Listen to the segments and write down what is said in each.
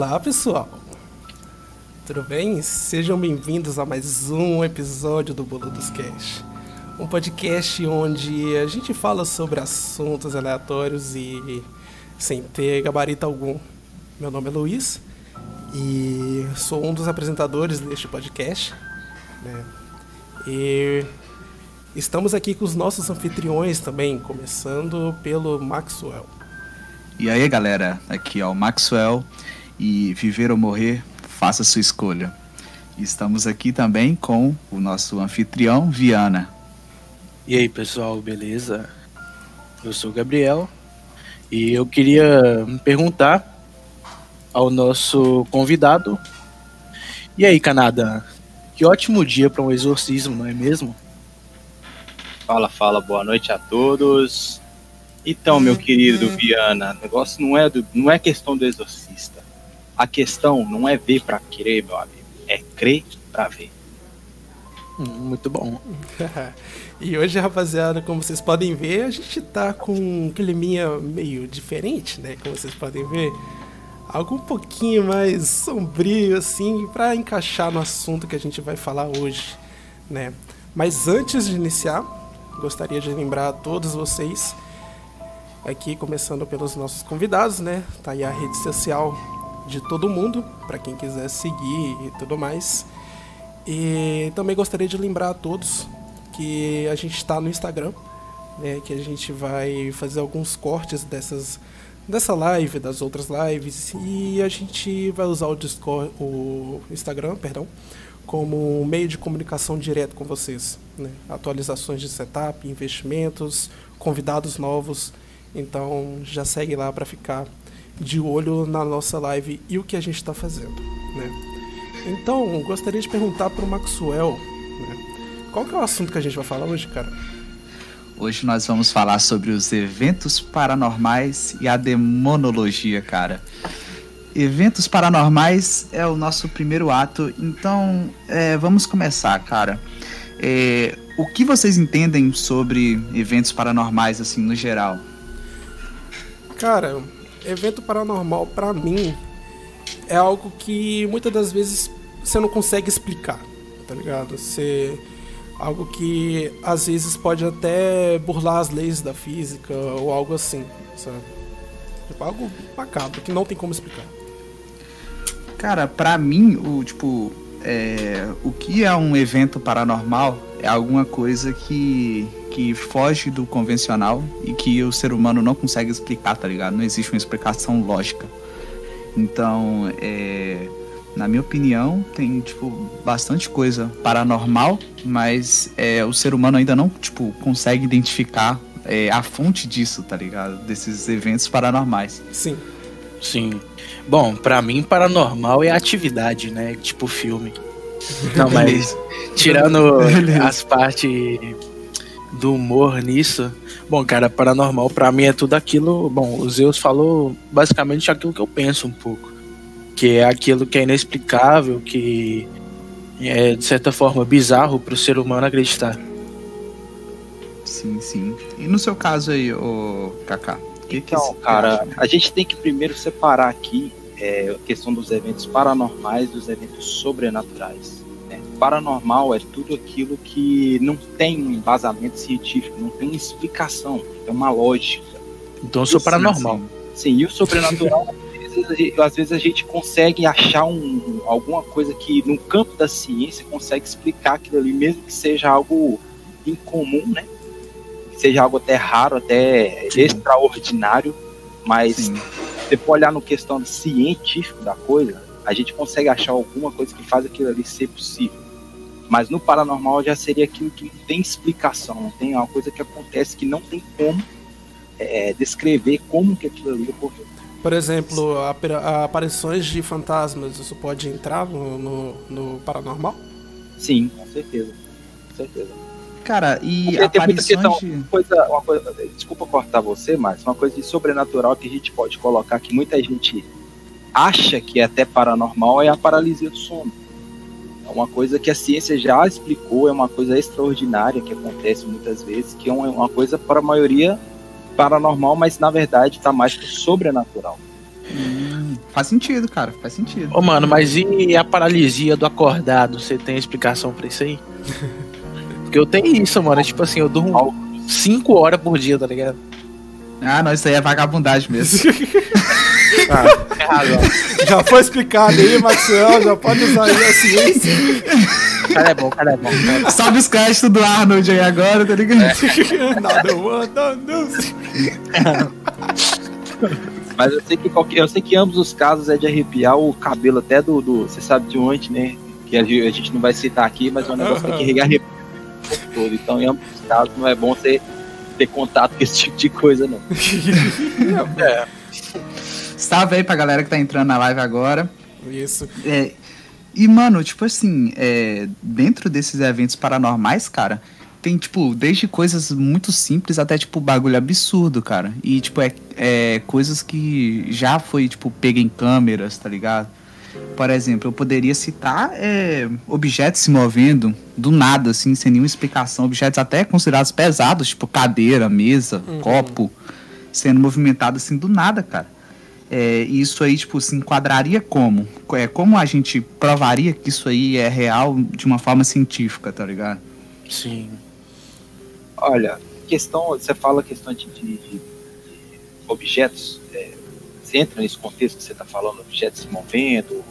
Olá, pessoal. Tudo bem? Sejam bem-vindos a mais um episódio do Bolo dos Cash. Um podcast onde a gente fala sobre assuntos aleatórios e sem ter gabarito algum. Meu nome é Luiz e sou um dos apresentadores deste podcast. Né? E estamos aqui com os nossos anfitriões também, começando pelo Maxwell. E aí, galera, aqui é o Maxwell e viver ou morrer, faça sua escolha. Estamos aqui também com o nosso anfitrião, Viana. E aí, pessoal, beleza? Eu sou o Gabriel e eu queria perguntar ao nosso convidado. E aí, Canadá? Que ótimo dia para um exorcismo, não é mesmo? Fala, fala, boa noite a todos. Então, meu querido Viana, o negócio não é, do, não é questão do exorcista. A questão não é ver para crer, meu amigo, é crer para ver. Hum, muito bom. e hoje, rapaziada, como vocês podem ver, a gente tá com um climinha meio diferente, né? Como vocês podem ver. Algo um pouquinho mais sombrio, assim, para encaixar no assunto que a gente vai falar hoje, né? Mas antes de iniciar, gostaria de lembrar a todos vocês, aqui começando pelos nossos convidados, né? Tá aí a rede social de todo mundo, para quem quiser seguir e tudo mais. E também gostaria de lembrar a todos que a gente está no Instagram, né, que a gente vai fazer alguns cortes dessas dessa live, das outras lives e a gente vai usar o Discord, o Instagram, perdão, como meio de comunicação direto com vocês, né? atualizações de setup, investimentos, convidados novos. Então já segue lá para ficar de olho na nossa live e o que a gente está fazendo, né? Então, gostaria de perguntar para o Maxwell, né? qual que é o assunto que a gente vai falar hoje, cara? Hoje nós vamos falar sobre os eventos paranormais e a demonologia, cara. Eventos paranormais é o nosso primeiro ato, então é, vamos começar, cara. É, o que vocês entendem sobre eventos paranormais, assim, no geral? Cara, evento paranormal para mim é algo que muitas das vezes você não consegue explicar, tá ligado? Você algo que às vezes pode até burlar as leis da física ou algo assim, sabe? Tipo, algo macabro que não tem como explicar. Cara, para mim, o tipo, é, o que é um evento paranormal é alguma coisa que que foge do convencional e que o ser humano não consegue explicar, tá ligado? Não existe uma explicação lógica. Então, é, na minha opinião, tem tipo bastante coisa paranormal, mas é, o ser humano ainda não tipo consegue identificar é, a fonte disso, tá ligado? Desses eventos paranormais. Sim. Sim. Bom, para mim paranormal é atividade, né? Tipo filme. Não, mas tirando as partes do humor nisso. Bom, cara, paranormal para mim é tudo aquilo. Bom, o Zeus falou basicamente aquilo que eu penso um pouco. Que é aquilo que é inexplicável, que é de certa forma bizarro para o ser humano acreditar. Sim, sim. E no seu caso aí, o Kaká? Que então, que cara, a gente tem que primeiro separar aqui é, a questão dos eventos paranormais dos eventos sobrenaturais paranormal é tudo aquilo que não tem um embasamento científico, não tem explicação, é uma lógica. Então eu sou paranormal. Sim, e o sobrenatural, às vezes a gente consegue achar um, alguma coisa que no campo da ciência consegue explicar aquilo ali, mesmo que seja algo incomum, né? Que seja algo até raro, até Sim. extraordinário, mas Sim. você pode olhar no questão científica da coisa, a gente consegue achar alguma coisa que faz aquilo ali ser possível. Mas no paranormal já seria aquilo que não tem explicação, não tem uma coisa que acontece que não tem como é, descrever como que aquilo ali ocorreu. Por exemplo, aparições de fantasmas, isso pode entrar no, no, no paranormal? Sim, com certeza. Com certeza. Cara, e Porque aparições questão, uma coisa, uma coisa, desculpa cortar você, mas uma coisa de sobrenatural que a gente pode colocar que muita gente acha que é até paranormal é a paralisia do sono. É uma coisa que a ciência já explicou, é uma coisa extraordinária que acontece muitas vezes, que é uma coisa para a maioria paranormal, mas na verdade está mais para sobrenatural. Hum, faz sentido, cara. Faz sentido. Ô, mano, mas e a paralisia do acordado? Você tem explicação pra isso aí? Porque eu tenho isso, mano. É tipo assim, eu durmo 5 horas por dia, tá ligado? Ah, não, isso aí é vagabundagem mesmo. ah, é. Já foi explicado aí, Maxwell, já pode usar aí a ciência. Cara é bom, cara é bom. Cara. Sobe os créditos do Arnold aí agora, tá ligado? É. Nada, mano, Mas eu sei que qualquer, eu sei que ambos os casos é de arrepiar o cabelo até do, do você sabe de onde, né? Que a gente não vai citar aqui, mas é um negócio que tem que arrepiar todo. Então, em ambos os casos, não é bom você ter contato com esse tipo de coisa, não. é. Salve aí pra galera que tá entrando na live agora. Isso. É, e, mano, tipo assim, é, dentro desses eventos paranormais, cara, tem, tipo, desde coisas muito simples até, tipo, bagulho absurdo, cara. E, tipo, é, é coisas que já foi, tipo, pega em câmeras, tá ligado? Por exemplo, eu poderia citar é, objetos se movendo do nada, assim, sem nenhuma explicação. Objetos até considerados pesados, tipo cadeira, mesa, uhum. copo, sendo movimentados assim do nada, cara. É, isso aí, tipo, se enquadraria como? É, como a gente provaria que isso aí é real de uma forma científica, tá ligado? Sim. Olha, questão, você fala questão de, de, de objetos, é, você entra nesse contexto que você está falando, objetos se movendo,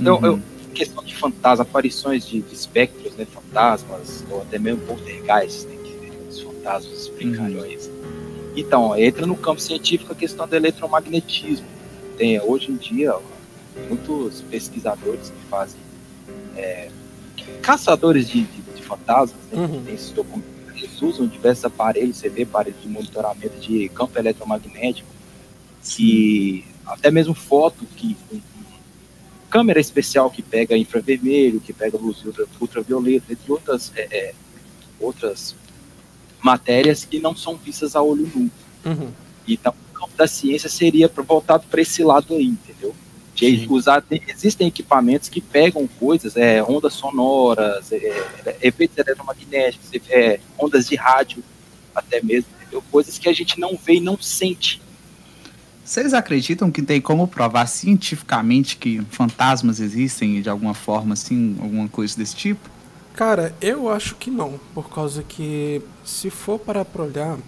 uhum. eu, eu, questão de fantasmas, aparições de, de, espectros, né, fantasmas, ou até mesmo poltergeists, né, que os fantasmas brincalhões. Uhum. Então, entra no campo científico a questão do eletromagnetismo. Tem, hoje em dia, muitos pesquisadores que fazem é, caçadores de, de, de fantasmas, né, uhum. tem esses documentos, eles usam diversos aparelhos, você vê aparelhos de monitoramento de campo eletromagnético, que até mesmo foto que câmera especial que pega infravermelho, que pega luz ultra, ultravioleta, entre outras, é, é, outras matérias que não são vistas a olho nu. Uhum. Então, o campo da ciência seria voltado para esse lado aí, entendeu? De usar, existem equipamentos que pegam coisas, é, ondas sonoras, é, é, efeitos eletromagnéticos, é, ondas de rádio, até mesmo, entendeu? coisas que a gente não vê e não sente vocês acreditam que tem como provar cientificamente que fantasmas existem de alguma forma, assim, alguma coisa desse tipo? Cara, eu acho que não, por causa que se for para olhar,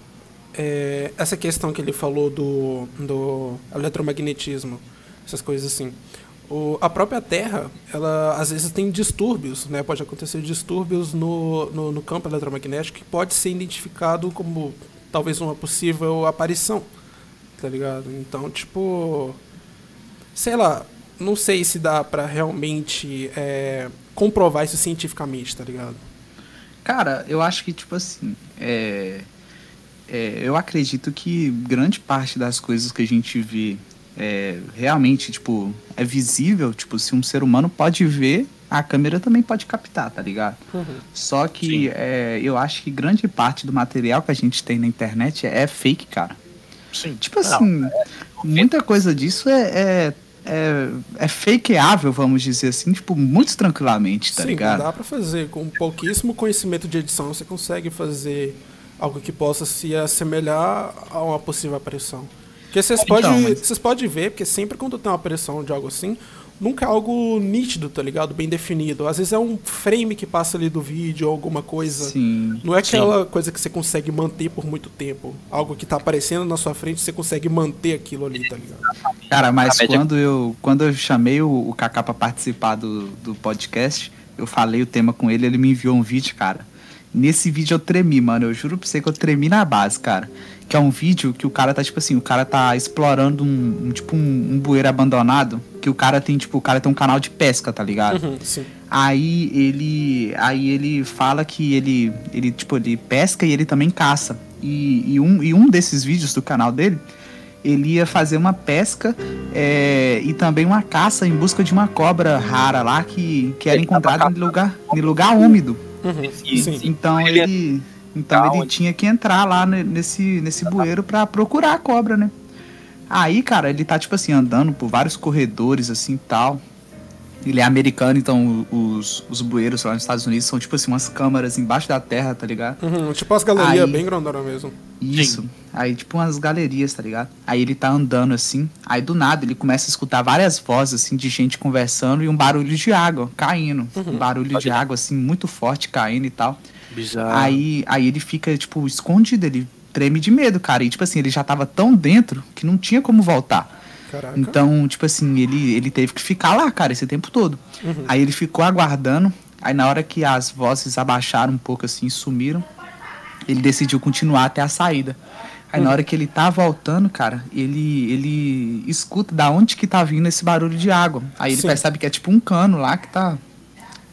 é, essa questão que ele falou do, do eletromagnetismo, essas coisas assim, o, a própria Terra, ela às vezes tem distúrbios, né? Pode acontecer distúrbios no, no, no campo eletromagnético que pode ser identificado como talvez uma possível aparição tá ligado? Então, tipo. Sei lá, não sei se dá para realmente é, comprovar isso cientificamente, tá ligado? Cara, eu acho que, tipo assim, é, é, eu acredito que grande parte das coisas que a gente vê é, realmente, tipo, é visível, tipo, se um ser humano pode ver, a câmera também pode captar, tá ligado? Uhum. Só que é, eu acho que grande parte do material que a gente tem na internet é fake, cara. Sim. Tipo assim, não, é, muita coisa disso é, é, é, é fakeável, vamos dizer assim, tipo, muito tranquilamente, tá Sim, ligado? dá pra fazer. Com pouquíssimo conhecimento de edição, você consegue fazer algo que possa se assemelhar a uma possível aparição. Porque vocês então, podem mas... pode ver, porque sempre quando tem uma aparição de algo assim, nunca é algo nítido, tá ligado? Bem definido. Às vezes é um frame que passa ali do vídeo ou alguma coisa. Sim. Não é aquela sim. coisa que você consegue manter por muito tempo. Algo que tá aparecendo na sua frente, você consegue manter aquilo ali, tá ligado? Cara, mas quando eu, quando eu chamei o, o Kaká pra participar do, do podcast, eu falei o tema com ele, ele me enviou um vídeo, cara. Nesse vídeo eu tremi, mano. Eu juro pra você que eu tremi na base, cara. Que é um vídeo que o cara tá, tipo assim, o cara tá explorando um, um tipo, um, um, bueiro abandonado. Que o cara tem, tipo, o cara tem um canal de pesca, tá ligado? Uhum, sim. Aí ele. Aí ele fala que ele. Ele, tipo, ele pesca e ele também caça. E, e, um, e um desses vídeos do canal dele, ele ia fazer uma pesca é, e também uma caça em busca de uma cobra rara lá que, que era encontrada em lugar, em lugar úmido. Uhum, então ele. Então ele tinha que entrar lá nesse, nesse bueiro para procurar a cobra, né? Aí, cara, ele tá, tipo assim, andando por vários corredores, assim, tal. Ele é americano, então os, os bueiros lá nos Estados Unidos são tipo assim, umas câmaras embaixo da terra, tá ligado? Uhum, tipo as galerias aí, bem grandonas mesmo. Isso. Sim. Aí, tipo umas galerias, tá ligado? Aí ele tá andando assim, aí do nada ele começa a escutar várias vozes assim de gente conversando e um barulho de água caindo. Uhum. Um barulho de água assim muito forte caindo e tal. Bizarro. Aí, aí ele fica, tipo, escondido, ele treme de medo, cara. E tipo assim, ele já tava tão dentro que não tinha como voltar. Caraca. Então, tipo assim, ele, ele teve que ficar lá, cara, esse tempo todo. Uhum. Aí ele ficou aguardando. Aí na hora que as vozes abaixaram um pouco assim, sumiram, ele decidiu continuar até a saída. Aí uhum. na hora que ele tá voltando, cara, ele ele escuta da onde que tá vindo esse barulho de água. Aí ele sim. percebe que é tipo um cano lá que tá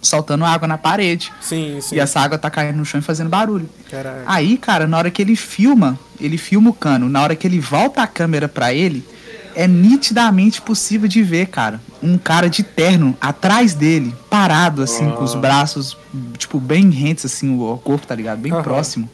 soltando água na parede. Sim, sim. E essa água tá caindo no chão e fazendo barulho. Caraca. Aí, cara, na hora que ele filma, ele filma o cano. Na hora que ele volta a câmera para ele, é nitidamente possível de ver, cara, um cara de terno atrás dele, parado, assim, com os ah. braços, tipo, bem rentes, assim, o corpo, tá ligado? Bem uhum. próximo.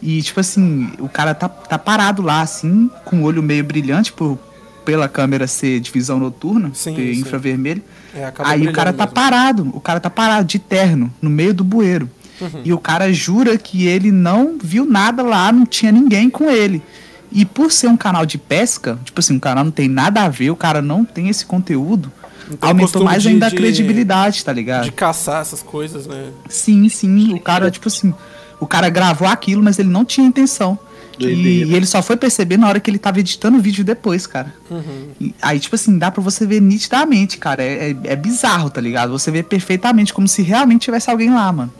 E, tipo assim, o cara tá, tá parado lá, assim, com o olho meio brilhante, por, pela câmera ser de visão noturna, sim, ter sim. infravermelho. É, Aí o cara tá mesmo. parado, o cara tá parado de terno, no meio do bueiro. Uhum. E o cara jura que ele não viu nada lá, não tinha ninguém com ele. E por ser um canal de pesca, tipo assim, o canal não tem nada a ver, o cara não tem esse conteúdo, então, aumentou mais de, ainda a credibilidade, tá ligado? De caçar essas coisas, né? Sim, sim. O cara, tipo assim, o cara gravou aquilo, mas ele não tinha intenção. E, e, ele só foi perceber na hora que ele tava editando o vídeo depois, cara. Uhum. E, aí, tipo assim, dá pra você ver nitidamente, cara. É, é, é bizarro, tá ligado? Você vê perfeitamente como se realmente tivesse alguém lá, mano.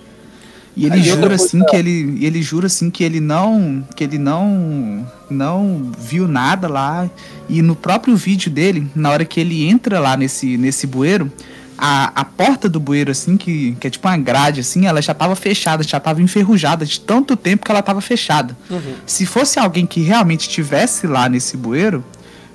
E ele Aí jura assim que ele, ele jura assim que ele não, que ele não, não viu nada lá. E no próprio vídeo dele, na hora que ele entra lá nesse, nesse bueiro, a, a porta do bueiro assim, que, que é tipo uma grade assim, ela já estava fechada, já estava enferrujada de tanto tempo que ela estava fechada. Uhum. Se fosse alguém que realmente estivesse lá nesse bueiro,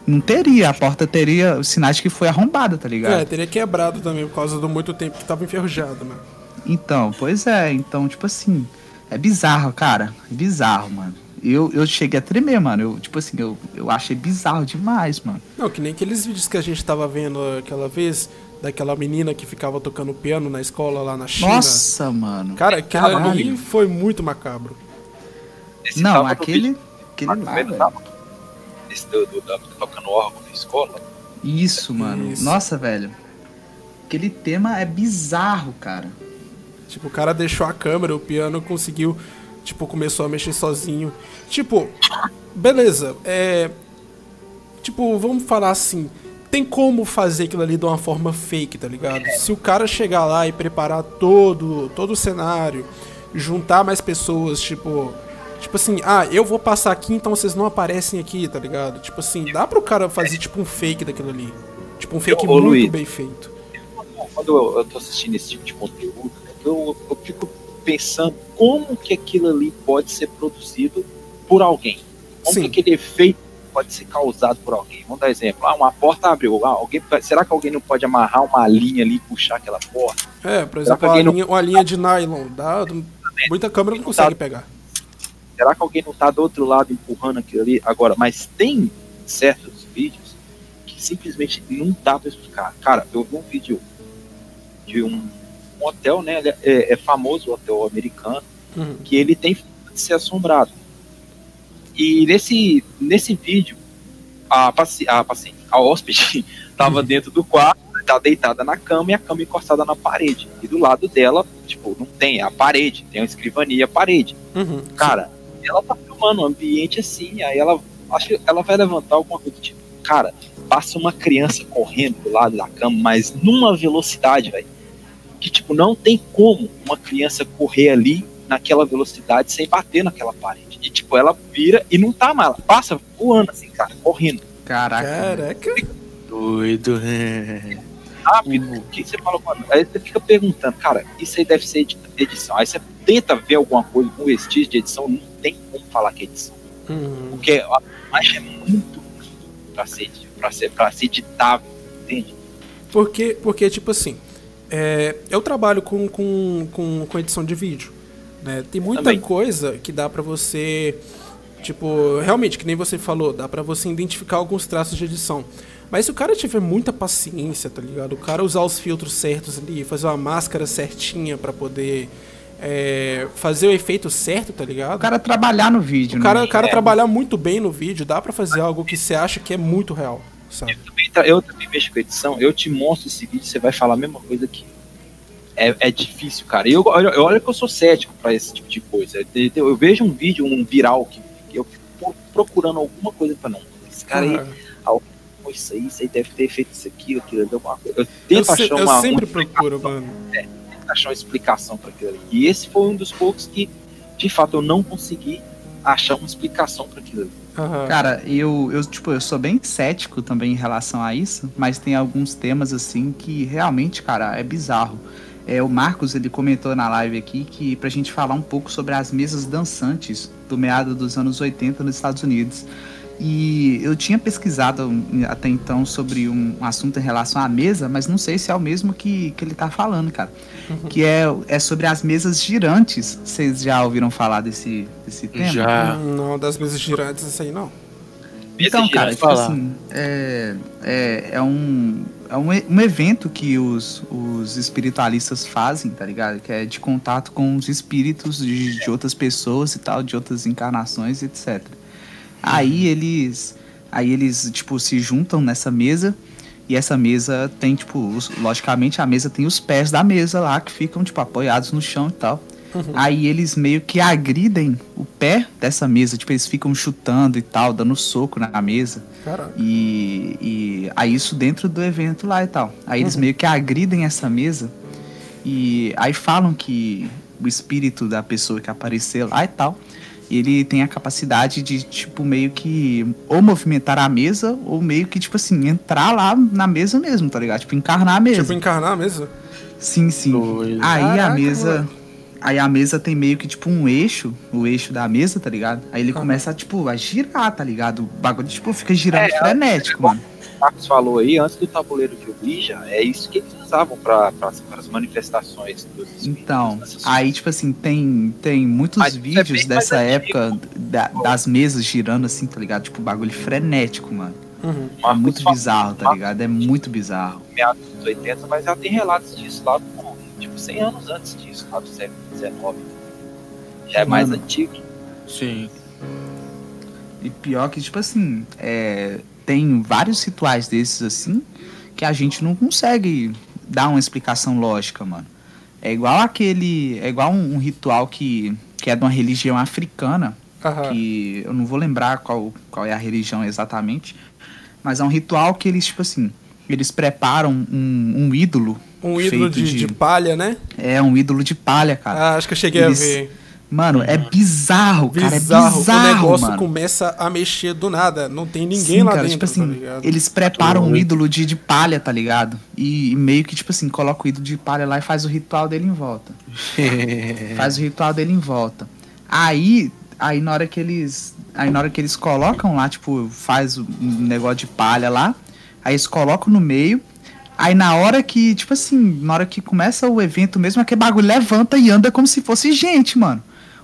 não teria, a porta teria os sinais que foi arrombada, tá ligado? É, teria quebrado também por causa do muito tempo que estava enferrujado, mano. Então, pois é. Então, tipo assim, é bizarro, cara. É bizarro, mano. Eu, eu cheguei a tremer, mano. Eu, tipo assim, eu, eu achei bizarro demais, mano. Não, que nem aqueles vídeos que a gente tava vendo aquela vez, daquela menina que ficava tocando piano na escola lá na China. Nossa, mano. Cara, aquele ali foi muito macabro. Esse não, aquele. aquele lá, Esse do, do, do, tocando órgão na escola. Isso, mano. Isso. Nossa, velho. Aquele tema é bizarro, cara. Tipo, o cara deixou a câmera, o piano conseguiu, tipo, começou a mexer sozinho. Tipo, beleza, é. Tipo, vamos falar assim. Tem como fazer aquilo ali de uma forma fake, tá ligado? Se o cara chegar lá e preparar todo, todo o cenário, juntar mais pessoas, tipo, Tipo assim, ah, eu vou passar aqui, então vocês não aparecem aqui, tá ligado? Tipo assim, dá pro cara fazer tipo um fake daquilo ali. Tipo um fake muito Luiz, bem feito. Quando eu, eu tô assistindo esse tipo de conteúdo, eu, eu fico pensando como que aquilo ali pode ser produzido por alguém. Como Sim. que aquele efeito pode ser causado por alguém. Vamos dar exemplo. Ah, uma porta abriu. Ah, alguém, será que alguém não pode amarrar uma linha ali e puxar aquela porta? É, por exemplo, uma linha, não... uma linha de nylon. Dá, muita câmera não consegue tá... pegar. Será que alguém não está do outro lado empurrando aquilo ali? Agora, mas tem certos vídeos que simplesmente não dá para explicar. Cara, eu vi um vídeo de um um hotel, né? É, é, famoso o hotel americano, uhum. que ele tem de ser assombrado. E nesse, nesse vídeo, a, paci a paciente, a hóspede, estava uhum. dentro do quarto, tá deitada na cama e a cama encostada na parede. E do lado dela, tipo, não tem a parede, tem uma escrivania a parede. Uhum, cara, ela tá filmando um ambiente assim, aí ela acho que ela vai levantar alguma coisa tipo, cara, passa uma criança correndo do lado da cama, mas numa velocidade, velho que tipo não tem como uma criança correr ali naquela velocidade sem bater naquela parede. E tipo, ela vira e não tá mal, passa voando assim, cara, correndo. Caraca. Caraca. Doido. Rápido. O que você falou, mano? Aí você fica perguntando, cara, isso aí deve ser edição. Aí você tenta ver alguma coisa com vestígio de edição, não tem como falar que é edição. Uhum. Porque a imagem é muito pra ser, pra ser, pra ser editável, entende? Porque, porque, tipo assim, é, eu trabalho com, com, com, com, edição de vídeo. Né? Tem muita Também. coisa que dá para você Tipo, realmente, que nem você falou, dá pra você identificar alguns traços de edição. Mas se o cara tiver muita paciência, tá ligado? O cara usar os filtros certos ali, fazer uma máscara certinha para poder é, fazer o efeito certo, tá ligado? O cara trabalhar no vídeo, o cara, né? O cara é. trabalhar muito bem no vídeo, dá para fazer algo que você acha que é muito real, sabe? Eu também, eu também mexo com edição, eu te mostro esse vídeo, você vai falar a mesma coisa que é, é difícil, cara. Eu, eu, olha que eu sou cético para esse tipo de coisa. Eu, eu, vejo um vídeo, um viral, que, eu fico procurando alguma coisa para não. Esse cara aí isso aí, isso aí deve ter feito isso aqui, aquilo ali, alguma coisa. Eu tento eu achar se, uma. Eu sempre uma procuro, mano. É, tento achar uma explicação para aquilo ali. E esse foi um dos poucos que, de fato, eu não consegui achar uma explicação para aquilo ali. Uhum. Cara, eu, eu, tipo, eu sou bem cético também em relação a isso, mas tem alguns temas assim que realmente, cara, é bizarro. É, o Marcos ele comentou na live aqui que pra gente falar um pouco sobre as mesas dançantes do meado dos anos 80 nos Estados Unidos. E eu tinha pesquisado até então sobre um assunto em relação à mesa, mas não sei se é o mesmo que, que ele tá falando, cara. Uhum. Que é, é sobre as mesas girantes. Vocês já ouviram falar desse, desse tema? Já. Não, das mesas girantes, isso aí não. Então, cara, tipo assim, é, é, é, um, é um, um evento que os, os espiritualistas fazem, tá ligado? Que é de contato com os espíritos de, de outras pessoas e tal, de outras encarnações, etc. Aí eles, aí eles tipo se juntam nessa mesa e essa mesa tem tipo, os, logicamente a mesa tem os pés da mesa lá que ficam tipo apoiados no chão e tal. Uhum. Aí eles meio que agridem o pé dessa mesa, tipo, eles ficam chutando e tal, dando soco na mesa. Caraca. E, e aí isso dentro do evento lá e tal. Aí eles uhum. meio que agridem essa mesa e aí falam que o espírito da pessoa que apareceu lá e tal ele tem a capacidade de, tipo, meio que ou movimentar a mesa, ou meio que, tipo assim, entrar lá na mesa mesmo, tá ligado? Tipo, encarnar a mesa. Tipo, encarnar a mesa? Sim, sim. Aí Caraca, a mesa. Mano. Aí a mesa tem meio que, tipo, um eixo, o eixo da mesa, tá ligado? Aí ele começa, tipo, a girar, tá ligado? O bagulho, tipo, fica girando é, frenético, é, mano. Marcos falou aí, antes do tabuleiro de Ouija, é isso que eles usavam para as manifestações dos Então, aí, tipo assim, tem, tem muitos Mas é vídeos é dessa época da, das mesas girando assim, tá ligado? Tipo, bagulho frenético, mano. Uhum. É muito bizarro, tá ligado? É muito bizarro. Meados dos 80, mas já tem relatos disso lá, tipo, 100 anos antes disso, lá do século XIX. Já é mais mano, antigo. Sim. E pior que, tipo assim, é, tem vários rituais desses assim que a gente não consegue dar uma explicação lógica, mano. É igual aquele. É igual um, um ritual que, que é de uma religião africana. Uhum. Que eu não vou lembrar qual, qual é a religião exatamente. Mas é um ritual que eles, tipo assim, eles preparam um, um ídolo. Um ídolo de, de, de, palha, né? É, um ídolo de palha, cara. Ah, acho que eu cheguei eles, a ver. Mano, é bizarro, cara. Bizarro. É bizarro. O negócio mano. começa a mexer do nada. Não tem ninguém Sim, lá cara, dentro. Tipo assim, tá eles preparam um ídolo de, de palha, tá ligado? E, e, meio que, tipo assim, coloca o ídolo de palha lá e faz o ritual dele em volta. faz o ritual dele em volta. Aí, aí na hora que eles. Aí na hora que eles colocam lá, tipo, faz um negócio de palha lá. Aí eles colocam no meio. Aí na hora que, tipo assim, na hora que começa o evento mesmo, aquele bagulho levanta e anda como se fosse gente, mano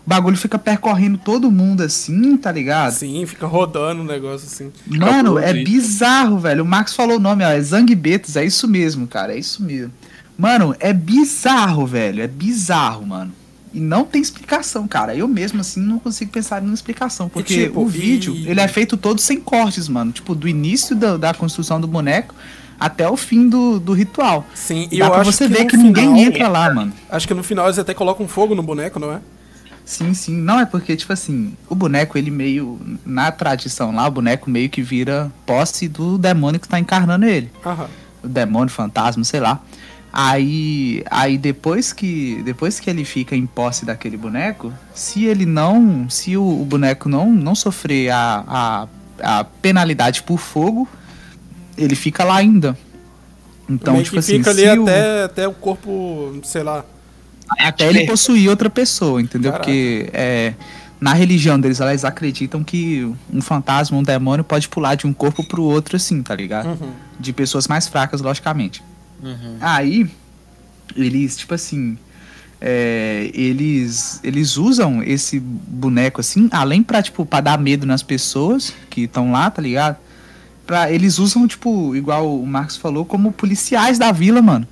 o bagulho fica percorrendo todo mundo assim, tá ligado? Sim, fica rodando o negócio assim. Mano, é bizarro, velho. O Max falou o nome, ó, é Zangbetos, é isso mesmo, cara, é isso mesmo. Mano, é bizarro, velho, é bizarro, mano. E não tem explicação, cara. Eu mesmo, assim, não consigo pensar em uma explicação. Porque e, tipo, o vídeo, e... ele é feito todo sem cortes, mano. Tipo, do início da, da construção do boneco até o fim do, do ritual. Sim, e Dá eu pra acho você que ver que final, ninguém entra lá, mano. Acho que no final eles até colocam fogo no boneco, não é? Sim, sim. Não, é porque, tipo assim, o boneco, ele meio. Na tradição lá, o boneco meio que vira posse do demônio que tá encarnando ele. Aham. O demônio, fantasma, sei lá. Aí, aí depois que depois que ele fica em posse daquele boneco, se ele não, se o, o boneco não não sofrer a, a, a, penalidade por fogo, ele fica lá ainda. Então, Meio tipo assim, fica ali até, o... até o corpo, sei lá, até ele possuir outra pessoa, entendeu? Caraca. Porque é, na religião deles, elas acreditam que um fantasma, um demônio pode pular de um corpo pro outro assim, tá ligado? Uhum. De pessoas mais fracas, logicamente. Uhum. Aí, eles, tipo assim, é, eles, eles usam esse boneco assim, além pra, tipo, pra dar medo nas pessoas que estão lá, tá ligado? Pra, eles usam, tipo, igual o Marcos falou, como policiais da vila, mano.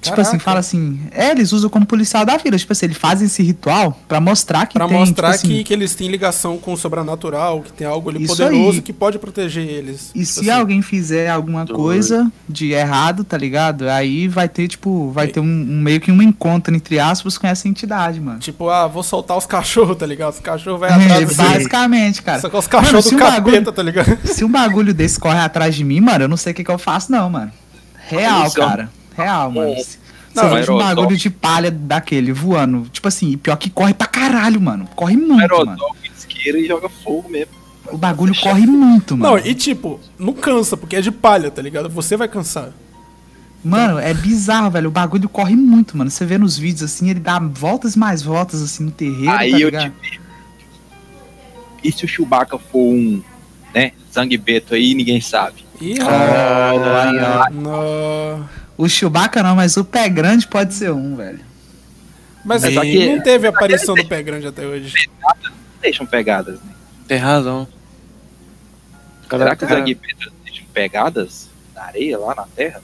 Tipo Caraca. assim, fala assim. É, eles usam como policial da vila. Tipo assim, eles fazem esse ritual pra mostrar que Pra tem. mostrar tipo assim, que, que eles têm ligação com o sobrenatural, que tem algo ali poderoso aí. que pode proteger eles. E Tipo se assim. alguém fizer alguma coisa de errado, tá ligado? Aí vai ter, tipo, vai ter um, um meio que um encontro, entre aspas, com essa entidade, mano. Tipo, ah, vou soltar os cachorros, tá ligado? Os cachorros vai atrás É, de basicamente, cara. Só que os cachorros do um capeta, bagulho- tá ligado? Se um bagulho desse corre atrás de mim, mano, eu não sei o que, que eu faço, não, mano. Real, é cara. Real, mano. um- Se Não, eu vejo um bagulho de palha daquele voando, tipo assim, e pior que corre pra caralho, mano. Corre muito, mano. Aerodol, isqueira e joga fogo mesmo. O bagulho corre muito, mano. Não, e tipo, não cansa, porque é de palha, tá ligado? Você vai cansar. Mano, é bizarro, velho. O bagulho corre muito, mano. Você vê nos vídeos assim, ele dá voltas e mais voltas assim no terreiro, Aí tá eu ligado? te. E se o Chewbacca for um, né, zanguebeto aí, ninguém sabe. Ih, ó. não. O Chewbacca não, mas o pé grande pode ser um, velho. Mas Mas não aqui- teve aparição do pé grande até hoje. Deixam pegadas, né? Tem razão. Será que os zanguebetos deixam pegadas na areia, lá na terra?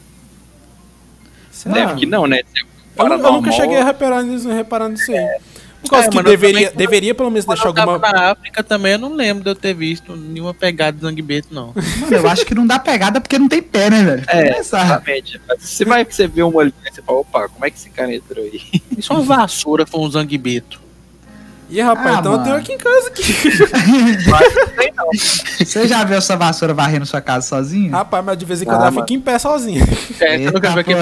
Será? Deve que não, né? É Eu, eu nunca cheguei a reparar nisso, reparar nisso aí. Por causa É, que mano, deveria, também- deveria pelo menos deixar alguma. na África também, eu não lembro de eu ter visto nenhuma pegada de zanguebeto, não. Mano, eu acho que não dá pegada porque não tem pé, né, velho? É, Começar. exatamente. Você vai que você vê uma ali, você fala, opa, como é que esse cara entrou aí? E se uma vassoura for um zanguebeto? Ih, rapaz, Ah, então eu mano. tenho aqui em casa aqui. Você já viu sua vassoura varrendo sua casa sozinho? rapaz, mas de vez em quando Ah, ela mano. fica em pé sozinha. É, você nunca viu.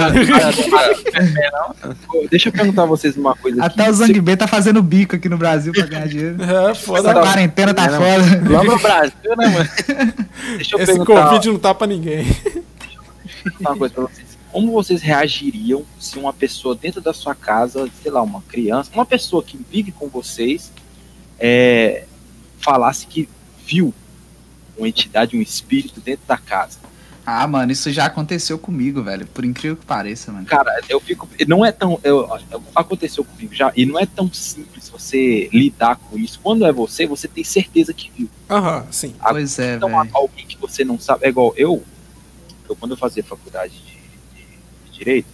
Pô, Deixa eu perguntar a vocês uma coisa aqui. Até o Zangbê tá fazendo bico aqui no Brasil pra ganhar dinheiro. É, Essa foda. quarentena tá Não. foda. Lá no Brasil, né, mano? Deixa eu Esse perguntar Covid não tá pra ninguém. uma coisa pra vocês. Como vocês reagiriam se uma pessoa dentro da sua casa, sei lá, uma criança, uma pessoa que vive com vocês, é, falasse que viu uma entidade, um espírito dentro da casa? Ah, mano, isso já aconteceu comigo, velho. Por incrível que pareça, mano. Cara, eu fico. Não é tão. eu- aconteceu comigo já, e não é tão simples você lidar com isso. Quando é você, você tem certeza que viu. Aham, sim. A- Pois é, Então, velho. alguém que você não sabe. É igual eu, eu quando eu fazia faculdade de, de- de Direito,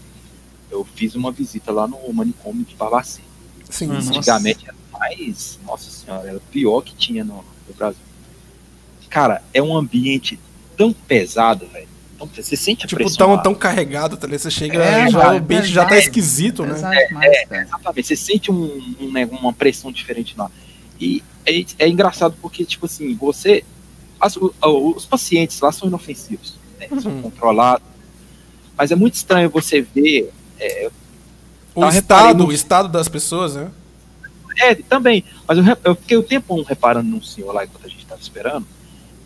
eu fiz uma visita lá no manicômio de Barbacena. Sim. Nossa. Antigamente era mais. Nossa senhora, era o pior que tinha no, no Brasil. Cara, é um ambiente tão pesado, velho. Você sente a Tipo, pressão. tão, lá. tão carregado, tá ligado? Você chega, É, já, o bicho já tá é, esquisito, né? Pesado demais, velho. Exatamente, você sente um, um, né, uma pressão diferente lá. E é, é engraçado porque, tipo assim, você. as- os pacientes lá são inofensivos, né, são Uhum. controlados. Mas é muito estranho você ver. É, O Tá, estado, o estado das pessoas, né? é, também. Mas eu, eu fiquei o tempo reparando num senhor lá enquanto a gente estava esperando.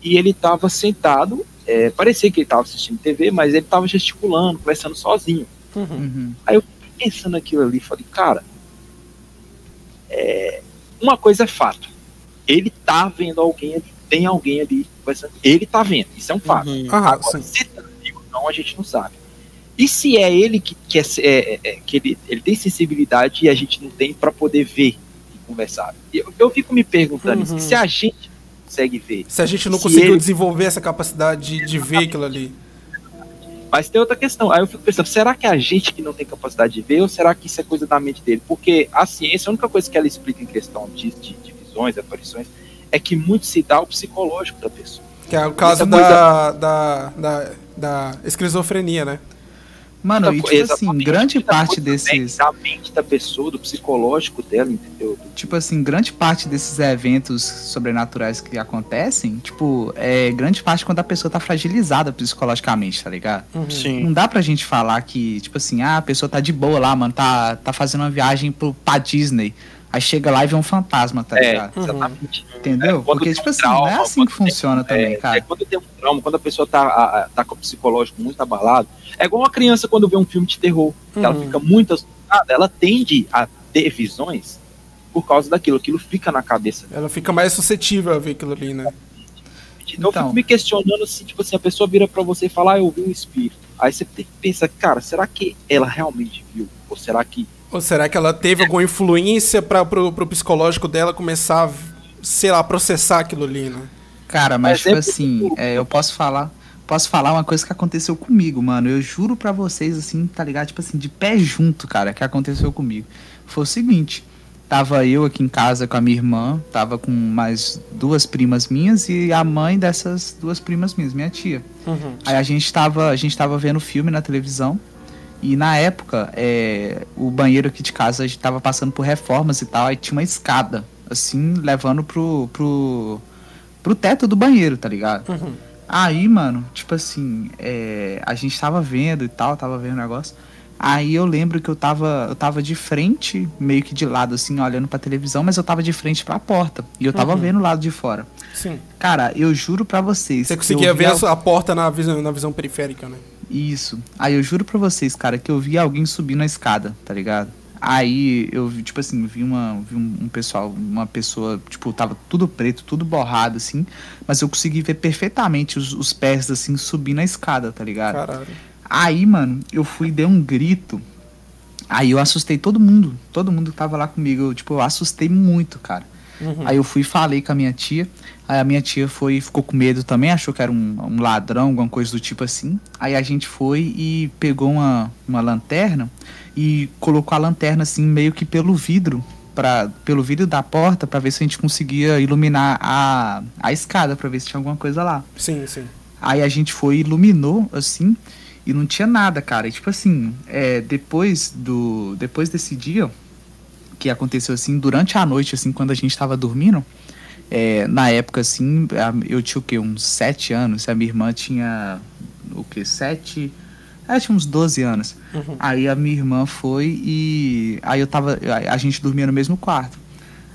E ele estava sentado, é, parecia que ele estava assistindo TV, mas ele estava gesticulando, conversando sozinho. Uhum. pensando aquilo ali, falei, cara, é, uma coisa é fato. Ele tá vendo alguém ali, tem alguém ali conversando. Ele tá vendo, isso é um fato. Uhum. Aham, Agora, sim. se tá vivo ou não, a gente não sabe. E se é ele que, que, é, é, é, que ele, ele tem sensibilidade e a gente não tem para poder ver e conversar? Eu, eu fico me perguntando Uhum. se a gente consegue ver. Se a gente não Se conseguiu ele- desenvolver essa capacidade de, de ver aquilo ali. Mas tem outra questão. Aí eu fico pensando, será que é a gente que não tem capacidade de ver ou será que isso é coisa da mente dele? Porque a ciência, a única coisa que ela explica em questão de, de, de visões, aparições, é que muito se dá o psicológico da pessoa. Que é o caso da, da, da, da esquizofrenia, né? Mano, e tipo assim, grande parte desses. Da mente da pessoa, do psicológico dela, entendeu? Tipo assim, grande parte desses eventos sobrenaturais que acontecem, tipo, é grande parte quando a pessoa tá fragilizada psicologicamente, tá ligado? Uhum. Sim. Não dá pra gente falar que, tipo assim, ah, a pessoa tá de boa lá, mano, tá, tá fazendo uma viagem pro, pra Disney. Aí chega lá e vê um fantasma, tá É, ligado? Uhum. exatamente. Entendeu? É, Porque, tipo um assim, não é trauma, assim que quando tem- funciona também, É, cara. é quando tem um trauma, quando a pessoa tá, a- a- tá com o psicológico muito abalado, é igual uma criança quando vê um filme de terror, que ela Uhum. fica muito assustada, ela tende a ter visões por causa daquilo, aquilo fica na cabeça dela. Ela fica mais suscetível a ver aquilo ali, né? Então, eu Então. fico me questionando se, tipo assim, a pessoa vira pra você e fala, ah, eu vi um espírito. Aí você tem que pensar, cara, será que ela realmente viu? Ou será que Ou será que ela teve alguma influência para pro, pro psicológico dela começar a, sei lá, processar aquilo ali, né? Cara, mas, tipo assim, é, eu posso falar. Posso falar uma coisa que aconteceu comigo, mano. Eu juro pra vocês, assim, tá ligado? Tipo assim, de pé junto, cara, que aconteceu comigo. Foi o seguinte. Tava eu aqui em casa com a minha irmã, tava com mais duas primas minhas e a mãe dessas duas primas minhas, minha tia. Uhum. Aí a gente tava, a gente tava vendo filme na televisão e na época é, o banheiro aqui de casa a gente tava passando por reformas e tal, aí tinha uma escada, assim, levando pro, pro, pro teto do banheiro, tá ligado? Uhum. Aí, mano, tipo assim, é, a gente tava vendo e tal, tava vendo o negócio. Aí eu lembro que eu tava, eu tava de frente, meio que de lado, assim, olhando pra televisão, mas eu tava de frente pra porta. E eu tava Uhum. vendo o lado de fora. Sim. Cara, eu juro pra vocês. Você conseguia ver a, a porta na visão, na visão periférica, né? Isso. Aí eu juro pra vocês, cara, que eu vi alguém subindo a escada, tá ligado? Aí eu vi, tipo assim, vi uma vi um, um pessoal, uma pessoa, tipo, tava tudo preto, tudo borrado, assim, mas eu consegui ver perfeitamente os, os pés, assim, subindo a escada, tá ligado? Caralho. Aí, mano, eu fui dei um grito. Aí eu assustei todo mundo. Todo mundo que tava lá comigo. Eu, tipo, eu assustei muito, cara. Uhum. Aí eu fui e falei com a minha tia. Aí a minha tia foi ficou com medo também, achou que era um, um ladrão, alguma coisa do tipo assim. Aí a gente foi e pegou uma, uma lanterna e colocou a lanterna assim meio que pelo vidro, pra, pelo vidro da porta, pra ver se a gente conseguia iluminar a, a escada, pra ver se tinha alguma coisa lá. Sim, sim. Aí a gente foi e iluminou, assim, e não tinha nada, cara. E, tipo assim, é, depois do. Depois desse dia, que aconteceu assim, durante a noite, assim, quando a gente tava dormindo, é, na época, assim, eu tinha o quê? Uns sete anos, a minha irmã tinha o quê? Sete. Ela tinha uns 12 anos. Uhum. Aí a minha irmã foi e. Aí eu tava. A gente dormia no mesmo quarto.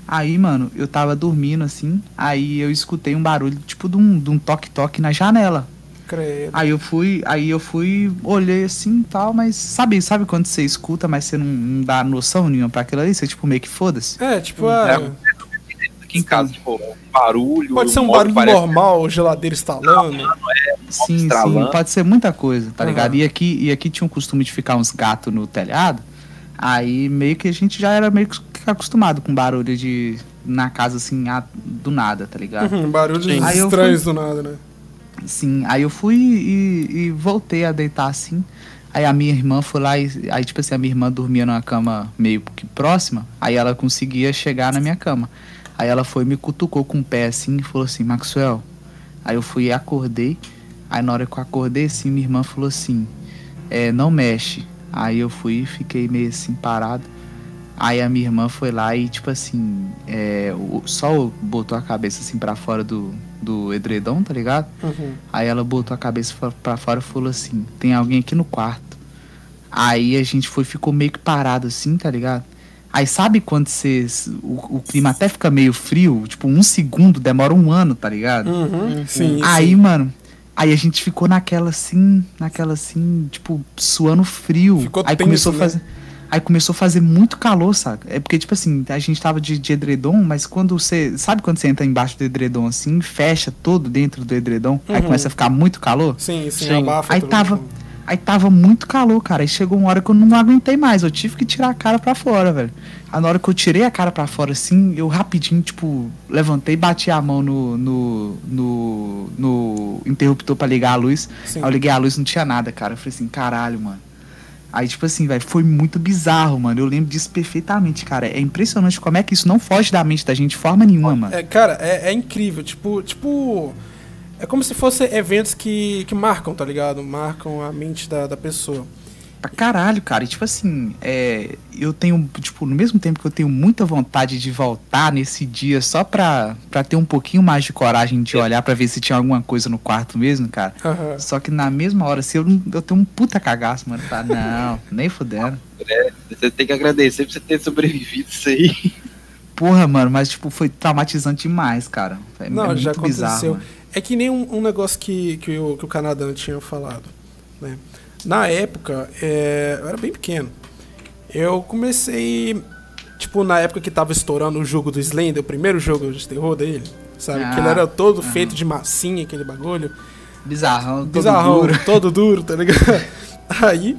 Aí, mano, eu tava dormindo assim. Aí eu escutei um barulho, tipo, de um de um toque-toque na janela. Credo. Aí eu fui, aí eu fui, olhei assim e tal, mas sabe, sabe quando você escuta, mas você não, não dá noção nenhuma pra aquilo ali? Você tipo meio que foda-se. É, tipo, ah, Aqui em casa, tipo, barulho. pode ser um barulho parece- normal, geladeira instalando. Sim, sim, estralando. pode ser muita coisa, tá Aham. ligado? E aqui, e aqui tinha um costume de ficar uns gatos no telhado. Aí meio que a gente já era meio que acostumado com barulho de na casa assim, a- do nada, tá ligado? Uhum, barulhos Sim. Eu estranhos do nada, né? Sim, aí eu fui e, e voltei a deitar assim. Aí a minha irmã foi lá e. Aí, tipo assim, a minha irmã dormia numa cama meio que próxima. Aí ela conseguia chegar na minha cama. Aí ela foi e me cutucou com o pé assim e falou assim: Maxwell. Aí eu fui e acordei. Aí na hora que eu acordei, assim, minha irmã falou assim: é, não mexe. Aí eu fui e fiquei meio assim parado. Aí a minha irmã foi lá e, tipo assim, é, sol botou a cabeça assim pra fora do, do edredom, tá ligado? Uhum. Aí ela botou a cabeça pra fora e falou assim: tem alguém aqui no quarto. Aí a gente foi, ficou meio que parado assim, tá ligado? Aí sabe quando você. O, o clima até fica meio frio? Tipo, um segundo demora um ano, tá ligado? Uhum. Sim, Aí, sim. mano. Aí a gente ficou naquela assim, naquela assim, tipo, suando frio. Ficou aí tenso, começou né? a fazer. Aí começou a fazer muito calor, saca? É porque, tipo assim, a gente tava de, de edredom, mas quando você. Sabe quando você entra embaixo do edredom assim, fecha todo dentro do edredom? Aí Uhum. começa a ficar muito calor? Sim, sim, Sim. abafa Aí tudo. tava, aí tava muito calor, cara. Aí chegou uma hora que eu não aguentei mais. Eu tive que tirar a cara pra fora, velho. Aí na hora que eu tirei a cara pra fora, assim, eu rapidinho, tipo, levantei, bati a mão no, no, no, no interruptor pra ligar a luz. Sim. Aí eu liguei a luz não tinha nada, cara. Eu falei assim, caralho, mano. Aí, tipo assim, velho, foi muito bizarro, mano. Eu lembro disso perfeitamente, cara. É impressionante como é que isso não foge da mente da gente de forma nenhuma, mano. É, cara, é, é incrível. Tipo, tipo. É como se fossem eventos que, que marcam, tá ligado? Marcam a mente da, da pessoa. Pra caralho, cara. E, tipo assim, é, eu tenho, tipo, no mesmo tempo que eu tenho muita vontade de voltar nesse dia só pra, pra ter um pouquinho mais de coragem de olhar pra ver se tinha alguma coisa no quarto mesmo, cara. Aham. Só que na mesma hora, assim, eu, não- eu tenho um puta cagaço, mano. Tá, não, nem fudendo. Você tem que agradecer por você ter sobrevivido isso aí. Porra, mano, mas, tipo, foi traumatizante demais, cara. É, Não, é muito já aconteceu. bizarro. É que nem um, um negócio que, que, o, que o Canadá tinha falado. Né? Na época, é, eu era bem pequeno. Eu comecei. Tipo, na época que tava estourando o jogo do Slender, o primeiro jogo de terror dele. Sabe? Ah, que ele era todo aham. feito de massinha, aquele bagulho. Bizarrão, todo Bizarrão, duro. todo duro, tá ligado? Aí,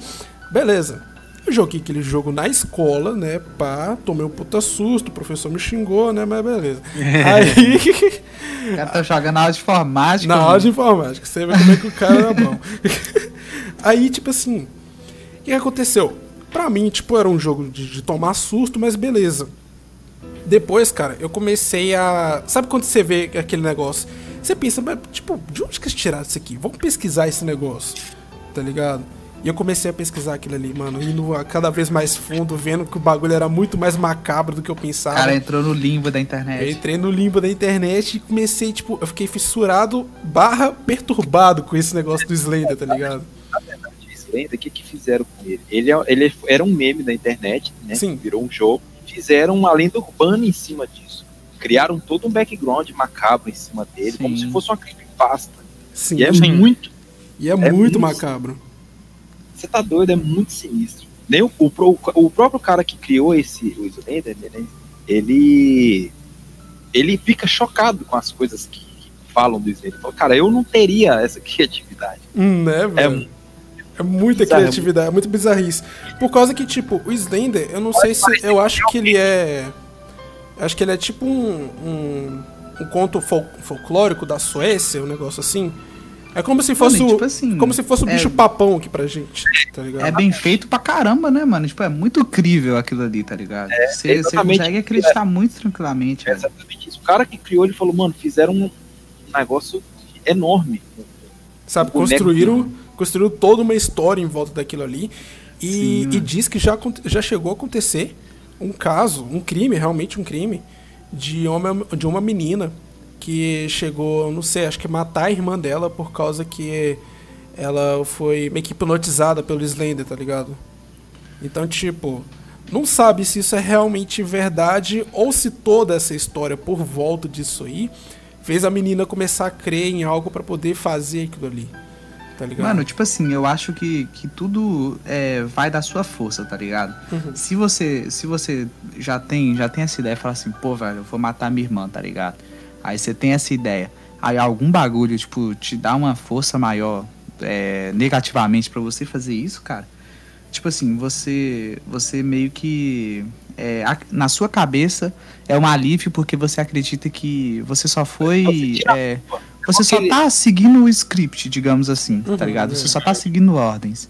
beleza. Eu joguei aquele jogo na escola, né? Pá, tomei um puta susto, o professor me xingou, né? Mas beleza. Aí. O cara tá jogando na aula de informática. Na aula de informática, você vê como é que o cara era bom. Aí, tipo assim, o que aconteceu? Pra mim, tipo, era um jogo de, de tomar susto, mas beleza. Depois, cara, eu comecei a. Sabe quando você vê aquele negócio? Você pensa, mas, tipo, de onde que eles tiraram isso aqui? Vamos pesquisar esse negócio, tá ligado? E eu comecei a pesquisar aquilo ali, mano, indo a cada vez mais fundo, vendo que o bagulho era muito mais macabro do que eu pensava. O cara entrou no limbo da Eu internet. entrei no limbo da internet e comecei, tipo, eu fiquei fissurado barra perturbado com esse negócio do Slender, tá ligado? de Slender, o que, que fizeram com ele? Ele, é- ele era um meme da internet, né? Sim. Virou um jogo. Fizeram uma lenda urbana em cima disso. Criaram todo um background macabro em cima dele, como Sim. se fosse uma creepypasta. Sim. E é Sim. muito. E é, é muito muito- macabro. Você tá doido, é muito sinistro. Nem o, o, o próprio cara que criou esse o Slender, né, ele. Ele fica chocado com as coisas que, que falam do Slender. Fala, cara, eu não teria essa criatividade. Hum, né, É, velho? É muita bizarro. criatividade, é muito bizarrice. Por causa que, tipo, o Slender, eu não sei se. Eu acho que ele é. Acho que ele é tipo um. um, um conto fol- folclórico da Suécia, um negócio assim. É como se fosse Mano, e, o. tipo assim, como se fosse o é- bicho papão aqui pra gente, tá ligado? É bem feito pra caramba, né, mano? Tipo, é muito crível aquilo ali, tá ligado? Você você exatamente. consegue acreditar muito tranquilamente, É exatamente isso. O cara que criou, ele falou, mano, fizeram um negócio enorme. Sabe, boneco construíram, construíram toda uma história em volta daquilo ali. E, Sim. e diz que já, já chegou a acontecer um caso, um crime, realmente um crime, de uma, de uma menina que chegou, não sei, acho que matar a irmã dela por causa que ela foi meio que hipnotizada pelo Slender, tá ligado? Então, tipo, não sabe se isso é realmente verdade ou se toda essa história por volta disso aí fez a menina começar a crer em algo pra poder fazer aquilo ali. Tá ligado? Mano, tipo assim, eu acho que, que tudo é, vai da sua força, tá ligado? Uhum. Se você se você já tem já tem essa ideia, fala assim, pô, velho, eu vou matar minha irmã, tá ligado? Aí você tem essa ideia. Aí algum bagulho, tipo, te dá uma força maior é, negativamente pra você fazer isso, cara. Tipo assim, você você meio que é, a- na sua cabeça é um alívio porque você acredita que você só foi é, você só tá seguindo o script, digamos assim, tá Uhum, ligado? Você só tá seguindo ordens.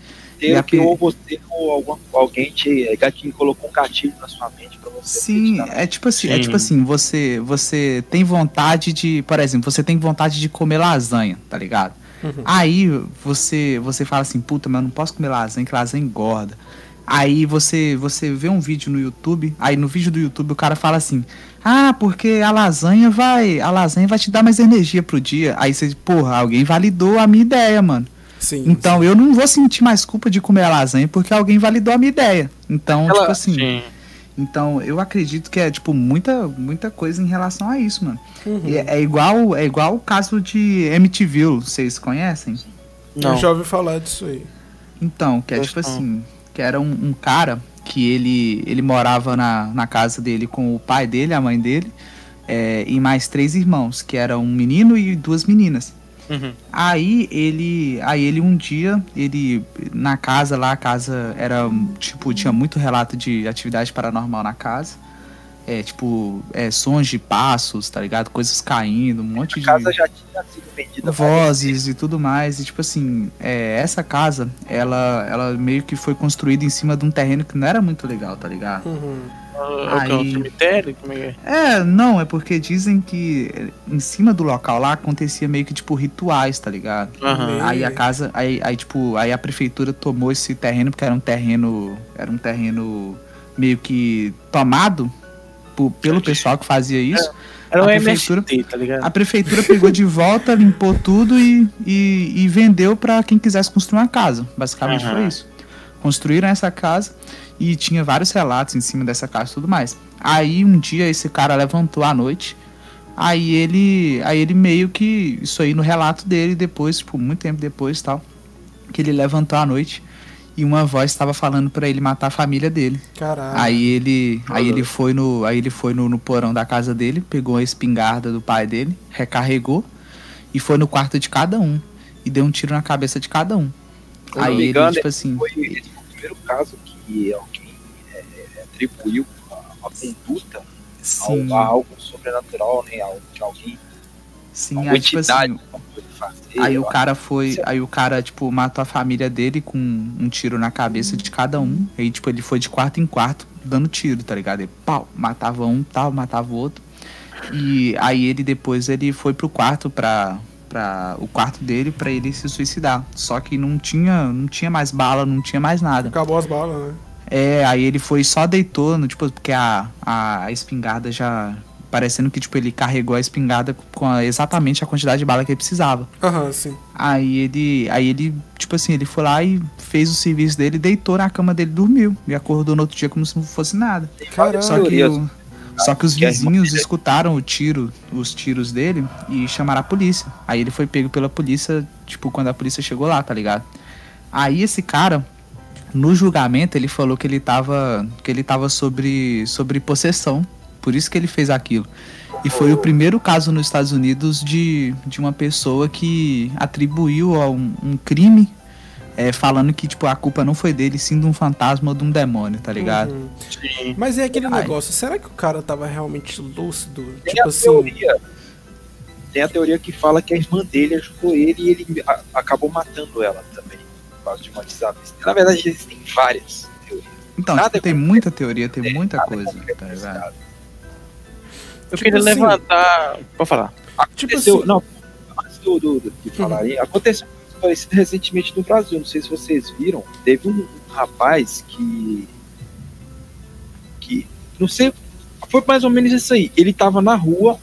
A que ou você ou algum, alguém te é, gatilho, colocou um gatilho na sua mente pra você Sim, é tipo assim, é Sim. tipo assim, você você tem vontade de, por exemplo, você tem vontade de comer lasanha, tá ligado? Uhum. Aí você você fala assim, puta, mas eu não posso comer lasanha, que lasanha engorda. Aí você você vê um vídeo no YouTube, aí no vídeo do YouTube o cara fala assim: "Ah, porque a lasanha vai, a lasanha vai te dar mais energia pro dia". Aí você, porra, alguém validou a minha ideia, mano. Sim. Então eu não vou sentir mais culpa de comer a lasanha porque alguém validou a minha ideia. Então, Ela- tipo assim, sim. então eu acredito que é tipo muita muita coisa em relação a isso, mano. Uhum. E É, é igual é igual o caso de MTV, vocês conhecem? Não. Eu já ouvi falar disso aí. Então, que é Eu tipo assim, que era um, um cara que ele ele morava na, na casa dele com o pai dele, a mãe dele, é, e mais três irmãos, que era um menino e duas meninas. Uhum. Aí ele, aí ele um dia, ele na casa lá, a casa era tipo tinha muito relato de atividade paranormal na casa. É, tipo, é, sons de passos, tá ligado? Coisas caindo, um monte A de casa já tinha sido vendida vozes e tudo mais. E tipo assim, é, essa casa, ela, ela meio que foi construída em cima de um terreno que não era muito legal, tá ligado? Uhum. É o que? Um Aí- cemitério? Como é é? É, não, é porque dizem que em cima do local lá acontecia meio que tipo rituais, tá ligado? Aham. Aí a casa, aí, aí tipo, aí a prefeitura tomou esse terreno porque era um terreno, era um terreno meio que tomado por- pelo pessoal que fazia isso. Era A um prefeitura- MST, tá ligado? A prefeitura pegou de volta, limpou tudo e, e, e vendeu pra quem quisesse construir uma casa. Basicamente Aham. foi isso. Construíram essa casa e tinha vários relatos em cima dessa casa e tudo mais. Aí um dia esse cara levantou à noite. Aí ele, aí ele meio que isso aí no relato dele depois, tipo, muito tempo depois, tal, que ele levantou à noite e uma voz estava falando pra ele matar a família dele. Caralho. Aí ele, aí Ah. ele foi no, aí ele foi no, no porão da casa dele, pegou a espingarda do pai dele, recarregou e foi no quarto de cada um e deu um tiro na cabeça de cada um. Eu Aí ele, engano, tipo assim, Foi o primeiro caso que alguém é, atribuiu uma conduta a, a algo sobrenatural, né? A, que alguém Sim, aí, tipo assim, aí o cara foi, aí o cara, tipo, matou a família dele com um tiro na cabeça de cada um. Aí, tipo, ele foi de quarto em quarto dando tiro, tá ligado? Ele, pau, matava um, tal, matava o outro. E aí ele depois ele foi pro quarto pra, pra o quarto dele para ele se suicidar. Só que não tinha, não tinha mais bala, não tinha mais nada. Acabou as balas, né? É, aí ele foi só deitou, no, tipo, porque a, a, a espingarda já parecendo que, tipo, ele carregou a espingarda com a, exatamente a quantidade de bala que ele precisava. Aham, uhum, sim. Aí ele, aí ele, tipo assim, ele foi lá e fez o serviço dele, deitou na cama dele, dormiu e acordou no outro dia como se não fosse nada. Caralho. Só que, o, só que os vizinhos escutaram o tiro, os tiros dele e chamaram a polícia. Aí ele foi pego pela polícia, tipo, quando a polícia chegou lá, tá ligado? Aí esse cara, no julgamento, ele falou que ele tava, que ele tava sobre, sobre possessão por isso que ele fez aquilo. E foi o primeiro caso nos Estados Unidos de, de uma pessoa que atribuiu a um, um crime é, falando que tipo a culpa não foi dele, sim de um fantasma ou de um demônio, tá ligado? Uhum. Mas é aquele Ai. negócio, será que o cara tava realmente lúcido? Tem tipo a assim. Teoria, tem a teoria que fala que a irmã dele ajudou ele e ele a, acabou matando ela também, por causa de uma. Na verdade, existem várias teorias. Então, tipo, é tem muita teoria, tem é, muita coisa, tá ligado? Eu tipo queria assim, levantar. Pode falar. Aconteceu. Tipo assim, não, antes do, do, do de falar aí, aconteceu parecido recentemente no Brasil. Não sei se vocês viram. Teve um, um rapaz que. que. Não sei. Foi mais ou menos isso aí. Ele tava na rua.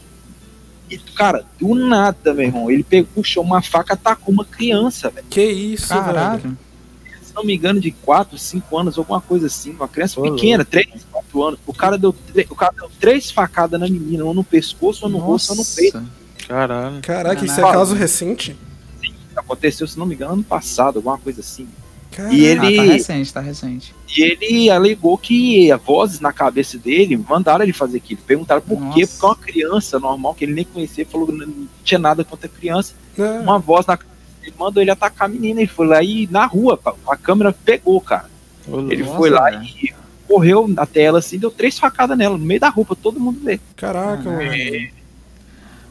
E, cara, do nada, meu irmão. Ele pegou, puxou uma faca atacou uma criança, velho. Que isso, Caralho. velho se não me engano, de 4, 5 anos, alguma coisa assim. Uma criança pequena, 3, 4 anos. O cara deu, o cara deu três facadas na menina, ou no pescoço, ou no Nossa. rosto, ou no peito. Caralho. Caraca, isso é caso recente? Aconteceu, se não me engano, ano passado, alguma coisa assim. Caramba. E ele, tá recente, tá recente. E ele alegou que vozes na cabeça dele mandaram ele fazer aquilo. Perguntaram por Nossa. quê, porque uma criança normal, que ele nem conhecia, falou que não tinha nada contra a criança. É. Uma voz na ele mandou ele atacar a menina. Ele foi lá e na rua, a câmera pegou, cara. ele nossa, foi lá e correu na tela assim, deu três facadas nela, no meio da roupa, todo mundo vê. Caraca, mano. É,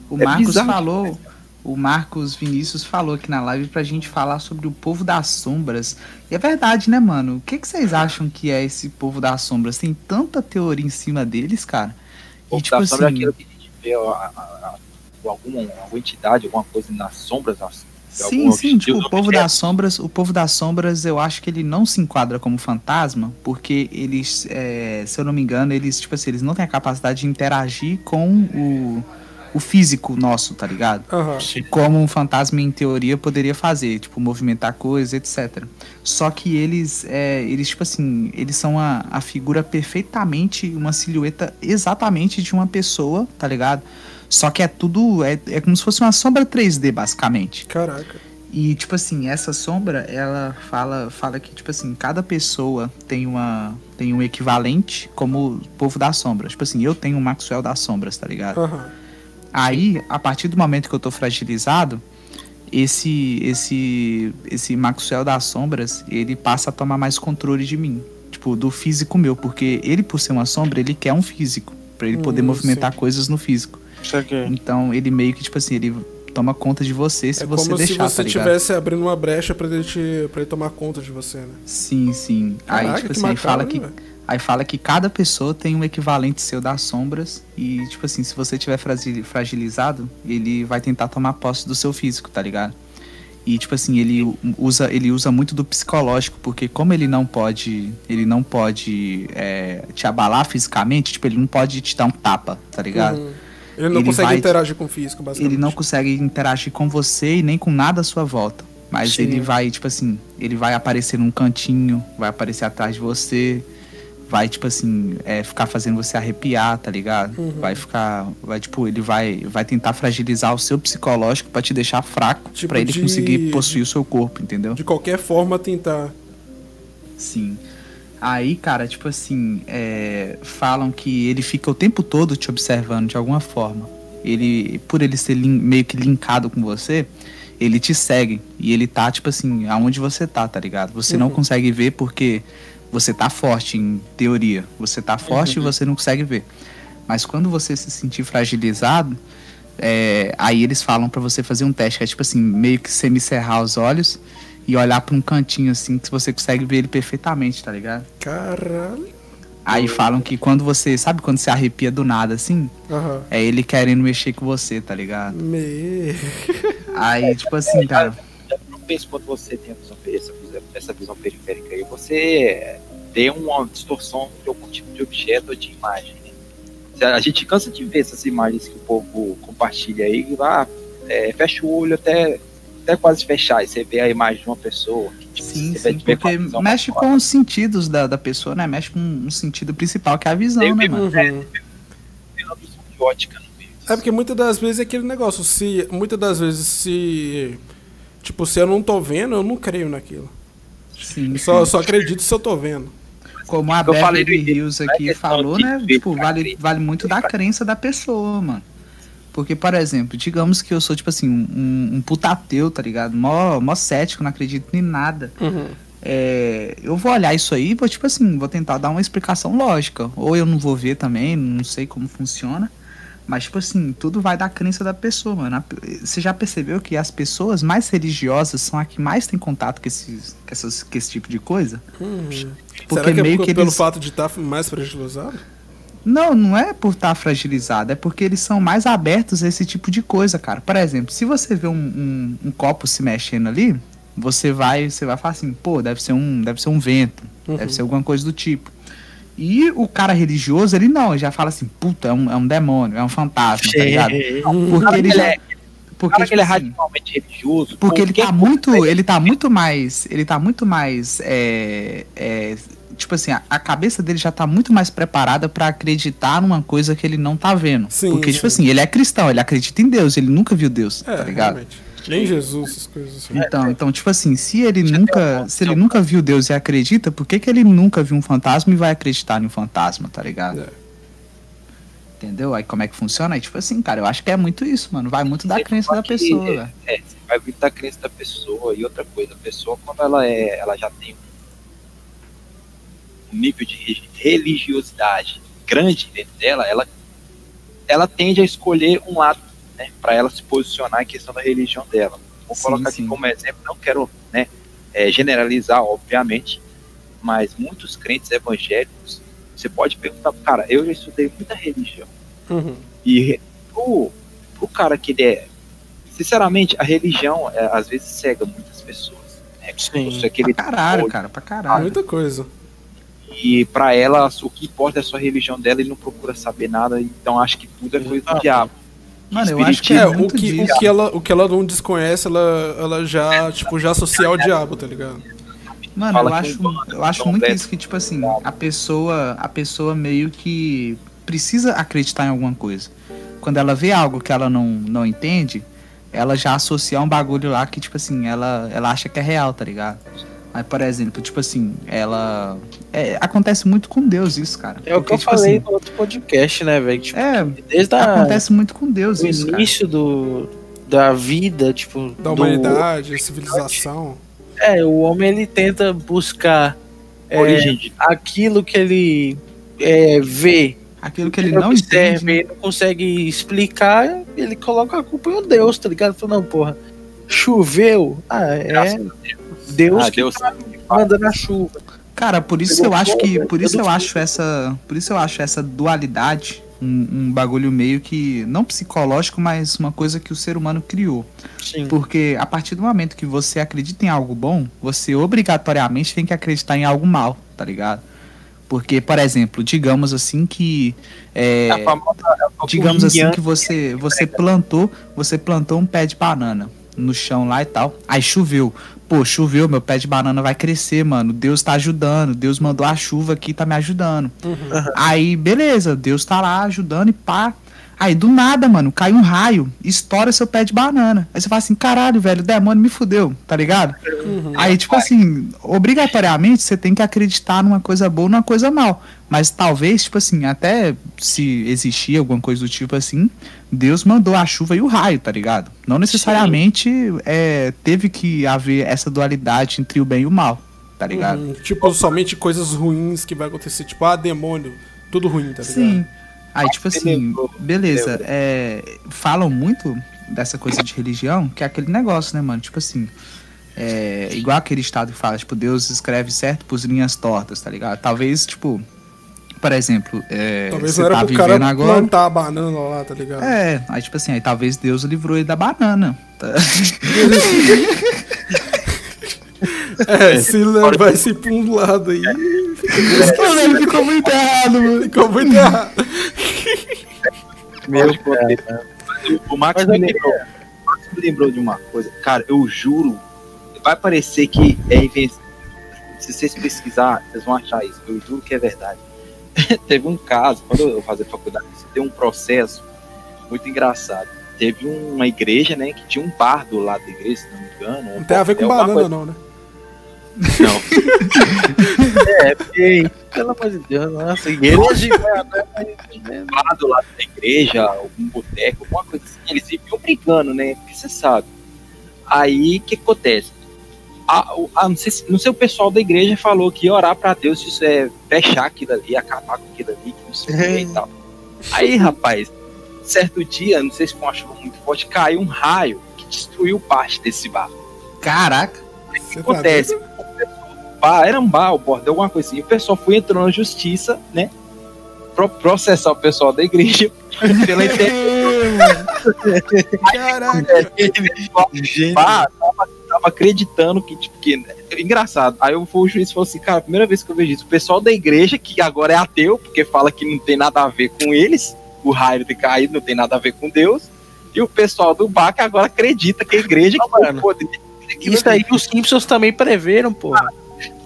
o é Marcos bizarro, falou. O Marcos Vinícius falou aqui na live pra gente falar sobre o povo das sombras. E é verdade, né, mano? O que, que vocês acham que é esse povo das sombras? Tem tanta teoria em cima deles, cara. O povo e, tipo da assim, é aquilo que a gente vê a, a, a, alguma, alguma entidade, alguma coisa nas sombras, nas Sim, sim, tipo, o povo das sombras, o povo das sombras, eu acho que ele não se enquadra como fantasma, porque eles, é, se eu não me engano, eles, tipo assim, eles não têm a capacidade de interagir com o, o físico nosso, tá ligado? Uhum. Como um fantasma, em teoria, poderia fazer, tipo, movimentar coisas, etc. Só que eles, é, eles tipo assim, eles são a, a figura perfeitamente, uma silhueta exatamente de uma pessoa, tá ligado? Só que é tudo. É, é como se fosse uma sombra 3D, basicamente. Caraca. E, tipo assim, essa sombra, ela fala, fala que, tipo assim, cada pessoa tem, uma, tem um equivalente como o povo da sombra. Tipo assim, eu tenho o Maxwell das sombras, tá ligado? Uhum. Aí, a partir do momento que eu tô fragilizado, esse, esse, esse Maxwell das sombras, ele passa a tomar mais controle de mim. Tipo, do físico meu. Porque ele, por ser uma sombra, ele quer um físico. para ele poder hum, movimentar sim. coisas no físico. Então ele meio que, tipo assim, ele toma conta de você se é você deixar, como se você estivesse tá abrindo uma brecha para ele, te, pra ele tomar conta de você, né? Sim, sim. Caraca, aí, tipo assim, aí fala que... Aí fala que cada pessoa tem um equivalente seu das sombras. E, tipo assim, se você tiver fragilizado, ele vai tentar tomar posse do seu físico, tá ligado? E, tipo assim, ele usa, ele usa muito do psicológico, porque como ele não pode. Ele não pode é, te abalar fisicamente, tipo, ele não pode te dar um tapa, tá ligado? Uhum. Ele não ele consegue vai, interagir com o físico, basicamente. Ele não consegue interagir com você e nem com nada à sua volta. Mas Sim. ele vai, tipo assim, ele vai aparecer num cantinho, vai aparecer atrás de você, vai, tipo assim, é, ficar fazendo você arrepiar, tá ligado? Uhum. Vai ficar. Vai, tipo, ele vai, vai tentar fragilizar o seu psicológico para te deixar fraco, tipo para ele de... conseguir possuir o seu corpo, entendeu? De qualquer forma tentar. Sim. Aí, cara, tipo assim, é, falam que ele fica o tempo todo te observando de alguma forma. Ele, por ele ser meio que linkado com você, ele te segue. E ele tá, tipo assim, aonde você tá, tá ligado? Você uhum. não consegue ver porque você tá forte em teoria. Você tá forte Uhum. e você não consegue ver. Mas quando você se sentir fragilizado, é, aí eles falam pra você fazer um teste, que é tipo assim, meio que semicerrar os olhos e olhar pra um cantinho assim, que você consegue ver ele perfeitamente, tá ligado? Caralho. Aí falam que quando você, sabe quando você arrepia do nada assim? Aham. É ele querendo mexer com você, tá ligado? Me... Aí, tipo assim, cara. penso quando você tem essa visão, essa visão, essa visão periférica aí, você tem uma distorção de algum tipo de objeto ou de imagem. Né? A gente cansa de ver essas imagens que o povo compartilha aí, lá, é, fecha o olho até, até quase fechar, e você vê a imagem de uma pessoa. que, tipo, Sim, sim, porque visão mexe com os sentidos da, da pessoa, né? Mexe com um sentido principal, que é a visão, Eu né, mano? Uhum. de ótica no meio. É porque muitas das vezes é aquele negócio, se. Muitas das vezes se. Tipo, se eu não tô vendo, eu não creio naquilo. Sim, Só, só acredito se eu tô vendo. Como a falei Beverly do Hills início, aqui falou, de né? Tipo, vale, vale muito da crença da pessoa, mano. Porque, por exemplo, digamos que eu sou, tipo assim, um, um puta ateu, tá ligado? Mó, mó cético, não acredito em nada. Uhum. É, eu vou olhar isso aí e vou, tipo assim, vou tentar dar uma explicação lógica. Ou eu não vou ver também, não sei como funciona. Mas, tipo assim, tudo vai da crença da pessoa, mano. Você já percebeu que as pessoas mais religiosas são as que mais têm contato com, esses, com, essas, com esse tipo de coisa? Uhum. Porque Será que é meio que pelo eles- fato de estar mais fragilizado? Não, não é por estar fragilizado, é porque eles são mais abertos a esse tipo de coisa, cara. Por exemplo, se você vê um, um- um copo se mexendo ali, você vai, você vai falar assim, pô, deve ser um, deve ser um vento, Uhum. deve ser alguma coisa do tipo. E o cara religioso, ele não, ele já fala assim, puta, é um, é um demônio, é um fantasma, tá ligado? Porque ele já. é- Porque, Cara, que ele é tipo assim, radicalmente religioso. porque ele tá muito, ele tá muito mais, ele tá muito mais, é, é, tipo assim, a, a cabeça dele já tá muito mais preparada pra acreditar numa coisa que ele não tá vendo. Sim, Porque, tipo sim. assim, ele é cristão, ele acredita em Deus, ele nunca viu Deus, É, tá ligado? realmente. Nem Jesus, essas coisas assim. Então, então, tipo assim, se ele Já nunca, um- se ele um- nunca viu Deus e acredita, por que, que ele nunca viu um fantasma e vai acreditar em um fantasma, tá ligado? É. Entendeu? Aí como é que funciona? Aí, tipo assim, cara, eu acho que é muito isso, mano. Vai muito da Você crença da que- pessoa, velho. É, você vai vir da crença da pessoa e outra coisa, a pessoa quando ela é, ela já tem um nível de re- religiosidade grande dentro dela, ela ela tende a escolher um lado, né, para ela se posicionar em questão da religião dela. Vou Sim, colocar sim. aqui como exemplo, não quero, né, é, generalizar, obviamente, mas muitos crentes evangélicos, você pode perguntar, cara, eu já estudei muita religião Uhum. e pro, pro cara que ele é. Sinceramente, a religião é, às vezes cega muitas pessoas. Né? Sim. Você, aquele Pra caralho, olho, cara, pra caralho. Muita coisa. E pra ela, o que importa é a sua religião dela, ele não procura saber nada, então acha que tudo é coisa do diabo. Mano, eu acho que É, é, o que, disso. o, que ela, o que ela não desconhece, ela, ela já, tipo, já associa ao diabo, tá ligado? Mano, Fala eu acho, eu acho muito isso que, tipo assim, a pessoa, a pessoa meio que precisa acreditar em alguma coisa. Quando ela vê algo que ela não, não entende, ela já associa um bagulho lá que, tipo assim, ela, ela acha que é real, tá ligado? Mas, por exemplo, tipo assim, ela. é, acontece muito com Deus isso, cara. É o que eu tipo falei assim, no outro podcast, né, velho? Tipo, é, desde a, acontece muito com Deus do isso, cara. início do, da vida, tipo. Da do- humanidade, civilização. É, o homem ele tenta buscar é, aquilo que ele é, vê, Aquilo que ele não observa, entende. né? ele não consegue explicar, ele coloca a culpa em Deus, tá ligado? Fala, não, porra, choveu, ah, é Deus. Deus Ah, Deus tá mandando a chuva. Cara, por isso eu acho que, fogo, por isso eu acho essa, por isso eu acho essa dualidade um, um bagulho meio que não psicológico, mas uma coisa que o ser humano criou. Sim. Porque a partir do momento que você acredita em algo bom, você obrigatoriamente tem que acreditar em algo mal, tá ligado? Porque, por exemplo, digamos assim que é, A famosa- a digamos assim que você você plantou você plantou um pé de banana no chão lá e tal. Aí choveu. Pô choveu meu pé de banana vai crescer mano. Deus tá ajudando. Deus mandou a chuva aqui tá me ajudando. Aí beleza Deus tá lá ajudando e pá aí do nada mano cai um raio estoura seu pé de banana aí você fala assim caralho velho o demônio me fudeu tá ligado Aí, tipo assim, obrigatoriamente você tem que acreditar numa coisa boa ou numa coisa mal. Mas talvez, tipo assim, até se existir alguma coisa do tipo assim, Deus mandou a chuva e o raio, tá ligado? Não necessariamente é, teve que haver essa dualidade entre o bem e o mal. tá ligado? Uhum, tipo, somente coisas ruins que vai acontecer. Tipo, ah, demônio. Tudo ruim, tá ligado? Sim. Aí, tipo assim, beleza, é, falam muito dessa coisa de religião, que é aquele negócio, né, mano? Tipo assim, é, igual aquele estado que fala, tipo, Deus escreve certo por linhas tortas, tá ligado? Talvez, tipo, por exemplo, é, Talvez você não era tá pro cara vivendo agora. plantar a banana lá, tá ligado? É, aí tipo assim, aí talvez Deus livrou ele da banana. tá? É, se levar esse pra um lado aí, Caralho, ficou muito errado, mano. ficou muito errado. Meu O Max me lembrou. O Max me lembrou de uma coisa. Cara, eu juro. Vai parecer que é invenção. Se vocês pesquisar, vocês vão achar isso. Eu juro que é verdade. Teve um caso, quando eu fazia faculdade, tem um processo muito engraçado. Teve uma igreja, né, que tinha um bar do lado da igreja, se não me engano. um Não tem a ver com banana, alguma não, né? Não. É, porque, pelo amor de Deus, nossa, igreja. bar do lado da igreja, algum boteco, alguma coisa assim, eles viviam brigando, né? Porque você sabe. Aí o que acontece? A, a- não, sei se, não sei, o pessoal da igreja falou que ia orar pra Deus se isso é fechar aquilo ali, acabar com aquilo ali, que não sei o que e tal. Aí, rapaz, certo dia, não sei se foi uma chuva muito forte, caiu um raio que destruiu parte desse bar. Caraca. O que acontece? doido? Bar, era um bar, o bordel, alguma coisa assim. O pessoal foi entrando na justiça, né? Pro processar o pessoal da igreja pela internet. Caraca. Tava, tava acreditando que, tipo, que. Engraçado. Aí eu fui o juiz e falou assim, cara, primeira vez que eu vejo isso, o pessoal da igreja, que agora é ateu, porque fala que não tem nada a ver com eles, o raio ter caído não tem nada a ver com Deus, e o pessoal do bar que agora acredita que a igreja Não, que mano. poder. Isso aí os Simpsons também preveram, pô.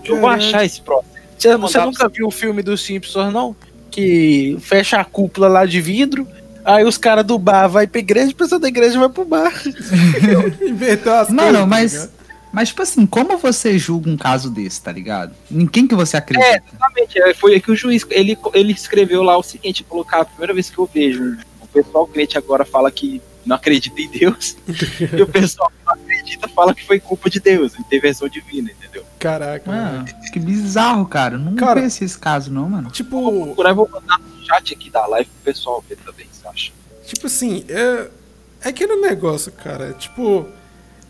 Eu vou achar esse próximo. Você, nunca viu o filme dos Simpsons, não? Que fecha a cúpula lá de vidro, aí os caras do bar vai pra igreja, o pessoal da igreja vai pro bar. Inventou as Mano, coisas, tá mas. Mas, tipo assim, como você julga um caso desse, tá ligado? Em quem que você acredita? Exatamente, é, foi aí que o juiz, ele, ele escreveu lá o seguinte, colocar a primeira vez que eu vejo, o pessoal crente agora fala que não acredita em Deus, e o pessoal que não acredita fala que foi culpa de Deus, intervenção divina, entendeu? Caraca, mano. Que bizarro, cara. Não Cara- conheci esse caso, não, mano. Vou Tipo, procurar e vou mandar no chat aqui da live pro pessoal ver também, você acha? tipo assim, é, é aquele negócio, cara. Tipo,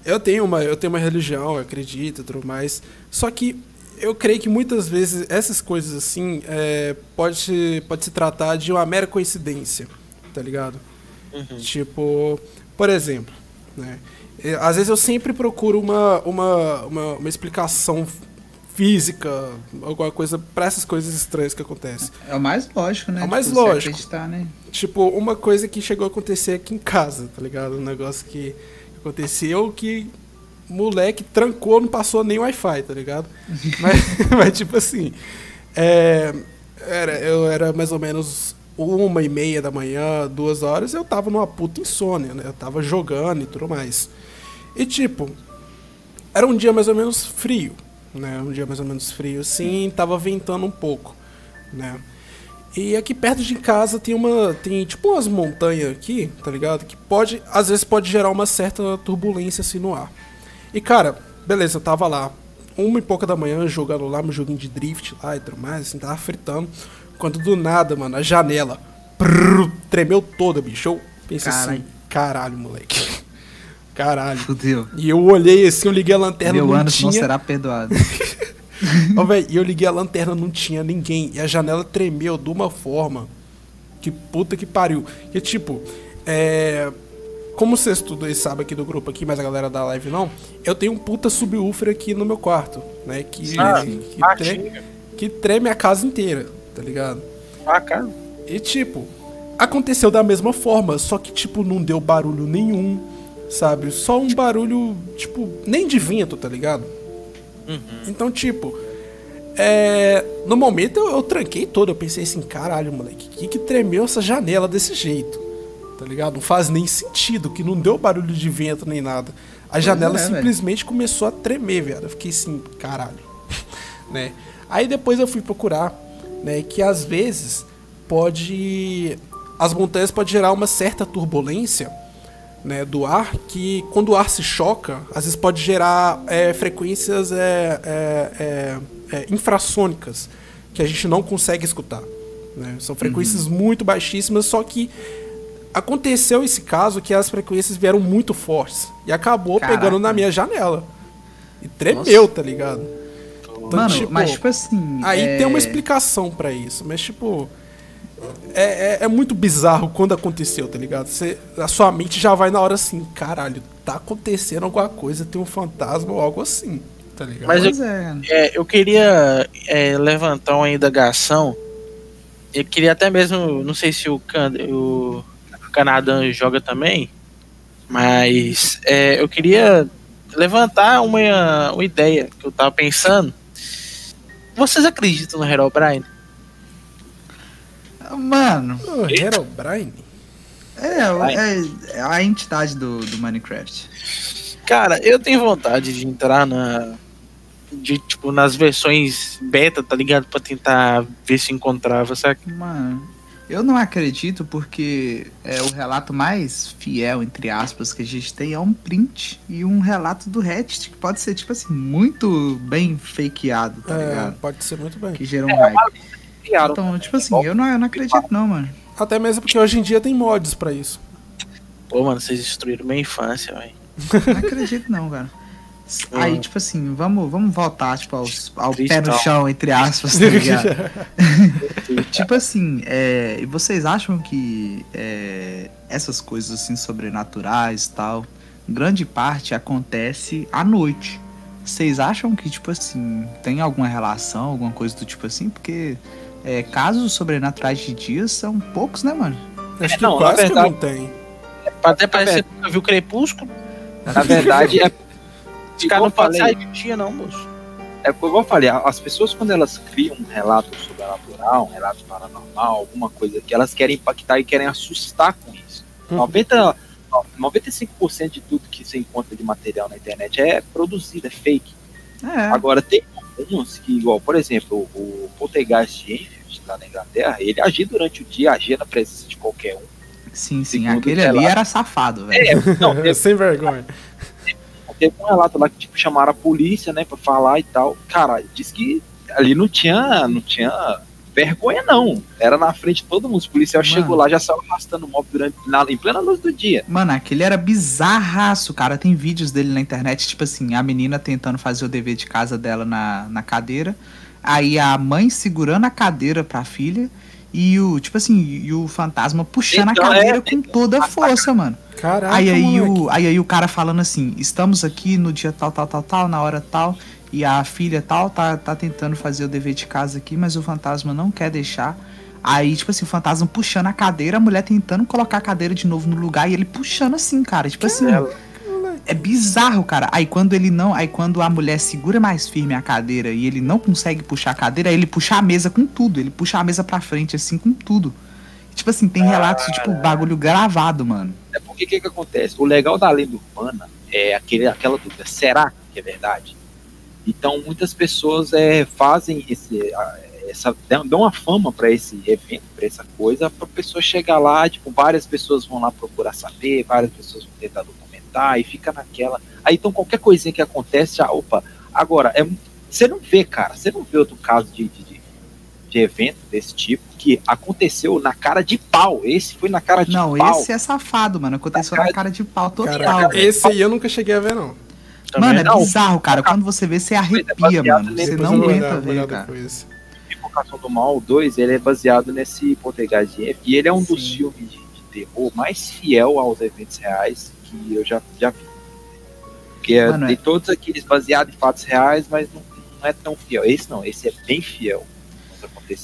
eu tenho uma, eu tenho uma religião, eu acredito e tudo mais. Só que eu creio que muitas vezes essas coisas assim é, pode, pode se tratar de uma mera coincidência, tá ligado? Tipo, por exemplo, né? é, Às vezes eu sempre procuro uma, uma, uma, uma explicação física, alguma coisa pra essas coisas estranhas que acontecem. É o mais lógico, né? É o mais você lógico. né? Tipo, uma coisa que chegou a acontecer aqui em casa, tá ligado? Um negócio que aconteceu que moleque trancou, não passou nem Wi-Fi, tá ligado? mas, mas, tipo assim, é, era, eu era mais ou menos uma e meia da manhã, duas horas, eu tava numa puta insônia, né? Eu tava jogando e tudo mais. E tipo, era um dia mais ou menos frio, né? Um dia mais ou menos frio, assim, tava ventando um pouco, né? E aqui perto de casa tem uma. Tem tipo umas montanhas aqui, tá ligado? Que pode. Às vezes pode gerar uma certa turbulência assim no ar. E cara, beleza, eu tava lá, uma e pouca da manhã, jogando lá, meu joguinho de drift lá e tudo mais, assim, tava fritando. Quando do nada, mano, a janela prrr, tremeu toda, bicho. Eu pensei assim, Caralho. moleque. Caralho. Fudeu. E eu olhei assim, eu liguei a lanterna, Meu não ano tinha. não será perdoado. Ó, véi, e eu liguei a lanterna, não tinha ninguém. E a janela tremeu de uma forma que puta que pariu. Que tipo, é. Como vocês tudo aí sabem aqui do grupo aqui, mas a galera da live não, eu tenho um puta subwoofer aqui no meu quarto, né? Que, Ah, que, que treme a casa inteira, tá ligado? Ah, cara. E tipo, aconteceu da mesma forma, só que tipo, não deu barulho nenhum, sabe? Só um barulho, tipo, nem de vento, tá ligado? Então, tipo, é, no momento eu, eu tranquei todo, eu pensei assim, caralho, moleque, que que tremeu essa janela desse jeito? Tá ligado? Não faz nem sentido, que não deu barulho de vento nem nada. A janela é, velho. simplesmente começou a tremer, velho. Eu fiquei assim, caralho. né? Aí depois eu fui procurar, né, que às vezes pode as montanhas podem gerar uma certa turbulência né, do ar que quando o ar se choca, às vezes pode gerar é, frequências é, é, é, é infrassônicas que a gente não consegue escutar. Né? São frequências uhum. muito baixíssimas, só que aconteceu esse caso que as frequências vieram muito fortes e acabou Caraca. pegando na minha janela. E tremeu, Nossa. tá ligado? Então, Mano, tipo, mas tipo assim. Aí é... tem uma explicação para isso, mas tipo. É, é, é, muito bizarro quando aconteceu, tá ligado? Você, a sua mente já vai na hora assim, caralho, tá acontecendo alguma coisa, tem um fantasma ou algo assim, tá ligado? Mas eu, é. é. eu queria é, levantar uma indagação. Eu queria até mesmo, não sei se o, o Canadá joga também, mas é, eu queria levantar uma, uma ideia que eu tava pensando. Vocês acreditam no Herobrine? Mano. O Herobrine? É, é, é, a entidade do, do Minecraft. Cara, eu tenho vontade de entrar na. De, tipo, nas versões beta, tá ligado? Pra tentar ver se encontrava, sabe? Mano, eu não acredito porque é o relato mais fiel, entre aspas, que a gente tem é um print e um relato do Reddit, que pode ser, tipo assim, muito bem fakeado, tá é, ligado? Pode ser muito bem. Que gera um é, hype. Então, tipo assim, eu não, eu não acredito não, mano. Até mesmo porque hoje em dia tem mods pra isso. Pô, mano, vocês destruíram minha infância, velho. Não acredito não, cara. Aí, tipo assim, vamos, vamos voltar, tipo, aos, ao pé no chão, entre aspas, tá ligado? tipo assim, é, e vocês acham que é, essas coisas, assim, sobrenaturais e tal, grande parte acontece à noite. Vocês acham que, tipo assim, tem alguma relação, alguma coisa do tipo assim? Porque é, casos sobrenaturais de dia são poucos, né, mano? Acho que não, quase verdade, que não tem. Até parece que você nunca viu Crepúsculo. Na verdade, é os caras não sair de dia, não, moço. É como eu falei, as pessoas quando elas criam um relato sobrenatural, um relato paranormal, alguma coisa que elas querem impactar e querem assustar com isso. Uhum. 90, 95% de tudo que você encontra de material na internet é produzido, é fake. É. Agora, tem alguns que, igual, por exemplo, o Poltergeist de Enfield, lá na Inglaterra, ele agia durante o dia, agia na presença de qualquer um. Sim, sim, aquele ali era safado, velho. É, não, é, sem vergonha teve um relato lá que tipo, chamaram a polícia, né, pra falar e tal. Cara, diz que ali não tinha, não tinha vergonha, não. Era na frente de todo mundo. O policial Mano. chegou lá, já saiu arrastando o mob durante, na, em plena luz do dia. Mano, aquele era bizarraço, cara. Tem vídeos dele na internet, tipo assim, a menina tentando fazer o dever de casa dela na, na cadeira. Aí a mãe segurando a cadeira pra filha. E o, tipo assim, e o fantasma puxando então, a cadeira é, com toda a força, mano. Caraca, aí, aí, o, aí aí o cara falando assim, estamos aqui no dia tal, tal, tal, tal, na hora tal, e a filha tal tá, tá tentando fazer o dever de casa aqui, mas o fantasma não quer deixar. Aí, tipo assim, o fantasma puxando a cadeira, a mulher tentando colocar a cadeira de novo no lugar e ele puxando assim, cara. Tipo assim. É bizarro, cara. Aí quando ele não. Aí quando a mulher segura mais firme a cadeira e ele não consegue puxar a cadeira, aí ele puxa a mesa com tudo. Ele puxa a mesa pra frente, assim, com tudo. Tipo assim, tem relatos, tipo, bagulho gravado, mano. É porque o que, que acontece? O legal da lenda urbana é aquele, aquela dúvida: será que é verdade? Então muitas pessoas é, fazem esse. Essa, dão uma fama para esse evento, para essa coisa, para a pessoa chegar lá, tipo, várias pessoas vão lá procurar saber, várias pessoas vão tentar documentar e fica naquela. Aí então qualquer coisinha que acontece, já, opa. Agora, é, você não vê, cara, você não vê outro caso de, de, de evento desse tipo que aconteceu na cara de pau. Esse foi na cara de não, pau. Não, esse é safado, mano. Aconteceu na cara, na cara de pau total. Caraca, esse aí eu nunca cheguei a ver, não. Mano, é bizarro, cara. Quando você vê, você arrepia, é mano. Você não aguenta ver, cara. Invocação do Mal 2, ele é baseado nesse Poltergeist e ele é um Sim. dos filmes de, de, terror mais fiel aos eventos reais que eu já, já vi. Porque é mano, tem é... todos aqueles baseados em fatos reais, mas não, não é tão fiel. Esse não, esse é bem fiel.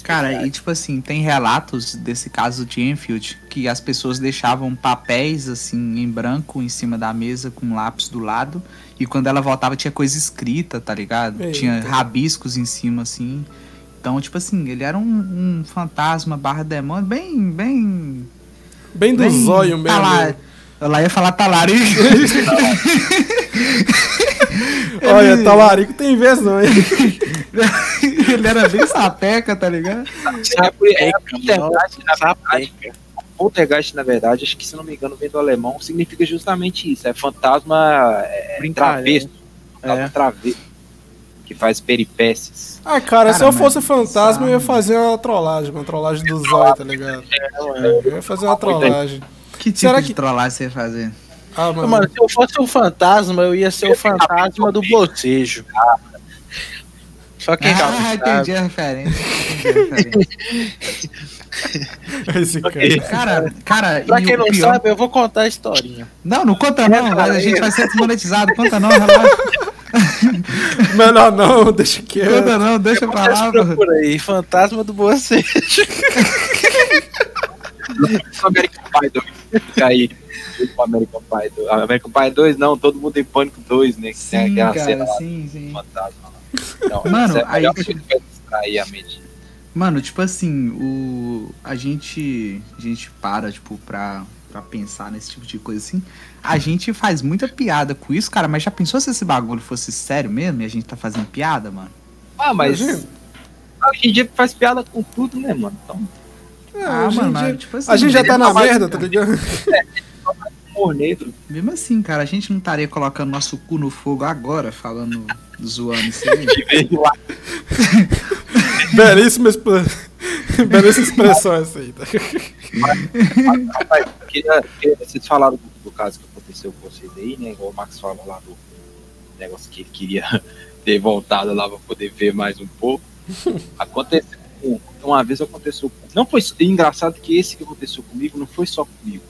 Cara, e tipo assim, tem relatos desse caso de Enfield que as pessoas deixavam papéis assim em branco em cima da mesa com um lápis do lado e quando ela voltava tinha coisa escrita, tá ligado? Eita. Tinha rabiscos em cima assim. Então, tipo assim, ele era um, um fantasma barra demônio bem, bem... Bem do bem zóio mesmo. Talar... Ela ia falar talarico. Olha, talarico tem vez não, hein? ele era bem sapeca, tá ligado? É, é, é, na verdade, poltergeist, na verdade, acho que se não me engano, vem do alemão, significa justamente isso. É fantasma é, travesso. Fantasma É. travesso. Que faz peripécias. Ah, cara, se eu fosse fantasma, eu ia sabe. fazer uma trollagem, uma trollagem do zóio, tá ligado? Eu ia fazer uma trollagem. Que tipo Será de que- trollagem você ia fazer? Ah, mano. Mano, se eu fosse um fantasma, eu ia ser o fantasma do bocejo. Só quem ah, sabe. entendi a referência. Entendi a referência. Esse cara. Cara, cara, Pra quem não pior- sabe, eu vou contar a historinha. Não, não conta não, a gente vai ser desmonetizado. Conta não, relaxa. Melhor não, deixa quieto. Conta não, deixa pra lá. Procuram aí, fantasma do bocejo. American Pie 2. Fica aí. O American Pie 2. American Pie 2, não, todo mundo em pânico 2, né? Que tem Sim, aquela cara, cena lá sim, do sim. fantasma lá. Não, Mano, é aí, pra distrair a mente. Mano, tipo assim, o a gente a gente para tipo pra para pensar nesse tipo de coisa assim. A gente faz muita piada com isso, cara, mas já pensou se esse bagulho fosse sério mesmo e a gente tá fazendo piada, mano? Ah, mas hoje em dia faz piada com tudo, né, mano? Então, É, ah, em mano, dia- tipo assim, A gente já tá na merda, tá ligado? mesmo assim, cara, a gente não estaria colocando nosso cu no fogo agora, falando, zoando isso aí. De vez lá. Belíssima, expre... Belíssima expressão essa aí, tá? Rapaz, eu queria, queria- vocês falaram do, do caso que aconteceu com vocês aí, né? Igual o Max falou lá do negócio que ele queria ter voltado lá pra poder ver mais um pouco. Aconteceu. com- Uma vez aconteceu. Não foi. Engraçado que esse que aconteceu comigo não foi só comigo.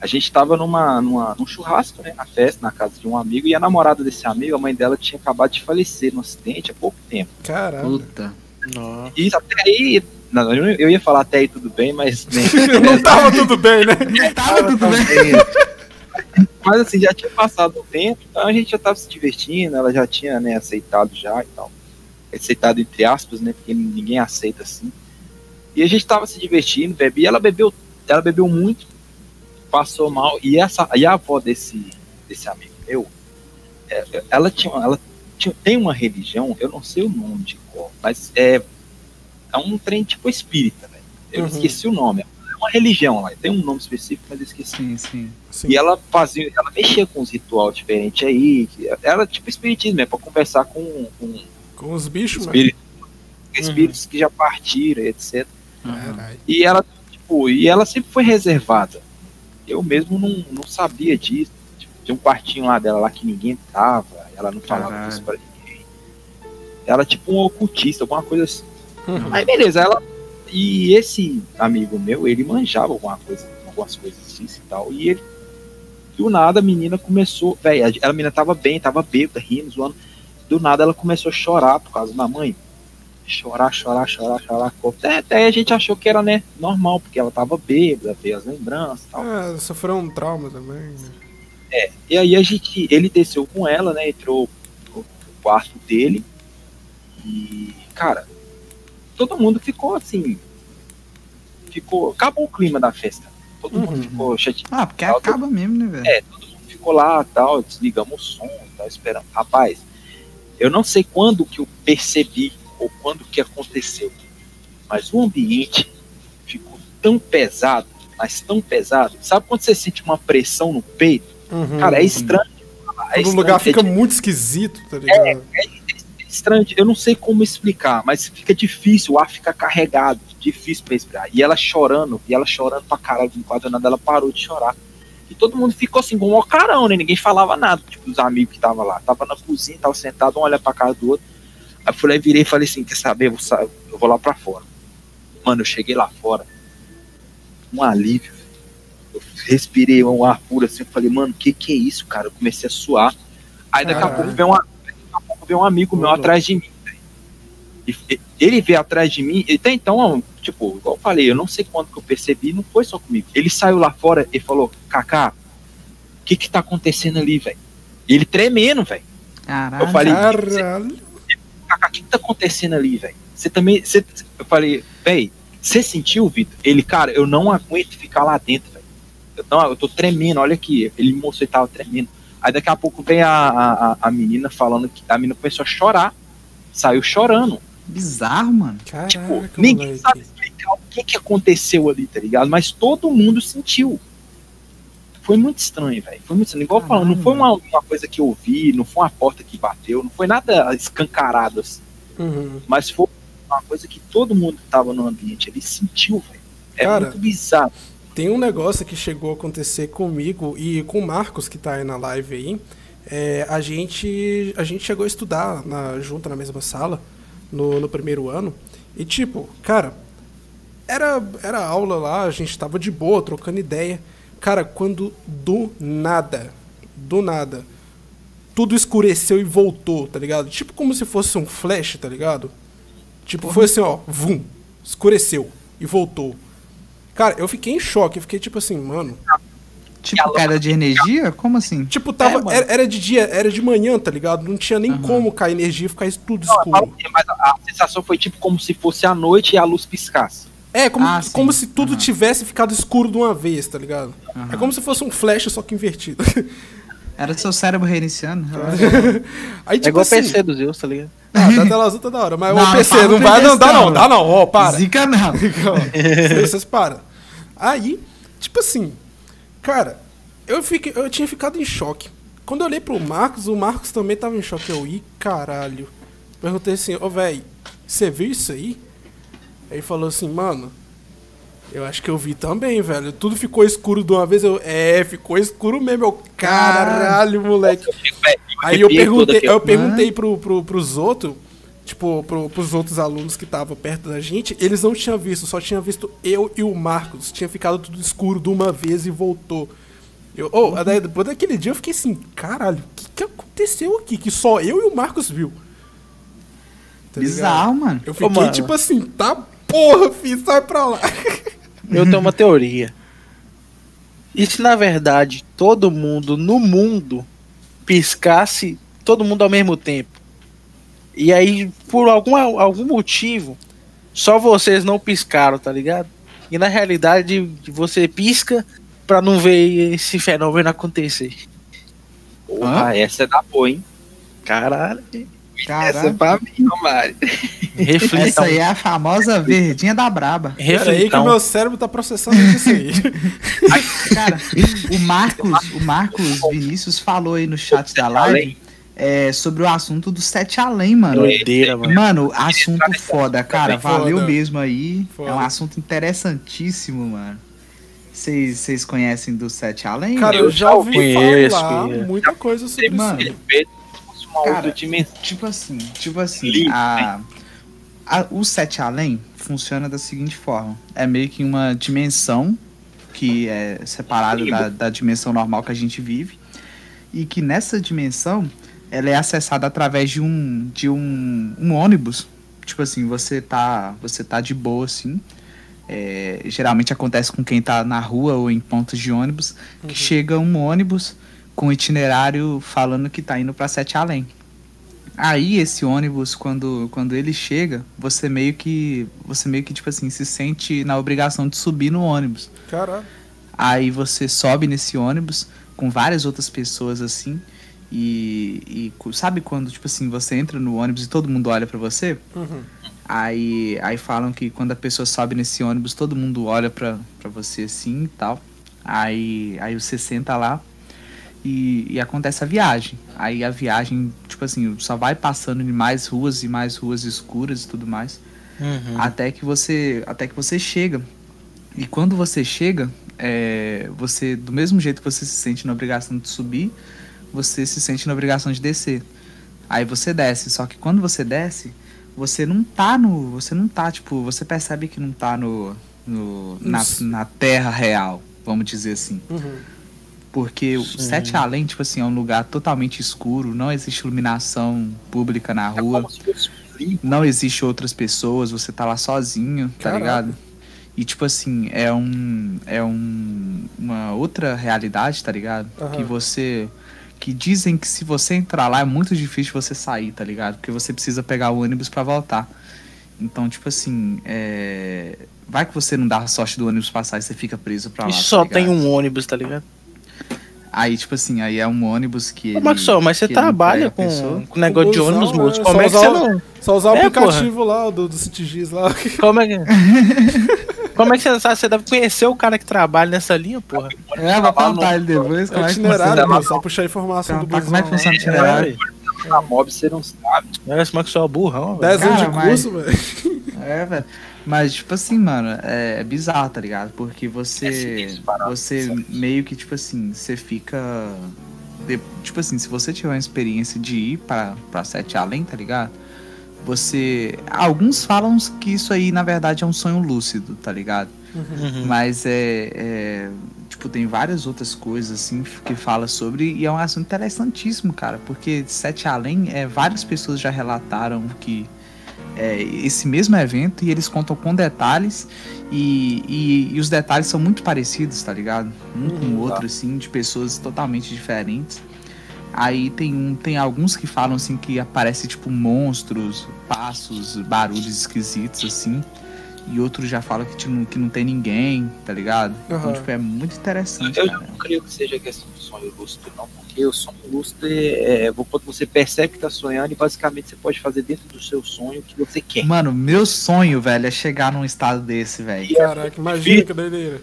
A gente tava numa, numa, num churrasco, né? Na festa, na casa de um amigo, e a namorada desse amigo, a mãe dela tinha acabado de falecer num acidente há pouco tempo. Caralho. Puta. Nossa. E até aí. Não, eu eu ia falar até aí tudo bem, mas. né, Não tava tudo bem, né? Tava tudo bem. Mas assim, já tinha passado um tempo, então a gente já tava se divertindo, ela já tinha, né, aceitado já e tal. Aceitado entre aspas, né? Porque ninguém aceita assim. E a gente tava se divertindo, bebia, ela bebeu, ela bebeu muito, passou mal, e essa e a avó desse, desse amigo meu, é, ela tinha, ela tinha, tem uma religião, eu não sei o nome de qual, mas é, é um trem tipo espírita, velho. Eu Uhum. esqueci o nome. É uma religião lá, tem um nome específico, mas eu esqueci. Sim, sim. Sim. E ela fazia, ela mexia com uns ritual diferentes aí, que era tipo espiritismo, é pra conversar com, com Com os bichos, mano. espíritos, espíritos que já partiram, etc. Caralho. E ela, tipo, e ela sempre foi reservada. Eu mesmo não, não sabia disso. Tipo, tinha um quartinho lá dela lá que ninguém tava, ela não falava Caralho. isso pra ninguém. Ela tipo um ocultista, alguma coisa assim. Uhum. Aí beleza, ela. E esse amigo meu, ele manjava alguma coisa, algumas coisas disso e tal. E ele. Do nada a menina começou. A, a menina tava bem, tava bêbada, rindo, zoando. Do nada ela começou a chorar por causa da mãe. Chorar, chorar, chorar, chorar. Até, até a gente achou que era, né, normal, porque ela tava bêbada, veio as lembranças e tal. Ah, sofreu um trauma também. né? E aí a gente, ele desceu com ela, né? Entrou no no quarto dele. E, cara, todo mundo ficou assim. Ficou. Acabou o clima da festa. Todo mundo Uhum. ficou chateado. Ah, porque acaba mesmo, né, velho? É, todo mundo ficou lá tal, desligamos o som, tal, esperando. Rapaz, eu não sei quando que eu percebi ou quando que aconteceu, mas o ambiente ficou tão pesado, mas tão pesado. Sabe quando você sente uma pressão no peito? Uhum. Cara, é estranho. É estranho, lugar é fica di- muito esquisito, tá ligado? é estranho, eu não sei como explicar, mas fica difícil, o ar fica carregado, difícil pra explicar. E ela chorando, e ela chorando pra caralho, no quadro nada, ela parou de chorar. E todo mundo ficou assim, com um carão, né? Ninguém falava nada, tipo, os amigos que estavam lá. Tava na cozinha, tava sentado, um olha pra cara do outro. Aí eu e virei e falei assim, quer saber, eu vou, sa- eu vou lá pra fora. Mano, eu cheguei lá fora, um alívio. Eu respirei um ar puro assim, eu falei, mano, que que é isso, cara? Eu comecei a suar. Aí daqui a pouco veio, pouco veio um amigo meu atrás de mim. E e- ele veio atrás de mim, e até então, tipo, igual eu falei, eu não sei quando que eu percebi, não foi só comigo. Ele saiu lá fora e falou, Kaká, o que que tá acontecendo ali, velho? Ele tremendo, velho. Caralho. Eu falei, Caralho. Kaká, o que que tá acontecendo ali, velho? Você também, você, eu falei, velho, você sentiu, Vitor? Ele, cara, eu não aguento ficar lá dentro, velho. Eu, não, eu tô tremendo, olha aqui. Ele me mostrou que tava tremendo. Aí daqui a pouco vem a, a- a menina falando que a menina começou a chorar. Saiu chorando. Bizarro, mano. Tipo, Caraca, ninguém moleque. sabe explicar o que, que aconteceu ali, tá ligado? Mas todo mundo sentiu. Foi muito estranho, velho. Foi muito estranho. Igual Caralho. falando, não foi uma, uma coisa que eu vi, não foi uma porta que bateu, não foi nada escancarado assim. Uhum. Mas foi uma coisa que todo mundo que tava no ambiente ali sentiu, velho. É Cara, muito bizarro. Tem um negócio que chegou a acontecer comigo e com o Marcos, que tá aí na live aí. É, a, gente, a gente chegou a estudar na, junto na mesma sala no, no primeiro ano. E tipo, cara, era, era aula lá, a gente tava de boa, trocando ideia. Cara, quando do nada, do nada, tudo escureceu e voltou, tá ligado? Tipo como se fosse um flash, tá ligado? Tipo, foi assim, ó, vum, escureceu e voltou. Cara, eu fiquei em choque, eu fiquei tipo assim, mano. Tipo, queda de energia? Como assim? Tipo, tava. É, era, era de dia, era de manhã, tá ligado? Não tinha nem como cair energia e ficar isso tudo Não, escuro. que- mas a, a sensação foi tipo como se fosse a noite e a luz piscasse. É, como, Ah, como se tudo Aham. tivesse ficado escuro de uma vez, tá ligado? Aham. É como se fosse um flash, só que invertido. Era seu cérebro reiniciando? relaxa. Aí, É tipo igual o assim. PC dos Zeus, tá ligado? Ah, da tela azul tá da hora. Mas Não, o PC não vai, não, dá não, dá não, ó, para. Zica não. Vocês param. Aí, tipo assim, cara, eu, fiquei, eu tinha ficado em choque. Quando eu olhei pro Marcos, o Marcos também tava em choque. Eu, ih, caralho. Perguntei assim, ô, velho, você viu isso aí? Aí falou assim, mano, eu acho que eu vi também, velho. Tudo ficou escuro de uma vez. Eu, é, ficou escuro mesmo. Eu, caralho, moleque. Aí eu perguntei, eu perguntei pro, pro, pros outros, tipo, pro, pros outros alunos que estavam perto da gente, eles não tinham visto, só tinham visto eu e o Marcos. Tinha ficado tudo escuro de uma vez e voltou. Eu, oh, daí, depois daquele dia eu fiquei assim, caralho, o que, que aconteceu aqui? Que só eu e o Marcos viu. Tá ligado? Bizarro, mano. Eu fiquei mano. tipo assim, tá porra, filho, sai pra lá. Eu tenho uma teoria. E se na verdade todo mundo no mundo piscasse todo mundo ao mesmo tempo? E aí, por algum, algum motivo, só vocês não piscaram, tá ligado? E na realidade você pisca pra não ver esse fenômeno acontecer. Porra, essa é da boa, hein? Caralho. Essa é Caralho. pra mim, ô Mário. Reflitam. Essa aí é a famosa verdinha da braba. Pera aí que o reflitam. meu cérebro tá processando isso aí. Cara, o Marcos, o Marcos Vinícius falou aí no chat da live é, sobre o assunto do Sete Além, mano. Doideira, mano. Mano, assunto foda, cara. Foda. Valeu mesmo aí. Foda. É um assunto interessantíssimo, mano. Vocês conhecem do Sete Além? Cara, Eu já ouvi conheço, falar conheço. muita coisa sobre isso. Mano, uma Cara. Tipo assim, tipo assim, Lindo, a, a- o Sete Além funciona da seguinte forma: é meio que uma dimensão que é separada da, da dimensão normal que a gente vive, e que nessa dimensão ela é acessada através de um de um, um ônibus. Tipo assim, você tá você tá de boa assim. é, geralmente acontece com quem tá na rua ou em pontos de ônibus, que chega um ônibus com itinerário falando que tá indo pra Sete Além. Aí esse ônibus, quando, quando ele chega, você meio que. Você meio que, tipo assim, se sente na obrigação de subir no ônibus. Caralho. Aí você sobe nesse ônibus com várias outras pessoas assim. E, e sabe quando, tipo assim, você entra no ônibus e todo mundo olha pra você? Uhum. Aí, aí falam que quando a pessoa sobe nesse ônibus, todo mundo olha pra, pra você assim e tal. Aí, aí você senta lá e, e acontece a viagem. Aí a viagem, tipo assim, só vai passando de mais ruas e mais ruas escuras e tudo mais. Uhum. Até que você. Até que você chega. E quando você chega, é, você, do mesmo jeito que você se sente na obrigação de subir, você se sente na obrigação de descer. Aí você desce, só que quando você desce, você não tá no. Você não tá, tipo, você percebe que não tá no. no na, na terra real, vamos dizer assim. Uhum. Porque o Sim. Sete Além, tipo assim, é um lugar totalmente escuro, não existe iluminação pública na É rua limbo. não existe outras pessoas, você tá lá sozinho, tá ligado? E tipo assim, é um é um uma outra realidade, tá ligado? Aham. Que você que dizem que se você entrar lá é muito difícil você sair, tá ligado? Porque você precisa pegar o ônibus pra voltar. Então, tipo assim, é... vai que você não dá a sorte do ônibus passar e você fica preso pra lá. E tá só tem ligado? um ônibus, tá ligado? Aí, tipo assim, aí é um ônibus que. Ô, ele- Maxwell, mas você trabalha com, com negócio de ônibus, é, moço. só Como é que usar você o- não. Só usar o É, aplicativo lá do, do CityGis lá. Como é que. Como é que você não sabe? Você deve conhecer o cara que trabalha nessa linha, porra. É, vou perguntar ele depois. É Como é que itinerário, funciona. mano, só puxar a informação do Tá, Como é que funciona o itinerário? Na mob você não sabe. Parece que sou burrão, lá. velho. 10 anos de curso, velho. É, velho. Mas, tipo assim, mano, é bizarro, tá ligado? Porque É você. Você meio que, tipo assim, você fica. de- Tipo assim, se você tiver uma experiência de ir pra, pra Sete Além, tá ligado? Você. Alguns falam que isso aí, na verdade, é um sonho lúcido, tá ligado? Uhum. Mas é, é, Tipo, tem várias outras coisas, assim, que fala sobre. E é um assunto interessantíssimo, cara. Porque Sete Além, é, várias pessoas já relataram que. É, esse mesmo evento e eles contam com detalhes e, e, e os detalhes são muito parecidos, tá ligado? Um com o outro, assim, de pessoas totalmente diferentes. Aí tem, um, tem alguns que falam assim que aparece tipo monstros, passos, barulhos esquisitos assim. E outros já falam que, tipo, que não tem ninguém, tá ligado? Então, Aham. tipo, é muito interessante, Eu cara. não creio que seja questão do sonho lúcido, não, porque o sonho lúcido é, é quando você percebe que tá sonhando e basicamente você pode fazer dentro do seu sonho o que você quer. Mano, meu sonho, velho, é chegar num estado desse, velho. Caraca, imagina que doideira.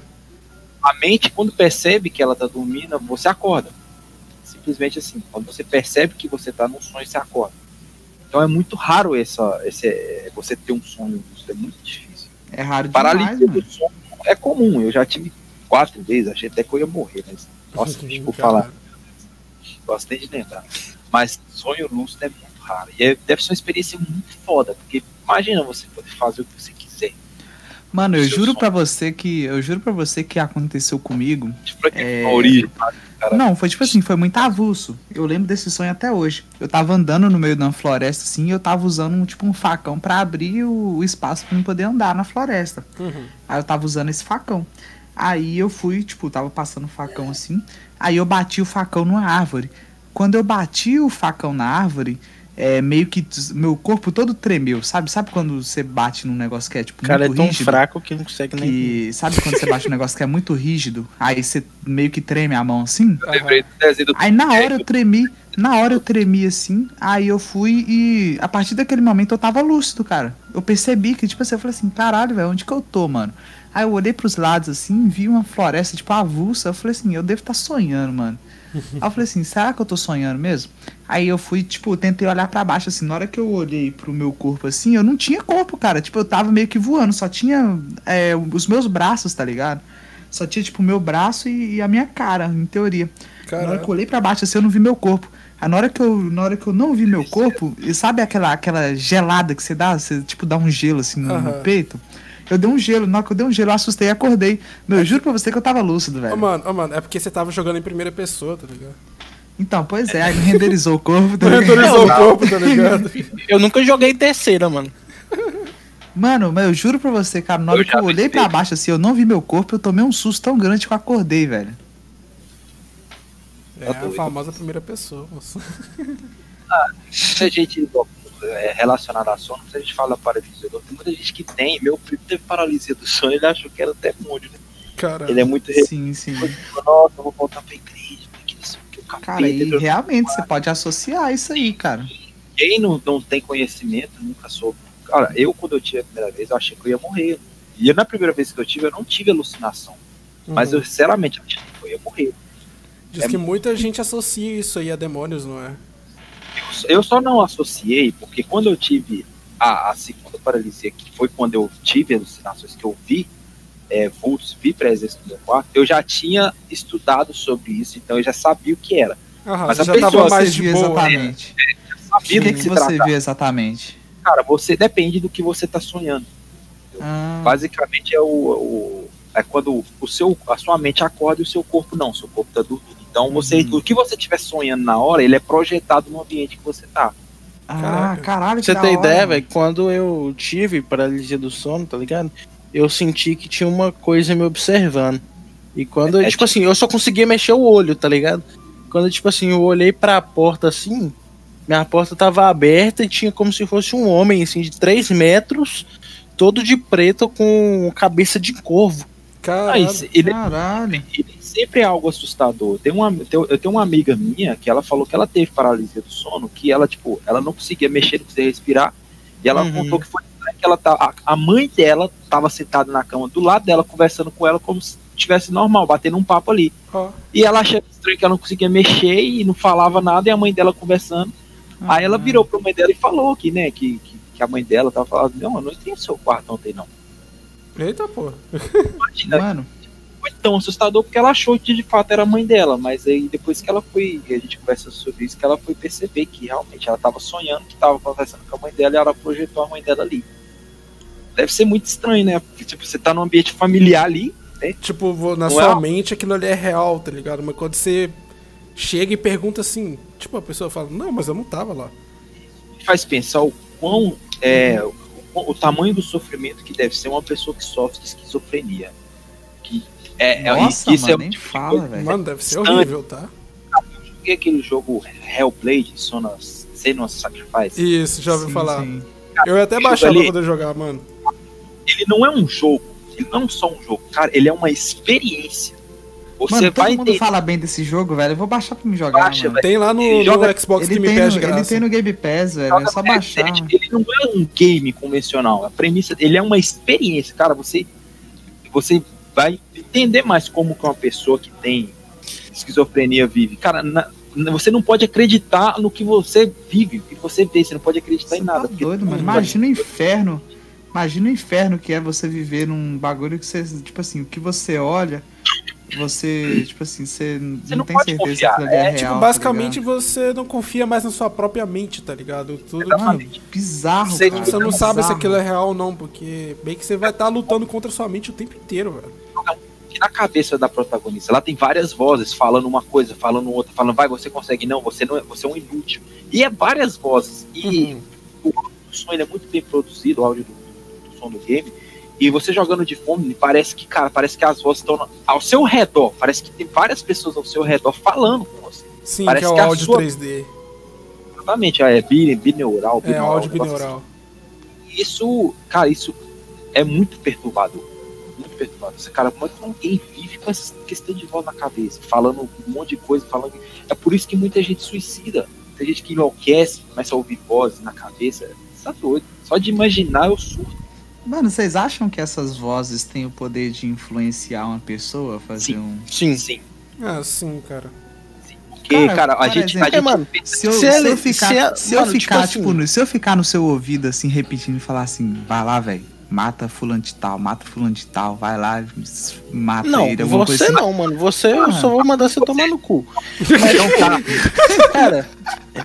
A mente, quando percebe que ela tá dormindo, você acorda. Simplesmente assim, quando você percebe que você tá num sonho, você acorda. Então é muito raro essa, esse, é, você ter um sonho lúcido, é muito difícil. É raro demais, Paralisia mano. do sono é comum, eu já tive quatro vezes, achei até que eu ia morrer, mas. Nossa, desculpa falar, gosto nem de lembrar. Mas sonho lúcido é muito raro. E é- deve ser uma experiência muito foda, porque imagina você poder fazer o que você quiser. Mano, eu juro pra você que. Eu juro pra você que aconteceu comigo. Tipo, É. origem? Cara, Não, foi tipo assim, foi muito avulso. Eu lembro desse sonho até hoje. Eu tava andando no meio de uma floresta, assim, e eu tava usando um, tipo um facão pra abrir o, o espaço pra eu poder andar na floresta. Uhum. Aí eu tava usando esse facão. Aí eu fui, tipo, tava passando o facão assim. Aí eu bati o facão numa árvore. Quando eu bati o facão na árvore, é, meio que meu corpo todo tremeu, sabe? Sabe quando você bate num negócio que é tipo O cara é muito tão rígido? fraco que não consegue nem. Que, sabe quando você bate um negócio que é muito rígido? Aí você meio que treme a mão assim? eu lembrei do desenho do Aí na hora eu tremi, na hora eu tremi assim, aí eu fui e a partir daquele momento eu tava lúcido, cara. Eu percebi que, tipo assim, eu falei assim, caralho, velho, onde que eu tô, mano? Aí eu olhei pros lados assim, vi uma floresta, tipo, avulsa, eu falei assim, eu devo estar sonhando, mano. Aí eu falei assim, será que eu tô sonhando mesmo? Aí eu fui, tipo, tentei olhar pra baixo, assim, na hora que eu olhei pro meu corpo, assim, eu não tinha corpo, cara. Tipo, eu tava meio que voando, só tinha é, os meus braços, tá ligado? Só tinha, tipo, o meu braço e, e a minha cara, em teoria. Na hora que eu olhei pra baixo, assim, eu não vi meu corpo. Aí na hora que eu, na hora que eu não vi meu corpo, e sabe aquela, aquela gelada que você dá? Você, tipo, dá um gelo, assim, no, no Aham. peito? Eu dei um gelo. Na hora que eu dei um gelo, eu assustei e acordei. Meu, eu juro pra você que eu tava lúcido, Ô, velho. mano, ô, mano, é porque você tava jogando em primeira pessoa, tá ligado? Então, pois é, aí renderizou o corpo. Tá ligado? Renderizou o corpo, tá ligado? Eu nunca joguei em terceira, mano. Mano, mas eu juro pra você, cara, na hora Eu que eu olhei pra baixo, assim, eu não vi meu corpo, eu tomei um susto tão grande que eu acordei, velho. É a famosa primeira pessoa, moço. Muita gente é, relacionada a sono, muita gente fala paralisia do sono. Tem muita gente que tem. Meu primo teve paralisia do sono, ele achou que era demônio, né? Cara, Ele é muito Sim, sim. Nossa, eu vou voltar pra igreja, porque isso que o capeta. Cara, e realmente você pode associar isso aí, cara. Quem não, não tem conhecimento, nunca soube. Cara, eu quando eu tive a primeira vez, eu achei que eu ia morrer. E na primeira vez que eu tive, eu não tive alucinação. Mas uhum. eu sinceramente achei que eu ia morrer. Diz que muita gente associa isso aí a demônios, não é? Eu só não associei, porque quando eu tive a, a segunda paralisia, que foi quando eu tive alucinações que eu vi, é, vultos, vi presença no meu quarto, eu já tinha estudado sobre isso, então eu já sabia o que era. Aham, Mas a já pessoa mais de boa. né? exatamente? Eu O sabia que, do que, que se você tratava. viu exatamente? Cara, você depende do que você está sonhando. Ah, Basicamente é o, o- é quando o seu, a sua mente acorda e o seu corpo não, seu corpo está dormindo. Então você, Uhum. o que você estiver sonhando na hora, ele é projetado no ambiente que você tá. ah, Caraca. caralho, Pra que você hora, ideia, velho, quando eu tive paralisia do sono, tá ligado? Eu senti que tinha uma coisa me observando. E quando, É, é tipo assim, eu só conseguia mexer o olho, tá ligado? Quando, tipo assim, eu olhei pra porta assim, minha porta tava aberta e tinha como se fosse um homem, assim, de 3 metros, todo de preto com cabeça de corvo. Ah, Caralho. isso- ele, Caralho. ele sempre é algo assustador. Tem uma, eu tenho uma amiga minha que ela falou que ela teve paralisia do sono, que ela, tipo, ela não conseguia mexer, não conseguia respirar, e ela Uhum. contou que foi que que ela tá. A, a mãe dela tava sentada na cama do lado dela, conversando com ela como se tivesse normal, batendo um papo ali. Ó, E ela achando estranho que ela não conseguia mexer e não falava nada, e a mãe dela conversando. Aí ela virou pra mãe dela e falou que, né, que, que, que a mãe dela tava falando, não, eu não entrei no seu quarto ontem, não. Eita, pô. Imagina, Mano, foi tão assustador porque ela achou que de fato era a mãe dela, mas aí depois que ela foi, a gente conversa sobre isso, que ela foi perceber que realmente ela tava sonhando que tava acontecendo com a mãe dela e ela projetou a mãe dela ali. Deve ser muito estranho, né? Porque tipo, você tá num ambiente familiar ali, Tipo, vo- na Não sua é? mente aquilo ali é real, tá ligado? Mas quando você chega e pergunta assim, tipo, a pessoa fala, não, mas eu não tava lá. faz pensar o quão é, o, o tamanho do sofrimento que deve ser uma pessoa que sofre de esquizofrenia. É, é nossa, que isso mano, é nem de fala, velho. Mano, deve ser horrível, tá? Eu joguei aquele jogo Hellblade, Sonos, Senua's Sacrifice. Isso, já ouviu Sim, falar. sim. Eu ia até baixar pra poder jogar, mano. Ele não é um jogo, ele não é só um jogo, cara, ele é uma experiência. Você Mano, todo vai mundo entender. fala bem desse jogo, velho. Eu vou baixar pra me jogar, Baixa. Tem lá no, no joga- Xbox Ele Game tem, Pass no, ele tem no Game Pass, velho. É só É, baixar. ele, ele não é um game convencional. A premissa, ele é uma experiência, cara. Você, você vai entender mais como que uma pessoa que tem esquizofrenia vive. Cara, na- na- você não pode acreditar no que você vive, no que você vê. Você não pode acreditar em Você nada. tá doido, mano. Imagina o inferno. Imagina o inferno que é você viver num bagulho que você, tipo assim, o que você olha, você, tipo assim, você, Você não, não tem pode certeza confiar, que aquilo ali é, é, real. Tipo, tá basicamente ligado? você não confia mais na sua própria mente, tá ligado? Tudo, Mano, bizarro, Você- cara. você não sabe se bizarro. aquilo é real ou não, porque bem que você vai estar lutando contra sua mente o tempo inteiro, velho. Que na cabeça da protagonista, ela tem várias vozes falando uma coisa, falando outra, falando, vai, você consegue, não, você não é, você é um inútil. E é várias vozes. E Uhum. o som é muito bem produzido, o áudio do, do- som do game. E você jogando de fone, parece que, cara, parece que as vozes estão ao seu redor. Parece que tem várias pessoas ao seu redor falando com você. Sim, Parece que é o que áudio sua- 3D. Exatamente, é bi- bineural, É, áudio binaural. assim. Isso, cara, isso é muito perturbador. Muito perturbador. Cara, como é que alguém vive com essa questão de voz na cabeça, falando um monte de coisa, falando. É por isso que muita gente suicida. Tem gente que enlouquece, começa a ouvir vozes na cabeça. Tá doido. Só de imaginar eu surto. Mano, vocês acham que essas vozes têm o poder de influenciar uma pessoa a fazer Sim. um. Sim. Sim. Ah, sim, cara. Porque, Cara, cara, a gente. exemplo, a gente mano, Se eu, Se se ele- eu ficar, se a- se eu mano, tipo ficar assim- tipo, no- se eu ficar no seu ouvido assim repetindo e falar assim, vai lá, velho, mata fulano de tal, mata fulano de tal, vai lá, mata Não, ele, alguma você coisa assim. não, mano. Você eu Ah. só vou mandar você tomar no cu. Então tá. Cara,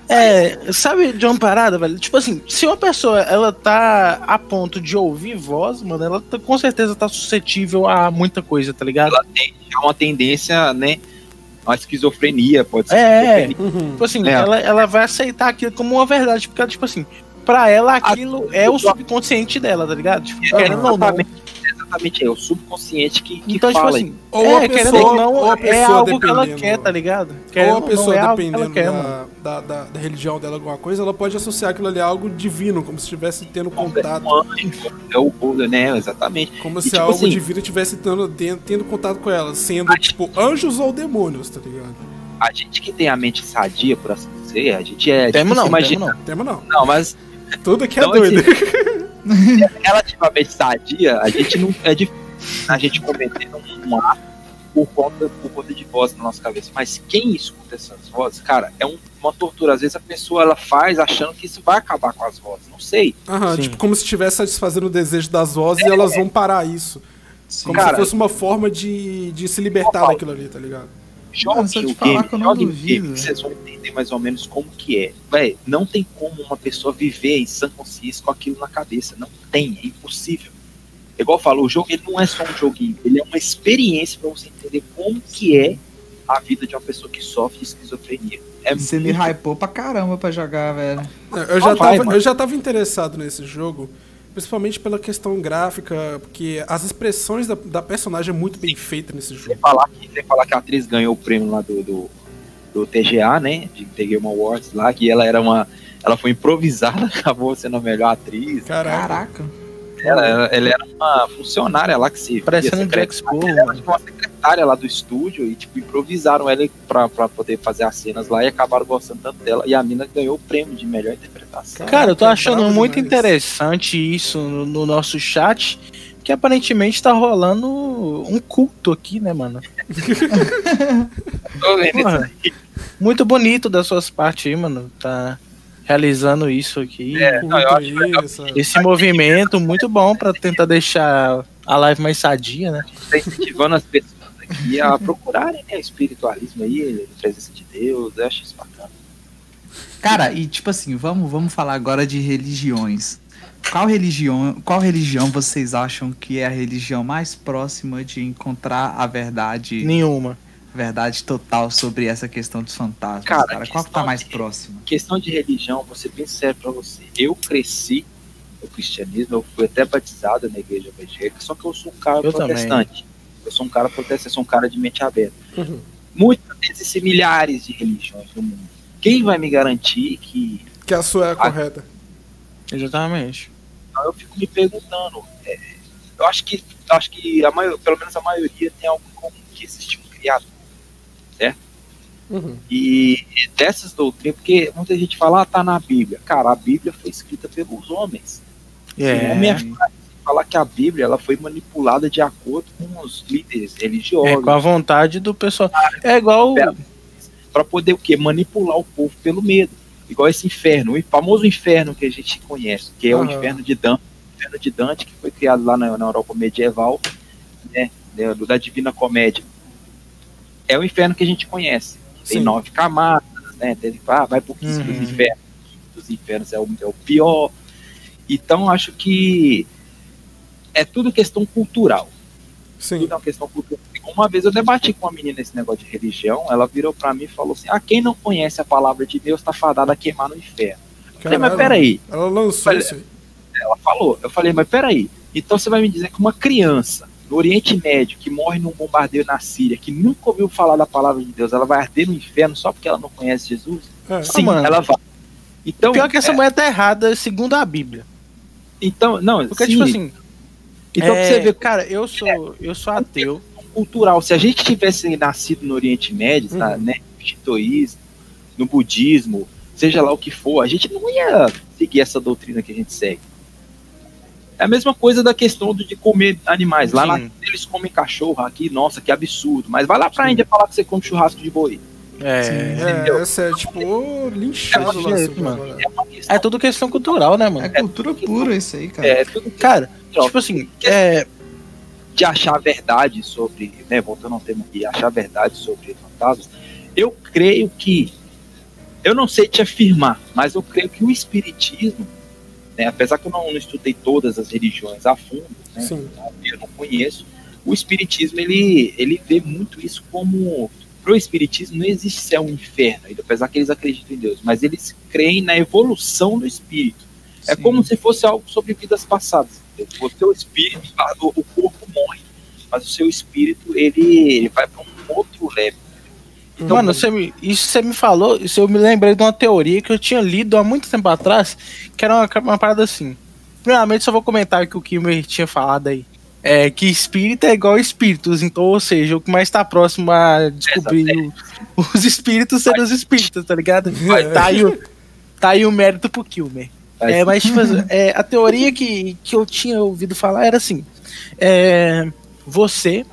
é, sabe de uma parada, velho? Tipo assim, se uma pessoa ela tá a ponto de ouvir voz, mano, ela tá- com certeza tá suscetível a muita coisa, tá ligado? Ela tem já uma tendência, né? A esquizofrenia, pode ser. É, esquizofrenia. Uhum. Tipo assim, É. ela, ela vai aceitar aquilo como uma verdade, porque, tipo assim, pra ela aquilo é o subconsciente dela, tá ligado? Tipo, querendo ou não. Exatamente, exatamente, é o subconsciente que, que Então, tipo fala. assim, Ou é, a querendo pessoa- ou não, ou a é pessoa algo que ela quer, tá ligado? Ou Querendo a pessoa, não, é dependendo quer, da, da, da, da religião dela, alguma coisa, ela pode associar aquilo ali a algo divino, como se estivesse tendo contato. é o Buda, né? Exatamente. Como E, se tipo algo assim- divino estivesse tendo, tendo, tendo contato com ela, sendo, tipo, anjos ou demônios, tá ligado? A gente que tem a mente sadia, por assim dizer, a gente é. Temo difícil não, imaginar. temo não. Temo não. Não, mas Tudo aqui é Não, doido. relativamente sadia, a gente não é difícil a gente cometer um, um ato por conta, por conta de voz na nossa cabeça. Mas quem escuta essas vozes, cara, é um- uma tortura. Às vezes a pessoa ela faz achando que isso vai acabar com as vozes. Não sei. Aham, Sim. tipo, como se estivesse satisfazendo o desejo das vozes e elas vão parar isso. Como Cara, se fosse uma forma de, de se libertar daquilo ali, tá ligado? Jogue o falar game, que eu não jogue o game, que vocês vão entender mais ou menos como que é. Véi, não tem como uma pessoa viver em sã consciência com aquilo na cabeça. Não tem, é impossível. É Igual eu falo, o jogo ele não é só um joguinho, ele é uma experiência para você entender como que é a vida de uma pessoa que sofre de esquizofrenia. É Você me muito- hypou pra caramba pra jogar, velho. Eu já, vai, tava, mano. eu já tava interessado nesse jogo, principalmente pela questão gráfica, porque as expressões da, da personagem é muito bem feita nesse Sem jogo. falar, que, sem falar que a atriz ganhou o prêmio lá do, do, do TGA, né? De The Game Awards lá, que ela era uma. Ela foi improvisada, acabou sendo a melhor atriz. Caraca. Caraca. Ela, ela, ela era uma funcionária lá que se. Parecendo um Jack Sparrow, Ela. Secretária lá do estúdio e, tipo, improvisaram ela pra, pra poder fazer as cenas lá e acabaram gostando tanto dela. E a mina ganhou o prêmio de melhor interpretação. Cara, eu tô achando bravo muito demais. interessante isso no, no nosso chat, que aparentemente tá rolando um culto aqui, né, mano? Tô vendo isso Porra, muito bonito das suas partes aí, mano. Tá realizando isso aqui. É, não, eu acho legal. Isso, Esse movimento muito bom pra tentar deixar a live mais sadia, né? tá incentivando as pessoas aqui a procurarem né, espiritualismo aí, a presença de Deus. Eu acho isso bacana. Cara, e tipo assim, vamos, vamos falar agora de religiões. Qual religião, qual religião vocês acham que é a religião mais próxima de encontrar a verdade, Nenhuma. verdade total sobre essa questão dos fantasmas? Cara, Cara, a qual que tá mais de- próxima? questão de religião, vou ser bem sério pra você. Eu cresci no cristianismo, eu fui até batizado na igreja evangélica, só que eu sou um cara Eu também. Eu sou um cara protestante, eu sou um cara de mente aberta. Uhum. Muitas existem milhares de religiões no mundo. Quem vai me garantir que. Que a sua é a Ah. correta. Exatamente. Então, eu fico me perguntando. é, eu acho que, eu acho que a maior, pelo menos a maioria tem algo em comum, que existe um criador. Uhum. E dessas doutrinas, porque muita gente fala, ah, tá na Bíblia. Cara, a Bíblia foi escrita pelos homens. É, A minha falar que a Bíblia ela foi manipulada de acordo com os líderes é religiosos com a vontade do pessoal. É igual. Para poder o quê? Manipular o povo pelo medo. Igual esse inferno, o famoso inferno que a gente conhece, que é o inferno de Dante, o inferno de Dante que foi criado lá na, na Europa medieval, né, né, da Divina Comédia. É o inferno que a gente conhece. Tem Sim. nove camadas, né? Tem, ah, vai pro quinto Uhum. dos infernos. Dos infernos é o, é o pior. Então acho que é tudo questão cultural. Sim. Tudo é uma questão cultural. Uma vez eu debati com uma menina esse negócio de religião, ela virou pra mim e falou assim: Ah, quem não conhece a palavra de Deus tá fadado a queimar no inferno. Eu falei, mas Caralho, peraí, Ela lançou isso aí. ela falou. Eu falei, mas peraí, então você vai me dizer que uma criança no Oriente Médio que morre num bombardeio na Síria, que nunca ouviu falar da palavra de Deus, ela vai arder no inferno só porque ela não conhece Jesus? É. Sim, mano. ela vai. Então, Pior que essa é, mulher tá errada segundo a Bíblia. então não, Porque, sim, tipo assim, então pra é, você ver cara, eu sou, eu sou ateu. cultural. Se a gente tivesse nascido no Oriente Médio, Uhum. na, né, no shintoísmo, no budismo, seja lá o que for, a gente não ia seguir essa doutrina que a gente segue. É a mesma coisa da questão de comer animais. Lá Sim. na, eles comem cachorro aqui, nossa, que absurdo. Mas vai lá pra Sim. Índia falar que você come churrasco de boi. É, É, essa é tipo linchado É lá. jeito, mano. É é tudo questão cultural, né, mano? É cultura pura isso aí, cara. É, tudo Cara. Tipo assim, é, de achar a verdade sobre, né, voltando ao tema aqui, achar a verdade sobre fantasmas, eu creio que, eu não sei te afirmar, mas eu creio que o espiritismo, né, apesar que eu não, não estudei todas as religiões a fundo, né, eu não conheço, o espiritismo ele, ele vê muito isso como pro espiritismo não existe céu e inferno, apesar que eles acreditam em Deus, mas eles creem na evolução do espírito. É Sim. como se fosse algo sobre vidas passadas. O seu espírito, o corpo morre, mas o seu espírito ele, vai para um outro level. Então, mano, você me, isso você me falou, isso eu me lembrei de uma teoria que eu tinha lido há muito tempo atrás, que era uma, uma parada assim. Primeiramente, só vou comentar o que o Kimmer tinha falado aí. É que espírito é igual espíritos, então, ou seja, o que mais tá próximo a descobrir o- os espíritos serem os espíritos, tá ligado? Tá aí o, tá aí o mérito pro Kilmer. É, mas tipo, é, a teoria que, que eu tinha ouvido falar era assim: é, você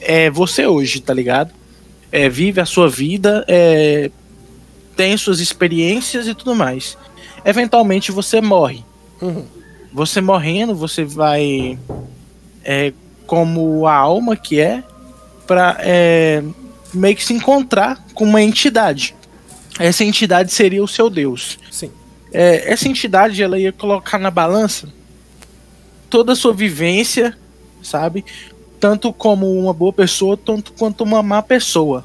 é você hoje, tá ligado? É, vive a sua vida, é, tem suas experiências e tudo mais. Eventualmente você morre. Uhum. Você morrendo, você vai é, como a alma que é para é, meio que se encontrar com uma entidade. Essa entidade seria o seu Deus Sim. É, essa entidade ela ia colocar na balança toda a sua vivência, sabe? Tanto como uma boa pessoa, tanto quanto uma má pessoa.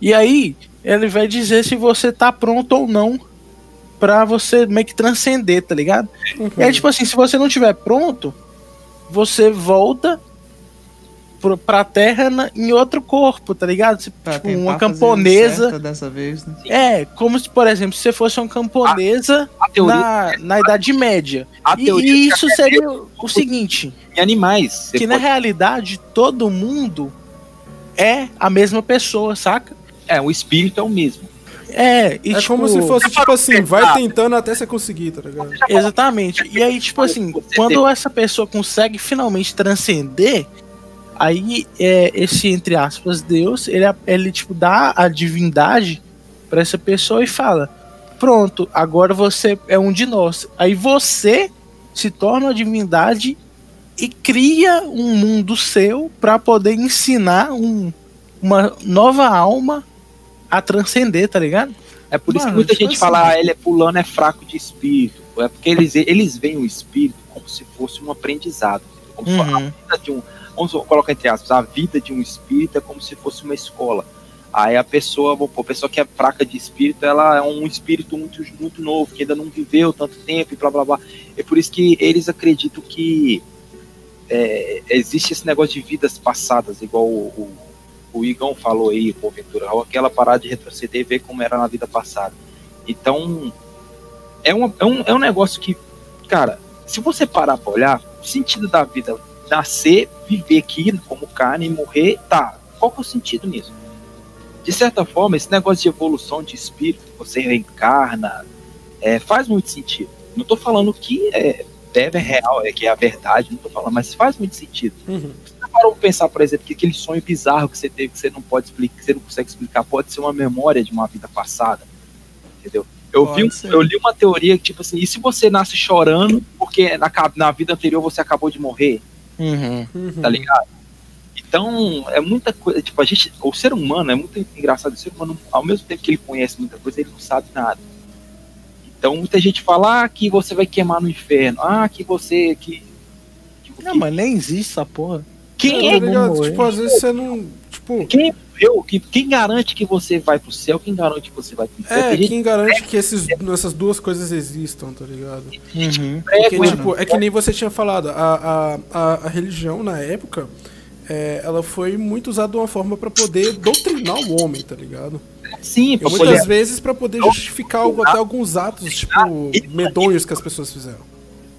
E aí, ele vai dizer se você tá pronto ou não pra você meio que transcender, tá ligado? Uhum. E aí, tipo assim, se você não tiver pronto, você volta pro, pra terra na- em outro corpo, tá ligado? Tipo, Pra uma camponesa. Dessa vez, né? É, como se, por exemplo, se você fosse uma camponesa teoria, na, na Idade Média. a E, teoria e isso seria o seguinte: em animais. Que na pode- realidade todo mundo é a mesma pessoa, saca? É, o espírito é o mesmo. É, e é tipo, como se fosse, tipo assim, vai tentando até você conseguir, tá ligado? Exatamente. E aí, tipo assim, quando essa pessoa consegue finalmente transcender, aí é, esse, entre aspas, Deus, ele, ele tipo, dá a divindade pra essa pessoa e fala: Pronto, agora você é um de nós. Aí você se torna a divindade e cria um mundo seu pra poder ensinar um, uma nova alma a transcender, tá ligado? É por isso que Mano, muita tipo gente assim- fala, ah, ele é fulano, é fraco de espírito. É porque eles, eles veem o espírito como se fosse um aprendizado. Como se fosse a Uhum. vida de um. Vamos colocar entre aspas, a vida de um espírito é como se fosse uma escola. Aí a pessoa, a pessoa que é fraca de espírito, ela é um espírito muito, muito novo, que ainda não viveu tanto tempo e blá blá blá. É por isso que eles acreditam que é, existe esse negócio de vidas passadas, igual o, o, o Igão falou aí, o Ventura, aquela parada de retroceder e ver como era na vida passada. Então, é um, é um, é um negócio que, cara, se você parar pra olhar, o sentido da vida, nascer, viver aqui como carne e morrer, tá, qual que é o sentido nisso? De certa forma, esse negócio de evolução de espírito, você reencarna, é, faz muito sentido. Não tô falando que é, deve é real, é que é a verdade, não tô falando, mas faz muito sentido. Uhum. Você parou pra pensar, por exemplo, que aquele sonho bizarro que você teve, que você não pode explicar, que você não consegue explicar, pode ser uma memória de uma vida passada. Entendeu? Eu, vi, Pode ser. eu li uma teoria que, tipo assim, e se você nasce chorando porque na, na vida anterior você acabou de morrer, Uhum. Uhum. tá ligado? Então, é muita coisa, tipo, a gente, o ser humano é muito engraçado, o ser humano, ao mesmo tempo que ele conhece muita coisa, ele não sabe nada. Então, muita gente fala, ah, que você vai queimar no inferno, ah, que você, que... que- Não, mas nem existe essa porra. quem É, é tá ligado? Tipo, às vezes você não. Tipo, Quem eu, que, quem garante que você vai pro céu? Quem garante que você vai pro inferno? é, quem garante que esses, essas duas coisas existam, tá ligado? Uhum. Porque, mano. tipo, é que nem você tinha falado, a, a, a, a religião na época, é, ela foi muito usada de uma forma pra poder doutrinar o homem, tá ligado? sim, pra muitas poder vezes pra poder justificar algo- até alguns atos, tipo, medonhos que as pessoas fizeram.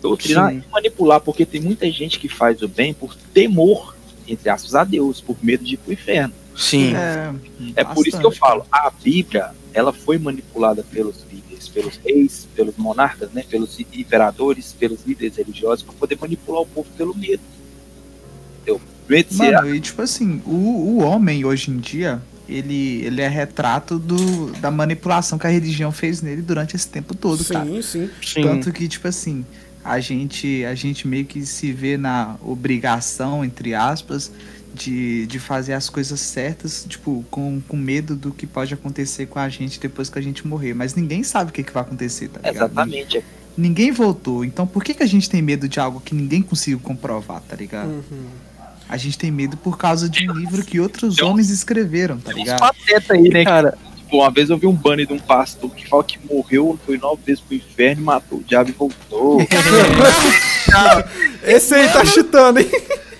doutrinar Sim. e manipular, porque tem muita gente que faz o bem por temor, entre aspas, a Deus, por medo de ir pro inferno. Sim. É, É por isso que eu falo, a Bíblia, ela foi manipulada pelos líderes, pelos reis, pelos monarcas, né, pelos imperadores, pelos líderes religiosos, para poder manipular o povo pelo medo. Entendeu? Medo Mano, e tipo assim, o, o homem hoje em dia, ele, ele é retrato do, da manipulação que a religião fez nele durante esse tempo todo, cara. Sim, sim. Sim. Tanto que, tipo assim, a gente, a gente meio que se vê na obrigação, entre aspas, de, de fazer as coisas certas, tipo, com, com medo do que pode acontecer com a gente depois que a gente morrer. Mas ninguém sabe o que, que vai acontecer, tá ligado? Exatamente. Ninguém voltou. Então por que, que a gente tem medo de algo que ninguém conseguiu comprovar, tá ligado? Uhum. A gente tem medo por causa de um livro que outros uns- homens escreveram, tá Tem uns ligado? pateta aí, né? Cara, Tipo, uma vez eu vi um banner de um pastor que fala que morreu, foi nove vezes pro inferno e matou o diabo e voltou. Esse aí tá cheatando, hein?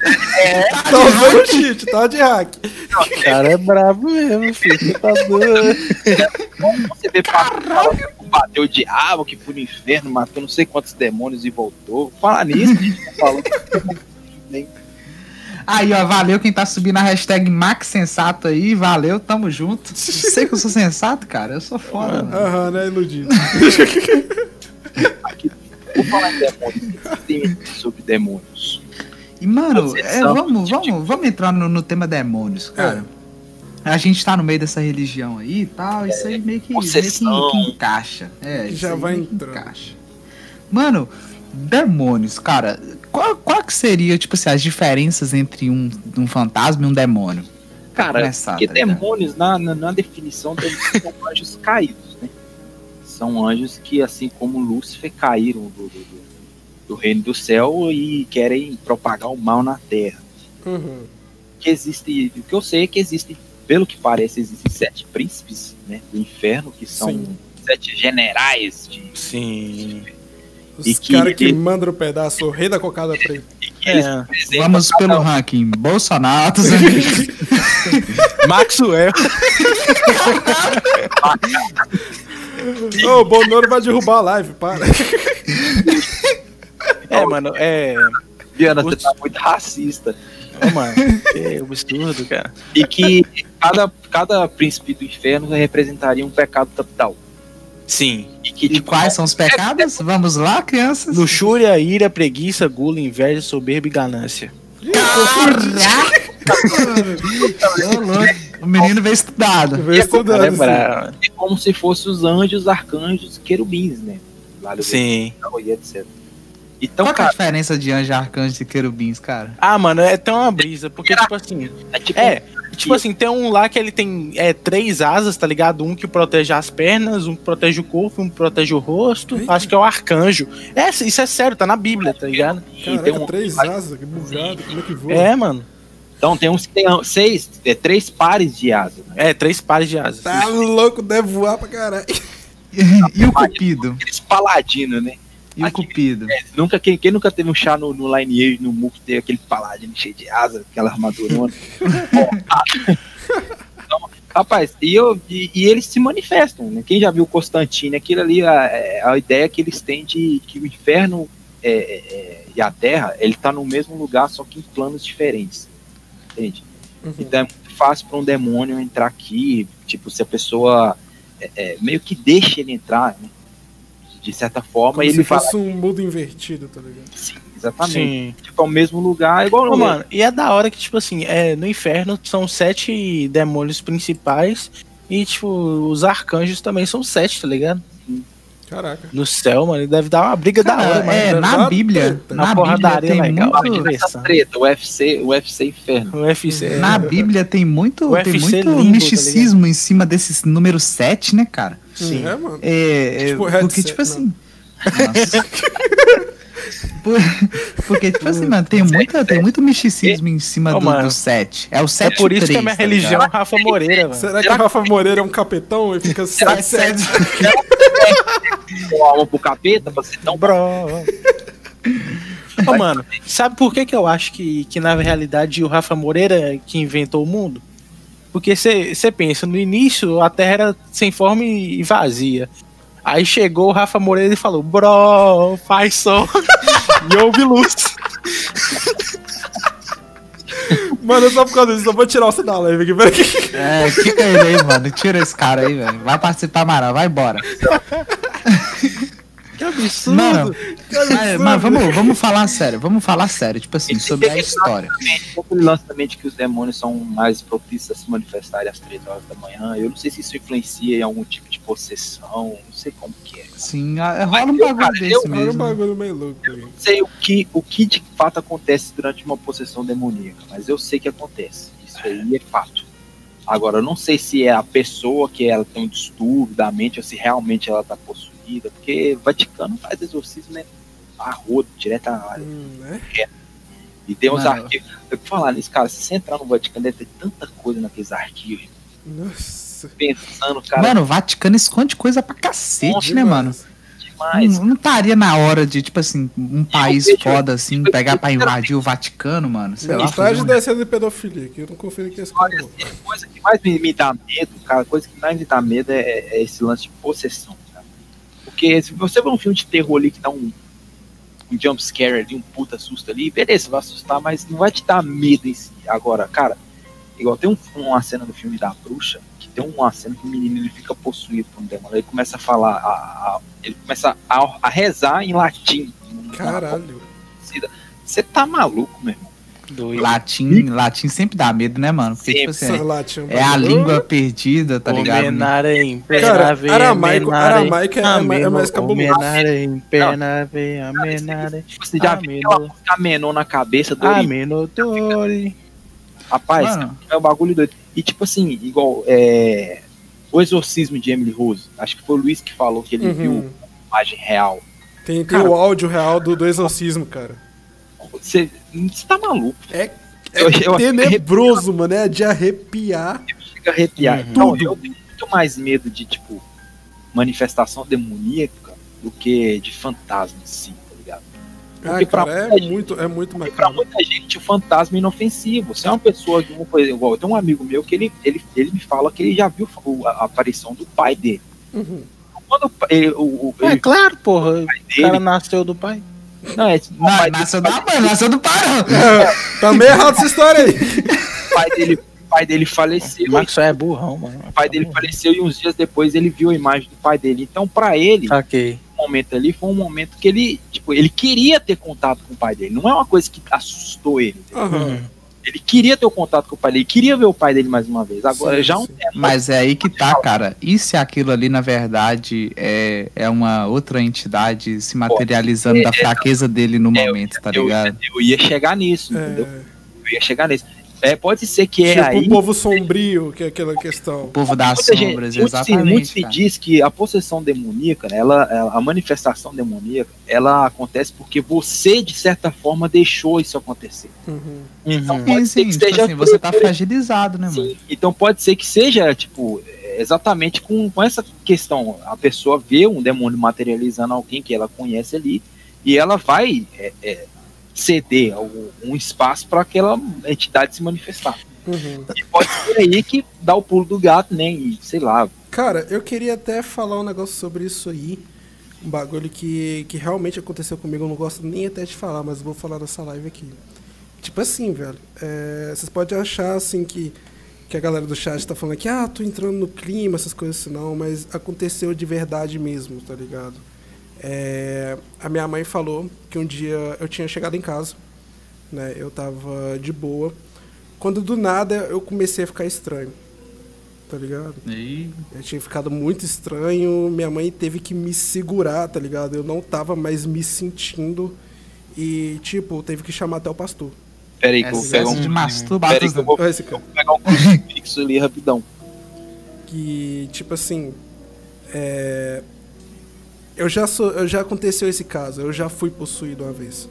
É. tá usando cheat, tá de hack. o cara é brabo mesmo, filho. Você tá doido. Você vê que bateu o diabo, que foi no inferno, matou não sei quantos demônios e voltou. Fala nisso, gente, tá falando. Aí, ó, valeu quem tá subindo a hashtag Max Sensato aí, valeu, tamo junto. Sei que eu sou sensato, cara, eu sou foda, mano. Aham, né, iludido. Vou falar em demônios. Têm sobre demônios? E, mano, é, vamos, vamos, vamos entrar no, no tema demônios, cara. A gente tá no meio dessa religião aí e tal, isso aí meio que, meio que, que encaixa. É, Já vai que encaixa. Mano, demônios, cara, qual, qual que seria, tipo assim, as diferenças entre um, um fantasma e um demônio? Cara, começar, porque tá demônios, na, na, na definição deles, são anjos caídos, né? São anjos que, assim como Lúcifer, caíram do, do, do- do reino do céu e querem propagar o mal na terra. Uhum. Que existe, o que eu sei é que existem, pelo que parece, existem sete príncipes né, do inferno, que são Sim. sete generais de. Sim. Os E que- caras que mandam o pedaço, o rei da cocada preta. É. Vamos pelo um. ranking. Bolsonaro. Maxwell. Ô, o Bonoro vai derrubar a live, para. É, mano, é. Viana, você tá muito racista. Ô, mano, que absurdo, cara. E que cada, cada príncipe do inferno representaria um pecado capital. Sim. E que, E tipo, quais são os pecados? Vamos lá, crianças. Luxúria, ira, preguiça, gula, inveja, soberba e ganância. Louco. O menino veio estudado. Vê estudando, assim. lembrar, é como se fossem os anjos, arcanjos, querubins, né? Sim. e etc. Então, Qual que é a cara, diferença de anjo, arcanjo e querubins, cara? Ah, mano, é tão uma brisa, porque, tipo assim. é tipo. É, tipo assim, tem um lá que ele tem é, três asas, tá ligado? Um que protege as pernas, um que protege o corpo, um que protege o rosto. Eita. Acho que é o arcanjo. É, isso é sério, tá na Bíblia, tá ligado? tem Caraca, um- três asas, que bugado, como é que voa? É, mano. Então tem uns que tem seis, é, três pares de asas. Né? É, três pares de asas. Tá louco, deve voar pra caralho. E o cupido? Aqueles paladinos, né? E o cupido? Nunca, quem, quem nunca teve um chá no, no Lineage, no Mook, teve aquele paladino cheio de asa, aquela armadurona. então, rapaz, e, eu, e, e eles se manifestam, né? Quem já viu Constantine, aquilo ali, a, é, a ideia que eles têm de que o inferno é, é, é, e a Terra, ele tá no mesmo lugar, só que em planos diferentes. Entende? Então é muito fácil para um demônio entrar aqui, tipo, se a pessoa é, é, meio que deixa ele entrar, né? De certa forma, Como ele se fala fosse um mundo invertido, tá ligado? sim, exatamente. Sim. Tipo, é o mesmo lugar, igual Ô, mano, e é da hora que, tipo assim, é, no inferno são sete demônios principais e, tipo, os arcanjos também são sete, tá ligado? Caraca. No céu, mano, deve dar uma briga da hora, mano. é, na Bíblia, treta. na Uma Bíblia porradaria tem legal. muito... Essa treta, UFC, UFC Inferno. O UFC. Na Bíblia tem muito, O tem UFC muito limbo, tá misticismo em cima desse número 7, né, cara? Sim. É, mano. É, é, Tipo porque, headset, tipo assim. Nossa. Por- porque, tipo assim, mano, tem, muita, tem muito misticismo em cima Ô, do, do 7. É o É 7 por isso que a minha tá religião é ligado? Rafa Moreira, mano. Será que o Rafa Moreira é um capetão e fica Será 7 que 7 Com alma pro capeta, pra ser tão Bro. Ô, mano, sabe por que, que eu acho que, que na realidade o Rafa Moreira é que inventou o mundo? Porque você pensa, no início a Terra era sem forma e vazia. Aí chegou o Rafa Moreira e falou: Bro, faz som. e houve luz. Mano, só por causa disso, eu vou tirar você da live aqui, peraí. É, fica ele aí, mano. Tira esse cara aí, velho. Vai participar, Amaral. Vai embora. Que absurdo. Mano, Que absurdo. mas, mas vamos, vamos falar sério. Vamos falar sério. Tipo assim, sobre a história. Aquele lance também que os demônios são mais propícios a se manifestarem às 3 horas da manhã. Eu não sei se isso influencia em algum tipo de possessão, não sei como que é. Sim, ah, rola um eu, bagulho cara, desse eu- Era um mesmo. bagulho meio louco aí. Não sei o que, o que de fato acontece durante uma possessão demoníaca, mas eu sei que acontece. Isso aí é fato. Agora, eu não sei se é a pessoa que ela tem um distúrbio da mente ou se realmente ela tá possuída, porque Vaticano faz exorcismo, né? A rodo, direto à área. Hum, né? E tem uns arquivos. Eu vou falar nisso, cara, se você entrar no Vaticano, deve ter tanta coisa naqueles arquivos. Nossa. Pensando, cara, Mano, o Vaticano esconde coisa pra cacete, né, mano? demais. Não, estaria na hora de, tipo assim, um país vejo- foda assim, pegar pra invadir o Vaticano, mano. Sei lá. Dessa é de pedofilia, que eu não confio que esse cara não. A coisa que mais me, me dá medo, cara, a coisa que mais me dá medo é, é esse lance de possessão. Porque se você vê um filme de terror ali que dá um, um jump scare ali, um puta susto ali, beleza, vai assustar, mas não vai te dar medo em si. Agora, cara, igual tem um, uma cena do filme da bruxa, que tem uma cena que o menino ele fica possuído por um demônio, ele começa a falar, a- a- ele começa a, a rezar em latim. Caralho. Você tá maluco, meu irmão. Doido. Latim, latim sempre dá medo, né, mano? Porque, tipo assim, latinha um é a língua perdida, tá ligado? Homenarem, Cara, penave, aramaico- amenarem, aramaico é- é mais- é mais cabuloso. Amenarem, Tipo, você já viu aquela na cabeça do amenotori. Rapaz, Mano. é um bagulho doido. E tipo assim, igual é, o exorcismo de Emily Rose. Acho que foi o Luiz que falou que ele viu Uhum. a imagem real. Tem, tem Cara- o áudio real do, do exorcismo, cara. Você, você tá maluco. É, Eu- é eu- tenebroso, mano. É de arrepiar. Chega a arrepiar. Uhum. Então, Tudo. eu tenho muito mais medo de, tipo, manifestação demoníaca do que de fantasma em si, tá ligado? Ah, Porque pra cara, é muita gente- muito, é muito Porque pra macabro. muita gente o fantasma é inofensivo. Você é uma pessoa que, por exemplo, igual, eu tenho um amigo meu que ele, ele, ele me fala que ele já viu o- a aparição do pai dele. Uhum. O quando ele, o, o, É ele- claro, porra. O dele- cara nasceu do pai. Não, é, pai, nasceu da mãe, nasceu do pai. não. Tá meio errado essa história aí. o pai dele, pai dele faleceu. O Max só é burrão, mano. O pai dele faleceu e uns dias depois ele viu a imagem do pai dele. Então, pra ele, Saquei. o momento ali foi um momento que ele, tipo, ele queria ter contato com o pai dele. Não é uma coisa que assustou ele. entendeu? Ele queria ter o contato com o pai dele, queria ver o pai dele mais uma vez. Agora Sim, já um sim. Mas é aí que tá, cara. E se aquilo ali, na verdade, é, é uma outra entidade se materializando da fraqueza dele no É, momento, tá eu, ligado? eu ia chegar nisso, entendeu? É, Eu ia chegar nisso. É, pode ser que é tipo aí. o povo sombrio, que é aquela questão. O povo das Muita gente- sombras, se, exatamente. muito se diz que a possessão demoníaca, né, ela, ela- a manifestação demoníaca, ela acontece porque você, de certa forma, deixou isso acontecer. Uhum. Então, Uhum. pode Sim, ser sim, que tipo seja assim, você tá fragilizado, né, mano? Sim, então pode ser que seja, tipo, é, exatamente com, com essa questão. A pessoa vê um demônio materializando alguém que ela conhece ali e ela vai é, é, ceder um espaço para aquela entidade se manifestar. Uhum. E pode ser aí que dá o pulo do gato, né? E sei lá. Cara, eu queria até falar um negócio sobre isso aí. Um bagulho que, que realmente aconteceu comigo. Eu não gosto nem até de falar, mas vou falar nessa live aqui. Tipo assim, velho. é, vocês podem achar assim que, que a galera do chat tá falando que, ah, tô entrando no clima, essas coisas assim, não. Mas aconteceu de verdade mesmo, tá ligado? É, a minha mãe falou que um dia eu tinha chegado em casa, né? Eu tava de boa. Quando do nada eu comecei a ficar estranho, tá ligado? E Eu tinha ficado muito estranho, minha mãe teve que me segurar, tá ligado? Eu não tava mais me sentindo e, tipo, teve que chamar até o pastor. Pera aí que eu vou pegar um, de masturbação. aí que eu vou, Olha esse eu cara. vou pegar um crucifixo ali rapidão. Que, tipo assim, é... eu, já sou, eu já aconteceu esse caso, eu já fui possuído uma vez.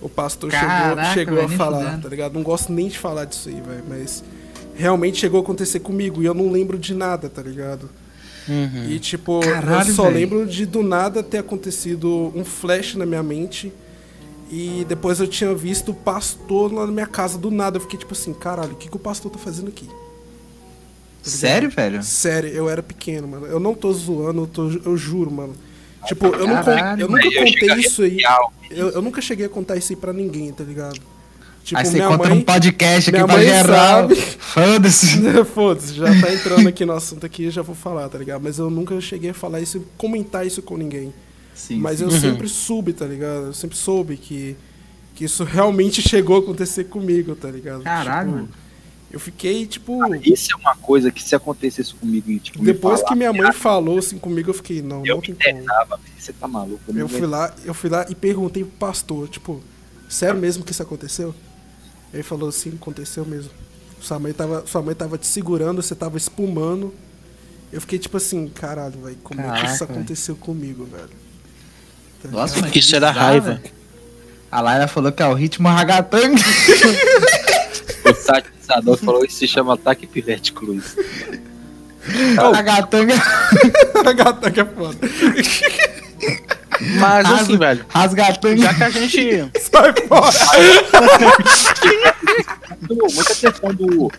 O pastor Caraca, chegou, chegou a falar, fudendo. tá ligado? Não gosto nem de falar disso aí, velho, mas realmente chegou a acontecer comigo e eu não lembro de nada, tá ligado? Uhum. E tipo, Caralho, eu só velho. lembro de do nada ter acontecido um flash na minha mente. E depois eu tinha visto o pastor lá na minha casa do nada. Eu fiquei tipo assim, caralho, o que, que o pastor tá fazendo aqui? Sério, velho? Sério, eu era pequeno, mano. Eu não tô zoando, eu, tô- eu juro, mano. Tipo, eu, não eu nunca contei isso aí. Eu, eu nunca cheguei a contar isso aí pra ninguém, tá ligado? Tipo, Aí você minha conta mãe. um podcast aqui pra geral. sabe. Foda-se. Foda-se, já tá entrando aqui no assunto aqui, já vou falar, tá ligado? Mas eu nunca cheguei a falar isso, comentar isso com ninguém. Sim, Mas sim. eu sempre soube, tá ligado? Eu sempre soube que, que isso realmente chegou a acontecer comigo, tá ligado? Caralho, Tipo. Eu fiquei, tipo. Isso é uma coisa que se acontecesse comigo e tipo, Depois falar, que minha mãe falou assim comigo, eu fiquei, não, eu não tem como. Você tá maluco? Eu fui lá, eu fui lá e perguntei pro pastor, tipo, sério mesmo que isso aconteceu? Ele falou assim, aconteceu mesmo. Sua mãe tava, sua mãe tava te segurando, você tava espumando. Eu fiquei tipo assim, caralho, velho, como é que Caraca, isso velho. aconteceu comigo, velho? Nossa, mas Isso é da bizarro, raiva. velho. A Laila falou que é o ritmo ragatanga. O satinizador falou que se chama ataque pivete cruz. Ragatanga. A gata que é foda. Mas assim, velho, Rasgatanga. já que a gente. Sai fora! Muita questão do.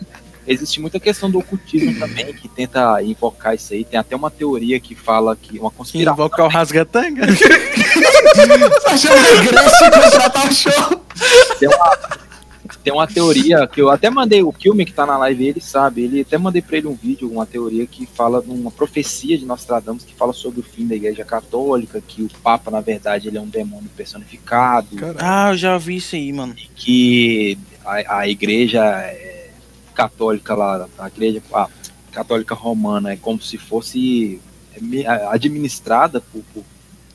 Existe muita questão do ocultismo também, que tenta invocar isso aí. Tem até uma teoria que fala que. Uma conspiração. Invocar o rasgatanga? Achando que Grécia contratar o show. Tem uma, tem uma teoria que eu até mandei, o filme que tá na live, ele sabe. Ele até mandei pra ele um vídeo, uma teoria que fala de uma profecia de Nostradamus que fala sobre o fim da igreja católica, que o Papa, na verdade, ele é um demônio personificado. Caralho. Ah, eu já vi isso aí, mano. que a, a igreja é, católica lá, a igreja a católica romana é como se fosse é, administrada por, por-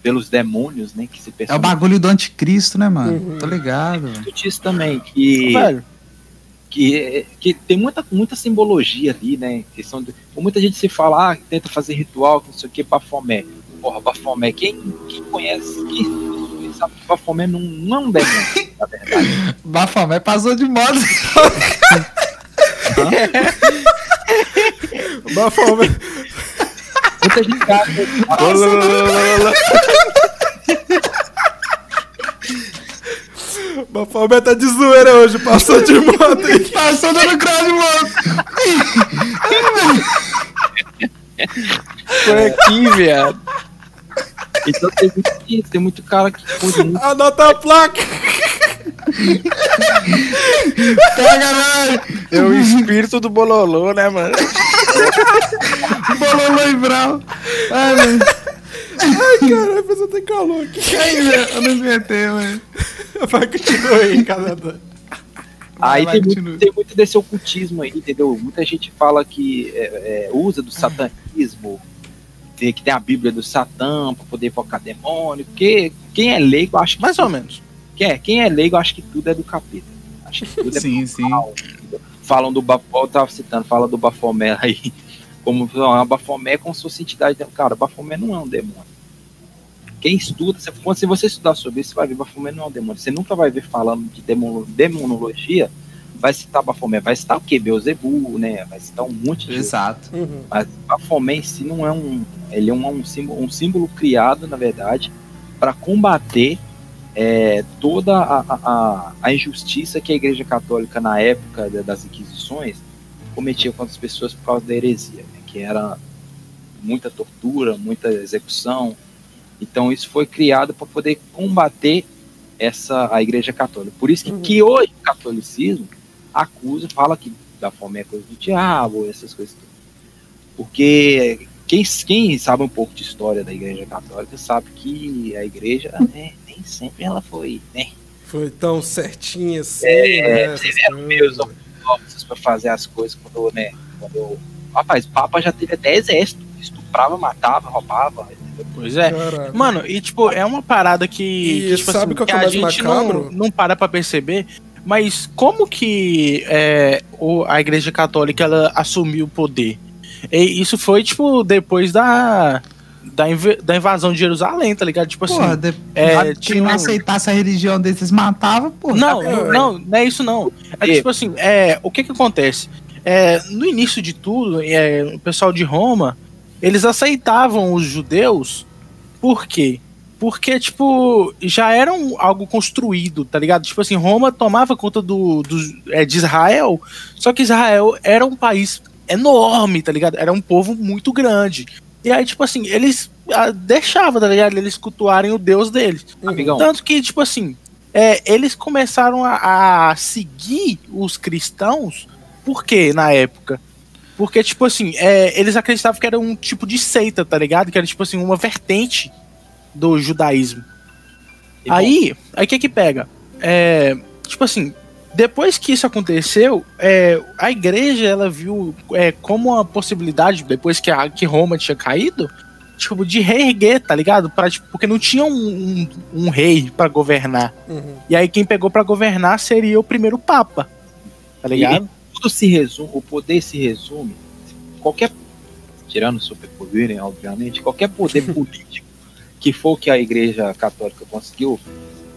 pelos demônios, né, que se É o bagulho do anticristo, né, mano? Uhum. Tô ligado. velho. Isso também, que, Velho, que, que tem muita, muita simbologia ali, né, questão de, muita gente se fala, ah, tenta fazer ritual, que não sei o que, Bafomé. Porra, Bafomé, quem, quem conhece, quem sabe que Bafomé não, não é um demônio, na verdade. Bafomé passou de moda. Bafomé. Muita gente acha, Bafomé tá de zoeira hoje, passou de moto. Passou dando crowd moda. foi aqui, viado. Então tem muito isso, tem muito cara que esconde muito. Anota a placa! Pega, caralho! É o espírito do bololô, né, mano? Bololô e Brau. Ai, mano. Ai, caralho, a pessoa tem calor aqui. Ainda, eu não inventei, mano. Vai, continua aí, Canadá. Aí tem muito, tem muito desse ocultismo aí, entendeu? Muita gente fala que é, é, usa do satanismo, tem- que tem a Bíblia do Satã pra poder invocar demônio, porque quem é leigo acha que. Mais ou menos. Quem é, quem é leigo acha que tudo é do capeta. Acha que tudo é Sim, sim. mal, entendeu? Falam do Bafomé, eu tava citando, fala do Bafomé aí. Como a Bafomé é como se fosse entidade. Cara, Bafomé não é um demônio. Quem estuda, se, se você estudar sobre isso, você vai ver Bafomé não é um demônio. Você nunca vai ver falando de demono- demonologia, vai citar Bafomé, vai citar o quê? Beuzebu, né? Vai citar um monte de. Exato. Uhum. Mas Bafomé em si não é um. Ele é um, um símbolo, um símbolo criado, na verdade, para combater é, toda a, a- a, injustiça que a Igreja Católica, na época da- das Inquisições, cometia contra as pessoas por causa da heresia, né, que era muita tortura, muita execução. Então, isso foi criado para poder combater essa a Igreja Católica. Por isso que, Uhum. que hoje o catolicismo acusa, fala que da fome é coisa do diabo, essas coisas. Porque quem, quem sabe um pouco de história da Igreja Católica sabe que a Igreja né, nem sempre ela foi né, Foi tão certinho assim, É, né? meus óbvios para fazer as coisas quando, né, quando rapaz, o Papa já teve até exército, estuprava, matava, roubava, entendeu? Pois é. Caralho. Mano, e tipo, é uma parada que, E que, tipo, sabe assim, que que é o a gente macabro? não, não para pra perceber, mas como que é, o, a Igreja Católica ela assumiu o poder? E isso foi, tipo, depois da, da, inv- da invasão de Jerusalém, tá ligado? Tipo assim, Porra, de... é, quem tinha não um- aceitasse a religião desses matava, porra. Não, tá não, não, não é isso não. É E- tipo assim, é, o que que acontece? É, no início de tudo, é, o pessoal de Roma, eles aceitavam os judeus, por quê? Porque, tipo, já era um- algo construído, tá ligado? Tipo assim, Roma tomava conta do, do- é, de Israel, só que Israel era um país enorme, tá ligado? Era um povo muito grande. E aí, tipo assim, eles ah, deixavam, tá ligado? Eles cultuarem o Deus deles. Uhum. Amigão, Tanto que, tipo assim, é, eles começaram a, a seguir os cristãos, por quê na época? Porque, tipo assim, é, eles acreditavam que era um tipo de seita, tá ligado? Que era, tipo assim, uma vertente do judaísmo. irmão, Aí, aí o que que pega? É, tipo assim, depois que isso aconteceu, é, a igreja ela viu é, como uma possibilidade, depois que, a, que Roma tinha caído, tipo, de reerguer, tá ligado? Pra, tipo, porque não tinha um, um, um rei pra governar. Uhum. E aí quem pegou pra governar seria o primeiro papa, tá ligado? tudo se resume, o poder se resume, qualquer, tirando o superpoder, né, obviamente, qualquer poder político que for que a Igreja Católica conseguiu,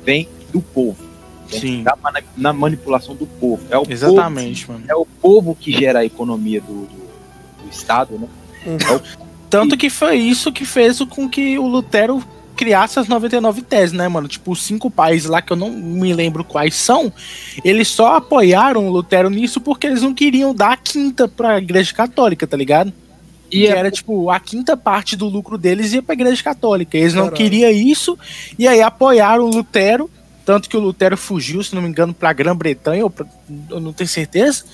vem do povo. Sim. Da na manipulação do povo. É o Exatamente, mano. Povo, é o povo que gera a economia do, do, do Estado, né? Tanto que foi isso que fez com que o Lutero criasse as 99 teses, né, mano? Tipo, os cinco países lá que eu não me lembro quais são, eles só apoiaram o Lutero nisso porque eles não queriam dar a quinta pra Igreja Católica, tá ligado? E que é, era, tipo, a quinta parte do lucro deles ia pra Igreja Católica. Eles não queriam isso, e aí apoiaram o Lutero, tanto que o Lutero fugiu, se não me engano, pra Grã-Bretanha, ou pra, eu não tenho certeza.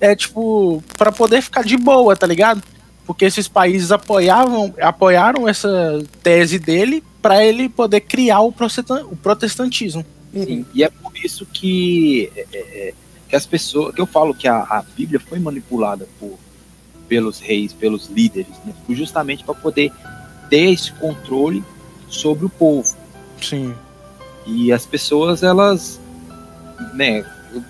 É, tipo, pra poder ficar de boa, tá ligado? Porque esses países apoiavam, apoiaram essa tese dele pra ele poder criar o, protestan- o protestantismo. Sim, e é por isso que, é, é, que as pessoas, que eu falo que a, a Bíblia foi manipulada por, pelos reis, pelos líderes, né, justamente para poder ter esse controle sobre o povo. Sim. E as pessoas, elas, né,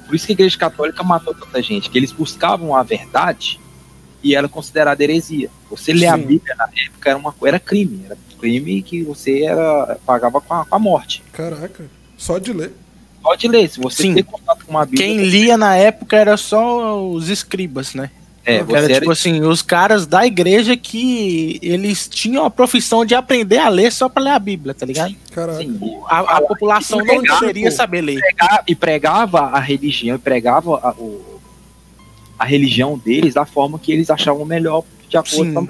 por isso que a Igreja Católica matou tanta gente, que eles buscavam a verdade e era considerada heresia. Você ler a. Bíblia na época era uma era crime, era crime que você era pagava com a, com a morte. Caraca, só de ler. Pode ler, se você Sim. ter contato com uma Bíblia, Quem lia na época era só os escribas, né? É, Que era você tipo assim, os caras da igreja que eles tinham a profissão de aprender a ler só pra ler a Bíblia, tá ligado? Caraca. Sim, A, a população não Pregava, deveria pô. saber ler. e pregava a religião, e pregava a, o- a religião deles da forma que eles achavam melhor, de acordo Sim. com a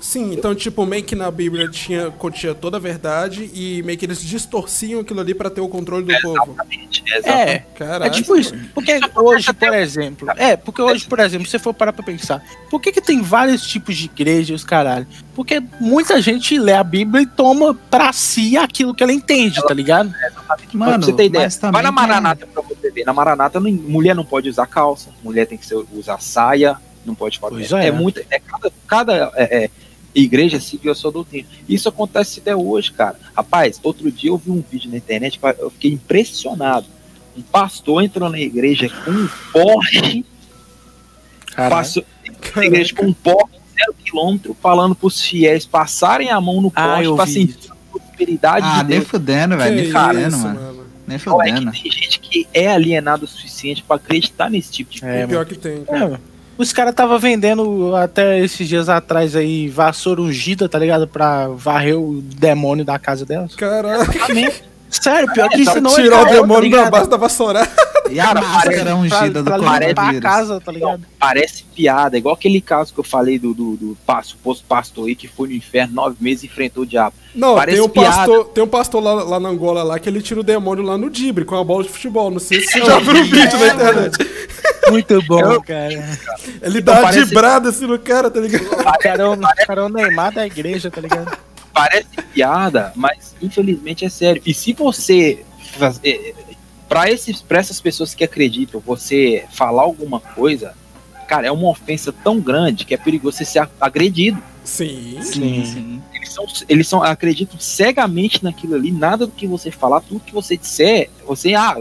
Sim, então, tipo, meio que na Bíblia tinha, continha toda a verdade e meio que eles distorciam aquilo ali pra ter o controle do povo. Exatamente, exatamente. É, Caralho. é tipo isso. Porque hoje, por exemplo. É, porque hoje, por exemplo, se você for parar pra pensar, por que, que tem vários tipos de igrejas, caralho? Porque muita gente lê a Bíblia e toma pra si aquilo que ela entende, tá ligado? Mano, pra você ter ideia, vai na Maranata pra você ver. Na Maranata, mulher não pode usar calça, mulher tem que usar saia, não pode fazer. Pois é. é. muito. É cada cada é, é, igreja seguiu a sua doutrina. Isso acontece até hoje, cara. Rapaz, outro dia eu vi um vídeo na internet, eu fiquei impressionado. Um pastor entrou na igreja com um Porsche, passou na igreja com um Porsche zero quilômetro, falando pros fiéis passarem a mão no Ah, Porsche eu pra vi sentir a prosperidade Ah, de nem Deus. fudendo, velho. Nem fudendo, isso, mano. Nem Não, é fudendo. que tem gente que é alienado o suficiente pra acreditar nesse tipo de coisa. É, Pior que tem. É, mano. Os caras tava vendendo até esses dias atrás aí vassoura ungida, tá ligado? Pra varrer o demônio da casa delas. Exatamente. Sério, pior que isso não é Tirar o tá demônio da ligado? base da vassoura. E a Cara, máscara Pra- ungida do pra coronavírus. casa, tá ligado? Parece piada, igual aquele caso que eu falei do, do, do suposto pastor aí que foi no inferno nove meses e enfrentou o diabo. Não, Parece tem um piada. pastor, tem um pastor lá, lá na Angola lá que ele tira o demônio lá no Dibre com a bola de futebol. Não sei se você já viu o vídeo na internet. Muito bom, Eu- cara. Ele Então dá uma parece- dibrada assim no cara, tá ligado? O cara, é o, o cara é o Neymar da igreja, tá ligado? Parece piada, mas infelizmente é sério. E se você fazer. Pra essas pessoas que acreditam, você falar alguma coisa, cara, é uma ofensa tão grande que é perigoso você ser agredido. Sim. Sim, sim. Eles são, eles são, acreditam cegamente naquilo ali, nada do que você falar, tudo que você disser, você, ah,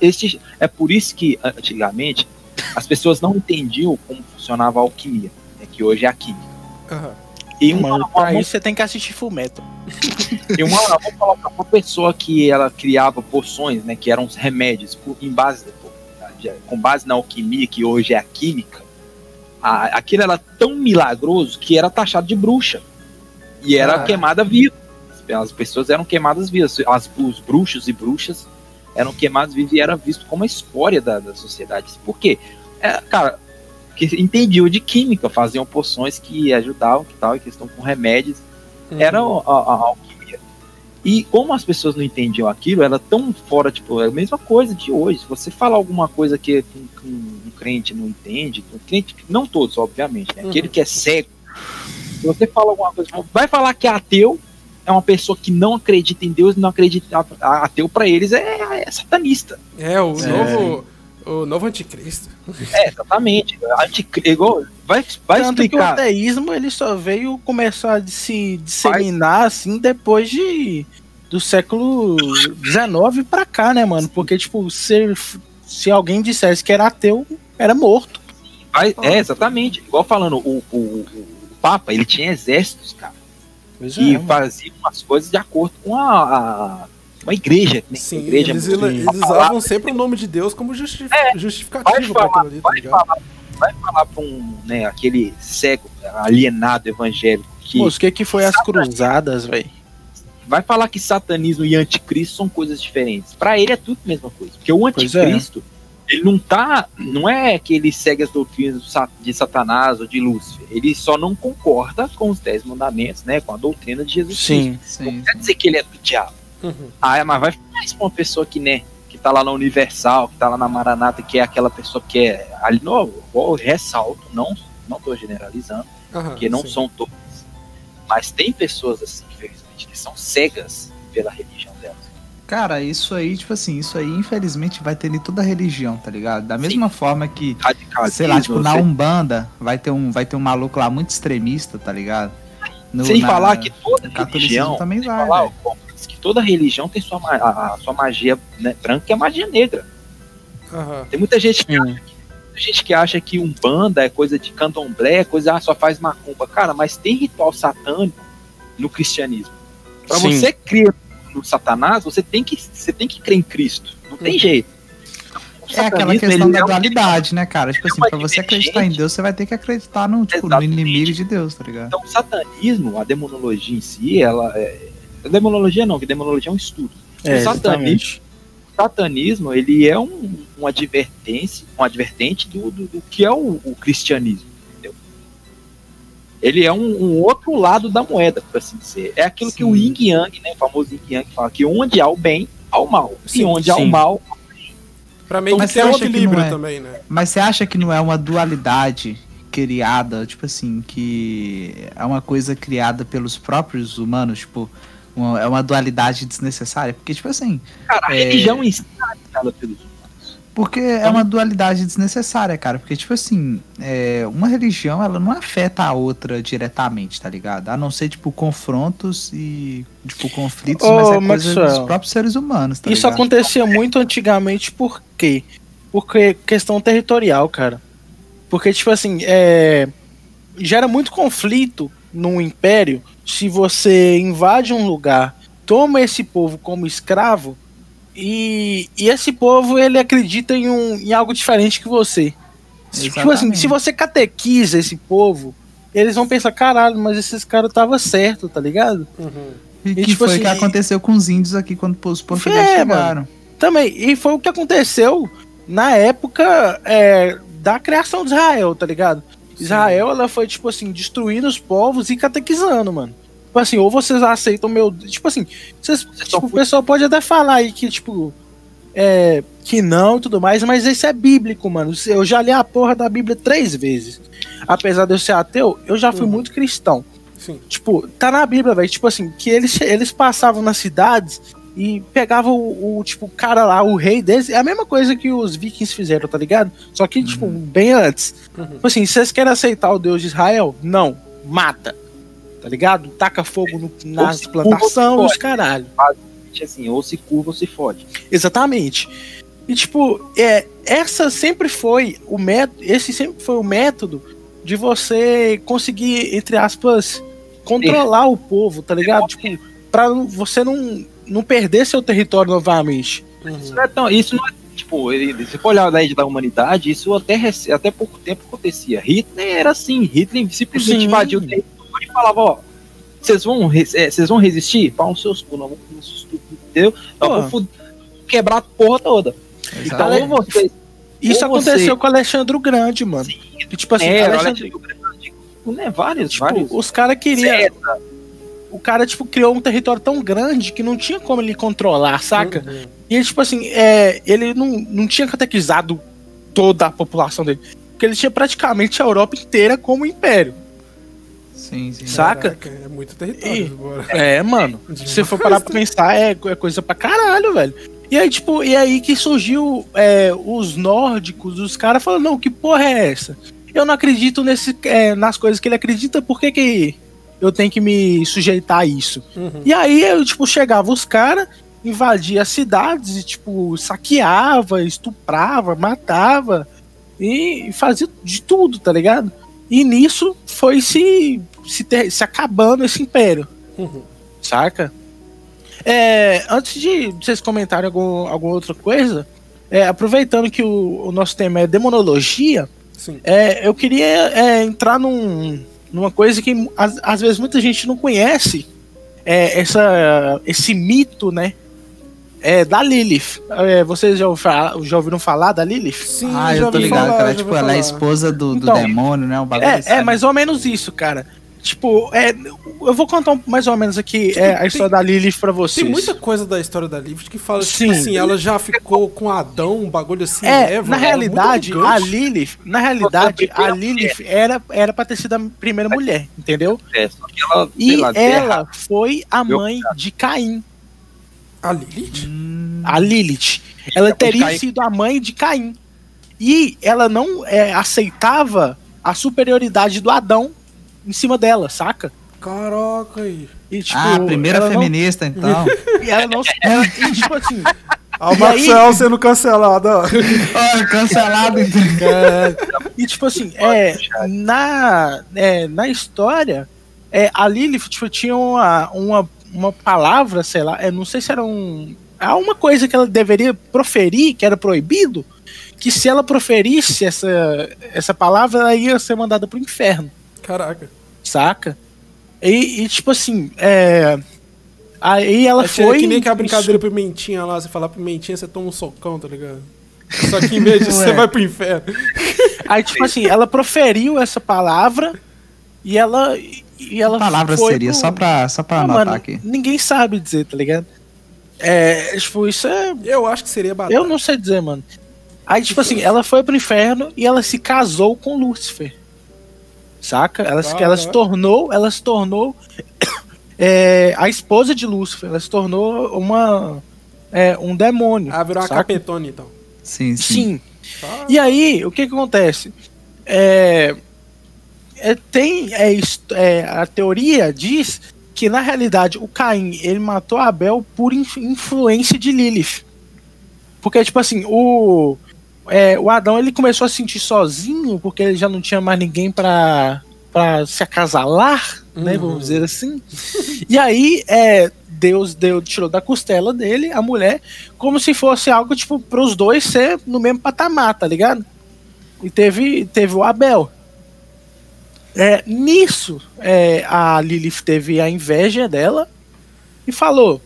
este, é por isso que antigamente as pessoas não entendiam como funcionava a alquimia, né, que hoje é a química. Aham. E uma, Mano, uma, você tem que assistir Fullmetal. e uma, vamos falar pra uma pessoa que ela criava poções, né, que eram os remédios por- em base, de- com base na alquimia, que hoje é a química, a, aquilo era tão milagroso que era taxado de bruxa e era Ah. queimada viva. As pessoas eram queimadas vivas, as, os bruxos e bruxas eram queimados vivos e era visto como a escória da, da sociedade. Por quê? É, cara, que entendiam de química, faziam poções que ajudavam, que tal, e que estão com remédios Uhum. era a, a- a alquimia. E como as pessoas não entendiam aquilo, era tão fora, tipo, é a mesma coisa de hoje. Se você falar alguma coisa que um, um- um crente não entende, um crente, não todos, obviamente, né? Uhum. Aquele que é cego, se você fala alguma coisa, vai falar que é ateu, é uma pessoa que não acredita em Deus, não acredita, ateu para eles é, é satanista. É, o É. novo. O novo anticristo. É, exatamente. Anticri- igual, vai, vai Tanto que o explicar. ateísmo ele só veio começar a se disseminar assim depois de do século XIX pra cá, né, mano? Porque, tipo, se, se alguém dissesse que era ateu, era morto. Vai, é, exatamente. Igual falando, o, o, o- Papa, ele tinha exércitos, cara. Pois e é, mano. faziam as coisas de acordo com a, a, uma igreja. Né? Sim, igreja eles, é muito- eles usavam sempre o nome de Deus como vai justificativo pra falar, aquilo ali, tá vai ligado? falar, vai falar pra um, né, aquele cego, alienado evangélico, que Moço, o que, que foi as cruzadas, velho? vai falar que satanismo e anticristo são coisas diferentes. Pra ele é tudo a mesma coisa. Porque o é. anticristo, ele não tá. Não é que ele segue as doutrinas de Satanás ou de Lúcifer. Ele só não concorda com os dez mandamentos, né? Com a doutrina de Jesus Cristo. Sim. Não Sim. quer dizer que ele é do diabo. Uhum. Ah, mas vai isso pra uma pessoa que, né, que tá lá na Universal, que tá lá na Maranata, que é aquela pessoa que é ali novo, eu ressalto, não, não tô generalizando, Aham, porque não sim. são todas. Mas tem pessoas assim, infelizmente, que são cegas pela religião delas. Cara, isso aí, tipo assim, isso aí infelizmente vai ter em toda religião, tá ligado? Da mesma forma que, sei lá, tipo, na Umbanda vai ter um, vai ter um maluco lá muito extremista, tá ligado? No- sem na- falar que toda religião, também vai, falar, que toda religião tem sua, a, a sua magia né, branca e a magia negra. Aham. Tem muita gente que Sim. muita gente que acha que Umbanda é coisa de candomblé, é coisa, ah, só faz macumba. Cara, mas tem ritual satânico no cristianismo. Pra Sim. você crer no Satanás, você tem que, você tem que crer em Cristo. Não tem Uhum. jeito. O É aquela questão da é um- dualidade, né, cara? Tipo assim, uma pra você acreditar em. Deus, você vai ter que acreditar no, tipo, no inimigo de Deus, tá ligado? Então, o satanismo, a demonologia em si, ela é. Demonologia não, que demonologia é um estudo. É, o satanismo, o satanismo, ele é um, um advertência, um advertente do, do, do que é o, o cristianismo. Entendeu? Ele é um, um outro lado da moeda, por assim dizer. É aquilo que o Sim. Yin Yang, né, o famoso Yin Yang, fala que onde há o bem, há o mal. Sim, e onde há sim. o mal, Pra meio Mas você um acha que equilíbrio não é? também, né? Mas você acha que não é uma dualidade criada, tipo assim, que é uma coisa criada pelos próprios humanos, tipo, uma- é uma dualidade desnecessária? Porque, tipo assim, cara, a É. religião em si é pelos humanos. porque é uma dualidade desnecessária, cara. Porque, tipo assim, é, uma religião, ela não afeta a outra diretamente, tá ligado? A não ser, tipo, confrontos e, tipo, conflitos, Ô, mas é coisa dos próprios seres humanos, tá Isso ligado? acontecia muito antigamente, por quê? Porque questão territorial, cara. Porque, tipo assim, é... gera muito conflito num império se você invade um lugar, toma esse povo como escravo e, e esse povo ele acredita em, um, em algo diferente que você. Tipo assim, se você catequiza esse povo, eles vão pensar, caralho, mas esses caras tava certo, tá ligado? Uhum. E E, que tipo foi assim, que aconteceu com os índios aqui quando os portugueses É, chegaram. Também, e foi o que aconteceu na época é, da criação de Israel, tá ligado? Israel, ela foi, tipo assim, destruindo os povos e catequizando, mano. Tipo assim, ou vocês aceitam meu. Tipo assim, vocês, tipo, o pessoal pode até falar aí que, tipo, é, que não e tudo mais, mas isso é bíblico, mano. Eu já li a porra da Bíblia três vezes. Apesar de eu ser ateu, eu já fui Uhum. muito cristão. Sim. Tipo, tá na Bíblia, velho. Tipo assim, que eles, eles passavam nas cidades e pegavam o, o, tipo, o cara lá, o rei deles. É a mesma coisa que os vikings fizeram, tá ligado? Só que, tipo, bem antes. Uhum. Tipo assim, vocês querem aceitar o Deus de Israel? Não. Mata. Tá ligado? Taca fogo no, nas plantações, os caralho. Assim, ou se curva ou se fode. Exatamente. E tipo, é, essa sempre foi o método, esse sempre foi o método de você conseguir, entre aspas, controlar o povo, tá ligado? Tipo, pra não- você não, não perder seu território novamente. Isso Uhum. não é tão. Isso não é. Tipo, ele- se for olhar da idade da humanidade, isso até, até pouco tempo acontecia. Hitler era assim, Hitler simplesmente Sim. invadiu o território e falava, ó, vocês vão, é, vão resistir? Pau nos seus cu, não cu, entendeu? Vamos fu- quebrar a porra toda. Então, Exatamente. ou vocês. Isso Ou você- aconteceu com o Alexandre o Grande, mano. E, tipo assim, É, Alexandre, né, vários, tipo, vários. os caras queriam. César, O cara, tipo, criou um território tão grande que não tinha como ele controlar, saca? Uhum. E ele, tipo assim, é, ele não, não tinha catequizado toda a população dele. Porque ele tinha praticamente a Europa inteira como império. Sim, sim. Saca? Caraca, é muito território. Bora. É, mano. Se você for parar pra pensar, é, é coisa pra caralho, velho. E aí, tipo, e aí que surgiu é, os nórdicos, os caras falando, não, que porra é essa? Eu não acredito nesse, é, nas coisas que ele acredita, por que, que eu tenho que me sujeitar a isso? Uhum. E aí, eu, tipo, chegava os caras, invadia as cidades e, tipo, saqueava, estuprava, matava e fazia de tudo, tá ligado? E nisso foi se, se, ter- se acabando esse império, Uhum. saca? É, antes de vocês comentarem algum, alguma outra coisa, é, aproveitando que o, o nosso tema é demonologia, é, eu queria é, entrar num, numa coisa que às, às vezes muita gente não conhece, é, essa, esse mito, né? É, da Lilith. É, vocês já, ouvi falar- já ouviram falar da Lilith? Sim, Ah, já eu tô ligado, falar, cara. Tipo, ela é falar. esposa do, do Então, demônio, né? Um bagulho É, assim. é mais ou menos isso, cara. Tipo, é, eu vou contar mais ou menos aqui é, a história da Lilith pra vocês. Tem muita coisa da história da Lilith que fala, Sim. tipo assim, ela já ficou com Adão, um bagulho assim, É, Eva, na é realidade, a. Lilith, na realidade, a Lilith era, era pra ter sido a primeira mulher, entendeu? É, só que ela, E lá, ela foi a mãe de Caim, A Lilith? Hum, a Lilith. Ela de teria Caim. sido a mãe de Caim. E ela não é, aceitava a superioridade do Adão em cima dela, saca? Caraca aí. E, tipo, ah, primeira ela não- feminista, então. E ela não. Ela, e, tipo assim. Ah, o aí- Marcel sendo cancelado, ó. Cancelado, então. E tipo assim, é, na, é, na história, é, a Lilith tipo, tinha uma, uma, uma palavra, sei lá, é, não sei se era um. Há uma coisa que ela deveria proferir, que era proibido, que se ela proferisse essa, essa palavra, ela ia ser mandada pro inferno, Caraca. Saca? E, e, tipo assim, é. Aí ela É foi. que nem aquela brincadeira pimentinha lá, você falar pimentinha, você toma um socão, tá ligado? Só que em vez disso, você vai pro inferno. Aí, tipo assim, ela proferiu essa palavra E ela. E ela a palavra foi seria pro- só pra, só pra Ah, anotar mano, aqui. Ninguém sabe dizer, tá ligado? É, tipo, isso é. Eu acho que seria batata. Eu não sei dizer, mano. Aí, tipo assim, ela foi pro inferno e ela se casou com Lúcifer. Saca? Ela, se- ela se tornou. Ela se tornou. é, a esposa de Lúcifer. Ela se tornou uma. é, um demônio. Ah, virou uma saca? capetone, então. Sim, sim. Sim. Ah, E aí, o que que acontece? É, é, tem é, é, a teoria diz que na realidade o Caim ele matou Abel por inf- influência de Lilith, porque tipo assim o é, o Adão ele começou a se sentir sozinho porque ele já não tinha mais ninguém para para se acasalar, né? Uhum. Vamos dizer assim. E aí é, Deus deu tirou da costela dele a mulher como se fosse algo tipo para os dois ser no mesmo patamar, tá ligado? E teve teve o Abel. É, nisso, é, a Lilith teve a inveja dela e falou.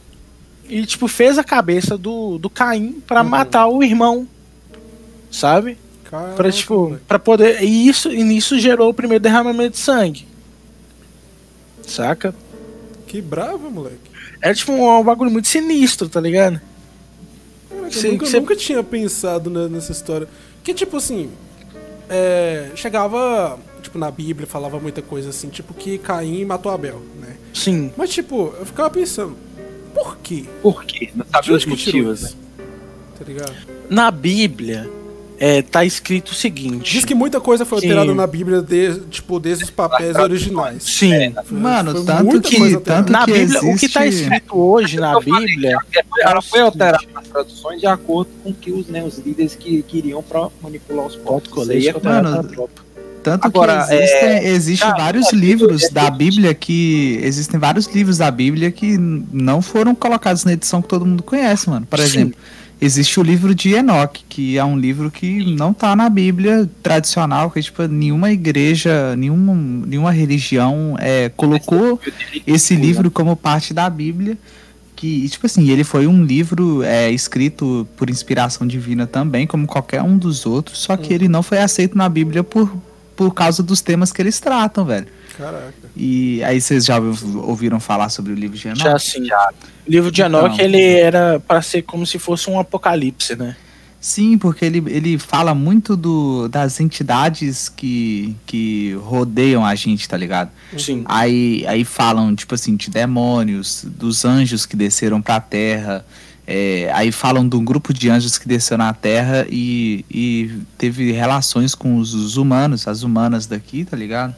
E, tipo, fez a cabeça do, do Caim pra Uhum. matar o irmão. Sabe? Caraca, Pra, tipo, pra poder. E isso, e nisso gerou o primeiro derramamento de sangue. Saca? Que bravo, moleque. É tipo um, um bagulho muito sinistro, tá ligado? Caraca, Sim, eu nunca, você- nunca tinha pensado ne- nessa história. Que, tipo assim, é, chegava, tipo, na Bíblia, falava muita coisa assim, tipo, que Caim matou Abel, né? Sim. Mas, tipo, eu ficava pensando, por quê? Por quê? Não sabe os motivos, né? isso? Tá ligado? Na Bíblia, é, tá escrito o seguinte. Diz que muita coisa foi Que- alterada na Bíblia, de, tipo, desde os papéis originais. Sim. Foi- Mano, foi tanto que- tanto na que Bíblia, o que tá existe- escrito hoje na Bíblia. É, Ela foi É alterada nas traduções de acordo com o que os, né, os líderes que queriam pra manipular os povos. É Mano, Tanto Agora, que existem, existe cara, vários é, livros é, da é, Bíblia que. Existem vários livros da Bíblia que não foram colocados na edição que todo mundo conhece, mano. Por Sim. Existe o livro de Enoque, que é um livro que não tá na Bíblia tradicional, que tipo, nenhuma igreja, nenhuma, nenhuma religião é, colocou esse livro como parte da Bíblia. Que, tipo assim, ele foi um livro é, escrito por inspiração divina também, como qualquer um dos outros, só que ele não foi aceito na Bíblia por, por causa dos temas que eles tratam, velho. Caraca. E aí vocês já ouv- ouviram falar sobre o livro de Enoch? Já assim. O livro de Enoch, Então. ele era para ser como se fosse um apocalipse, né? Sim, porque ele, ele fala muito do, das entidades que, que rodeiam a gente, tá ligado? Sim. Aí, aí falam, tipo assim, de demônios, dos anjos que desceram pra terra. é, aí falam de um grupo de anjos que desceu na terra e, e teve relações com os, os humanos, as humanas daqui, tá ligado?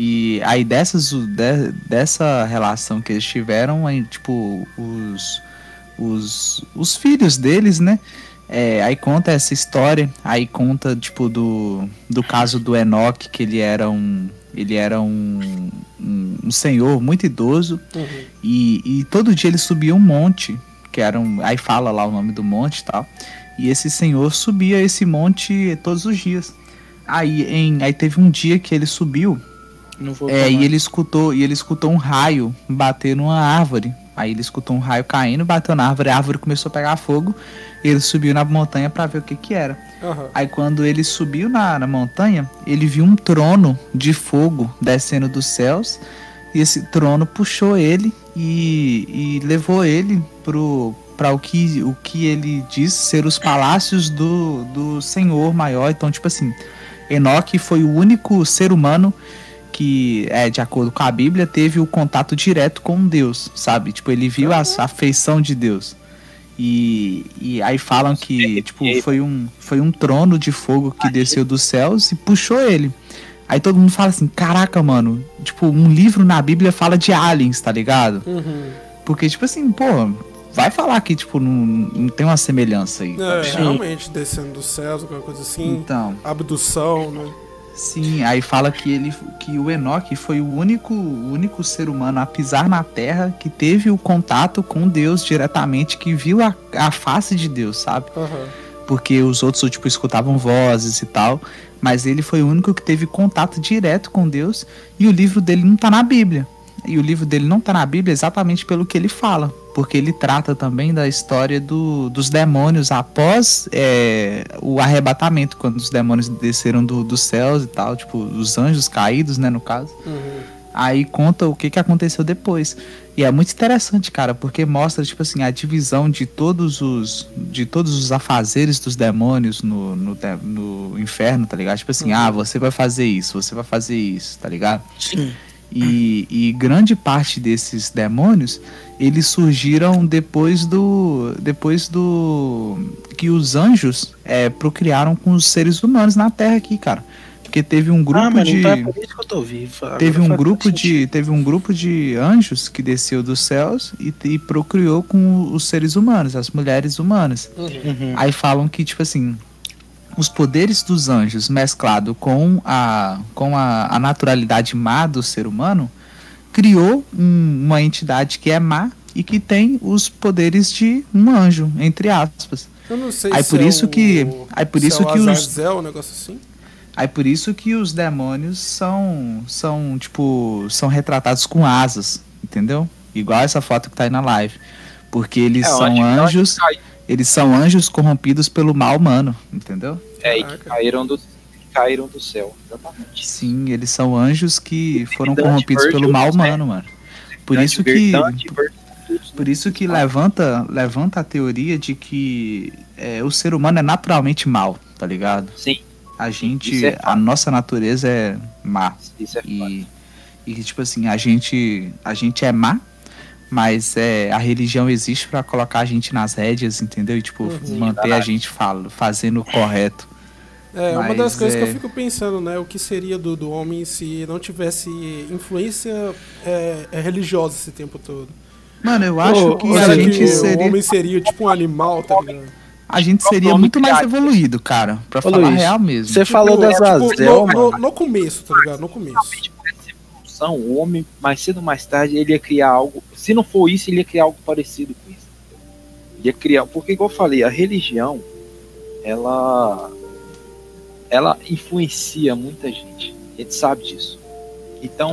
E aí dessas, de- dessa relação que eles tiveram, aí, tipo, os, os, os filhos deles, né? É, aí conta essa história, aí conta, tipo, do, do caso do Enoch, que ele era um. Ele era um, um, um senhor muito idoso Uhum. e, e todo dia ele subia um monte, que era um. Aí fala lá o nome do monte e tal. E esse senhor subia esse monte todos os dias. Aí, em, aí teve um dia que ele subiu Não vou é, e ele escutou, e ele escutou um raio bater numa árvore. Aí ele escutou um raio caindo, bateu na árvore, a árvore começou a pegar fogo. Ele subiu na montanha pra ver o que que era. Aham. Aí quando ele subiu na, na montanha, ele viu um trono de fogo descendo dos céus. E esse trono puxou ele e, e levou ele pro para o que o que ele diz ser os palácios do, do Senhor maior. Então, tipo assim, Enoque foi o único ser humano que, é, de acordo com a Bíblia, teve o contato direto com Deus, sabe? Tipo, ele viu a, a feição de Deus. E, e aí falam que, tipo, foi um, foi um trono de fogo que desceu dos céus e puxou ele. Aí todo mundo fala assim, caraca, mano, tipo, um livro na Bíblia fala de aliens, tá ligado? Uhum. Porque, tipo assim, pô, vai falar que, tipo, não, não tem uma semelhança aí. tá É, realmente, descendo dos céus, alguma coisa assim. Então, Abdução, né? Sim, aí fala que ele que o Enoque foi o único, único ser humano a pisar na terra que teve o contato com Deus diretamente, que viu a, a face de Deus, sabe? Aham. Porque os outros, tipo, escutavam vozes e tal. Mas ele foi o único que teve contato direto com Deus. E o livro dele não tá na Bíblia. E o livro dele não tá na Bíblia exatamente pelo que ele fala. Porque ele trata também da história do, dos demônios após é, o arrebatamento, quando os demônios desceram do, dos céus e tal, tipo, os anjos caídos, né, no caso. Uhum. Aí conta o que, que aconteceu depois. E é muito interessante, cara, porque mostra, tipo assim, a divisão de todos os de todos os afazeres dos demônios no, no, no inferno, tá ligado? Tipo assim, uhum. ah, você vai fazer isso, você vai fazer isso, tá ligado? Sim. E, e grande parte desses demônios eles surgiram depois do depois do que os anjos é, procriaram com os seres humanos na Terra aqui, cara. Porque teve um grupo ah, de então é por isso que eu tô vivo. Teve um grupo de teve um grupo de anjos que desceu dos céus e, e procriou com os seres humanos, as mulheres humanas. Uhum. Aí falam que tipo assim, os poderes dos anjos mesclado com a, com a, a naturalidade má do ser humano criou um, uma entidade que é má e que tem os poderes de um anjo, entre aspas. Eu não sei aí se por é isso o, que aí por isso é que os um negócio assim. Aí por isso que os demônios são são tipo são retratados com asas, entendeu? Igual essa foto que tá aí na live, porque eles é, são anjos, eles são anjos corrompidos pelo mal humano, entendeu? É, e que caíram do, caíram do céu, exatamente. Sim, eles são anjos que foram corrompidos pelo mal humano, mano. Por isso que por isso que levanta levanta a teoria de que é, o ser humano é naturalmente mal, tá ligado? Sim. A gente, é a nossa natureza é má. Isso é e, e tipo assim, a gente a gente é má mas é, a religião existe para colocar a gente nas rédeas, entendeu? E tipo, uhum, manter a gente falo, fazendo o correto. É, mas, uma das coisas é... que eu é fico pensando, né? O que seria do, do homem se não tivesse influência é, é religiosa esse tempo todo? Mano, eu acho que a gente que seria. O homem seria tipo um animal, tá ligado? A gente seria muito mais evoluído, cara. Pra Ô, falar Luiz, real mesmo. Você tipo, falou das tipo, no, no, no, começo, tá ligado? No começo evolução, o homem, mais cedo ou mais tarde, ele ia criar algo. Se não for isso, ele ia criar algo parecido com isso. Ia criar. Porque, igual eu falei, a religião, ela. Ela influencia muita gente. A gente sabe disso. Então,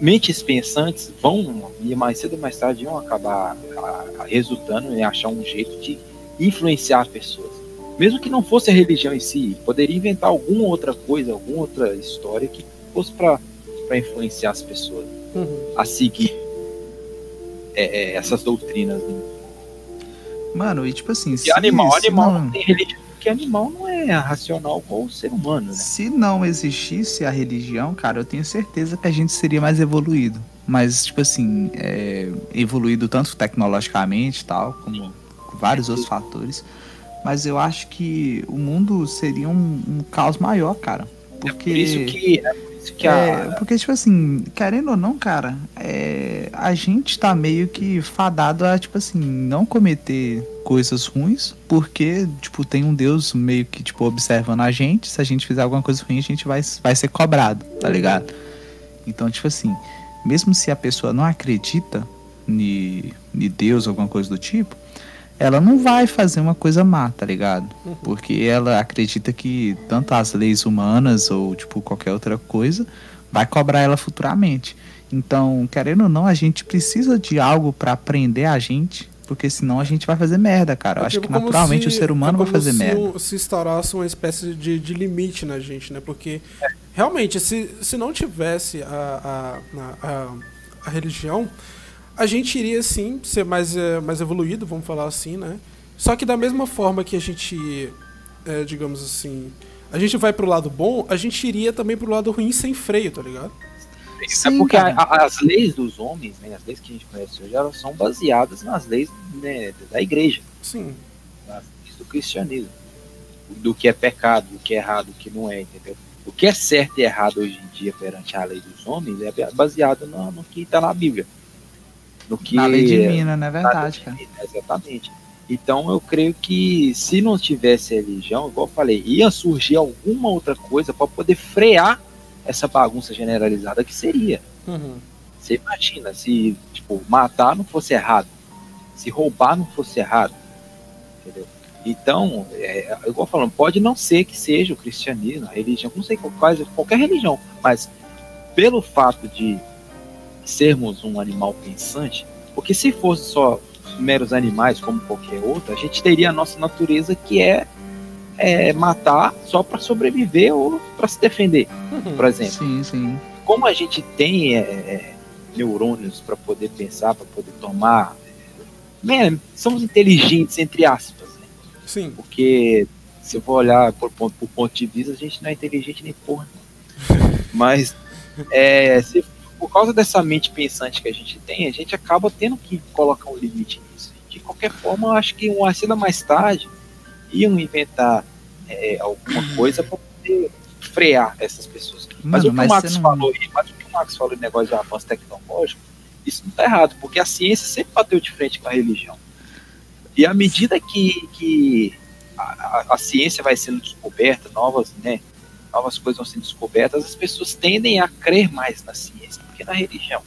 mentes pensantes vão, e mais cedo ou mais tarde, vão acabar a, a, resultando em achar um jeito de influenciar as pessoas. Mesmo que não fosse a religião em si, poderia inventar alguma outra coisa, alguma outra história que fosse para para influenciar as pessoas uhum. a seguir é, é, essas doutrinas. Né? Mano, e tipo assim, se animal, animal não... não tem religião, porque animal não é racional como o ser humano, né? Se não existisse a religião, cara, eu tenho certeza que a gente seria mais evoluído. Mas, tipo assim, é, evoluído tanto tecnologicamente tal, como vários outros fatores. Mas eu acho que o mundo seria um, um caos maior, cara. Porque... É por isso que é a... É, porque, tipo assim, querendo ou não, cara, é, a gente tá meio que fadado a, tipo assim, não cometer coisas ruins, porque, tipo, tem um Deus meio que, tipo, observando a gente. Se a gente fizer alguma coisa ruim, a gente vai, vai ser cobrado, tá ligado? Então, tipo assim, mesmo se a pessoa não acredita em Deus alguma coisa do tipo, ela não vai fazer uma coisa má, tá ligado? Porque ela acredita que tanto as leis humanas ou tipo qualquer outra coisa vai cobrar ela futuramente. Então, querendo ou não, a gente precisa de algo para aprender a gente, porque senão a gente vai fazer merda, cara. Eu é acho tipo que naturalmente se, o ser humano é vai fazer se, merda. Se instaurasse uma espécie de, de limite na gente, né? Porque realmente, se, se não tivesse a, a, a, a religião, a gente iria sim ser mais, é, mais evoluído, vamos falar assim, né? Só que da mesma forma que a gente, é, digamos assim, a gente vai pro lado bom, a gente iria também pro lado ruim sem freio, tá ligado? Sim, é porque a, a, as leis dos homens, né, as leis que a gente conhece hoje, elas são baseadas nas leis né, da igreja. Sim. Nas leis do cristianismo. Do que é pecado, do que é errado, do que não é, entendeu? O que é certo e errado hoje em dia perante a lei dos homens é baseado no, no que está na Bíblia do que. Na lei divina, não é verdade, cara. exatamente. Então eu creio que se não tivesse religião, igual eu falei, ia surgir alguma outra coisa para poder frear essa bagunça generalizada que seria. Uhum. Você imagina se tipo, matar não fosse errado, se roubar não fosse errado. Entendeu? Então, é, igual falando, pode não ser que seja o cristianismo, a religião, não sei quais, qualquer religião, mas pelo fato de sermos um animal pensante, Porque se fosse só meros animais como qualquer outro, a gente teria a nossa natureza que é, é matar só para sobreviver ou para se defender, Uhum. por exemplo. Sim, sim. Como a gente tem é, é, neurônios para poder pensar, para poder tomar, é, somos inteligentes entre aspas, né? Sim. porque se eu for olhar por ponto, por ponto de vista, a gente não é inteligente nem porra. Mas é, se, por causa dessa mente pensante que a gente tem, a gente acaba tendo que colocar um limite nisso. De qualquer forma, eu acho que uma ou mais tarde iam inventar é, alguma coisa para poder frear essas pessoas. Mas Mano, o que mas o Max não- falou mas o que o Max falou negócio de avanço tecnológico, isso não tá errado, porque a ciência sempre bateu de frente com a religião. E à medida que, que a, a- a ciência vai sendo descoberta, novas, né, novas coisas vão sendo descobertas, as pessoas tendem a crer mais na ciência que na religião.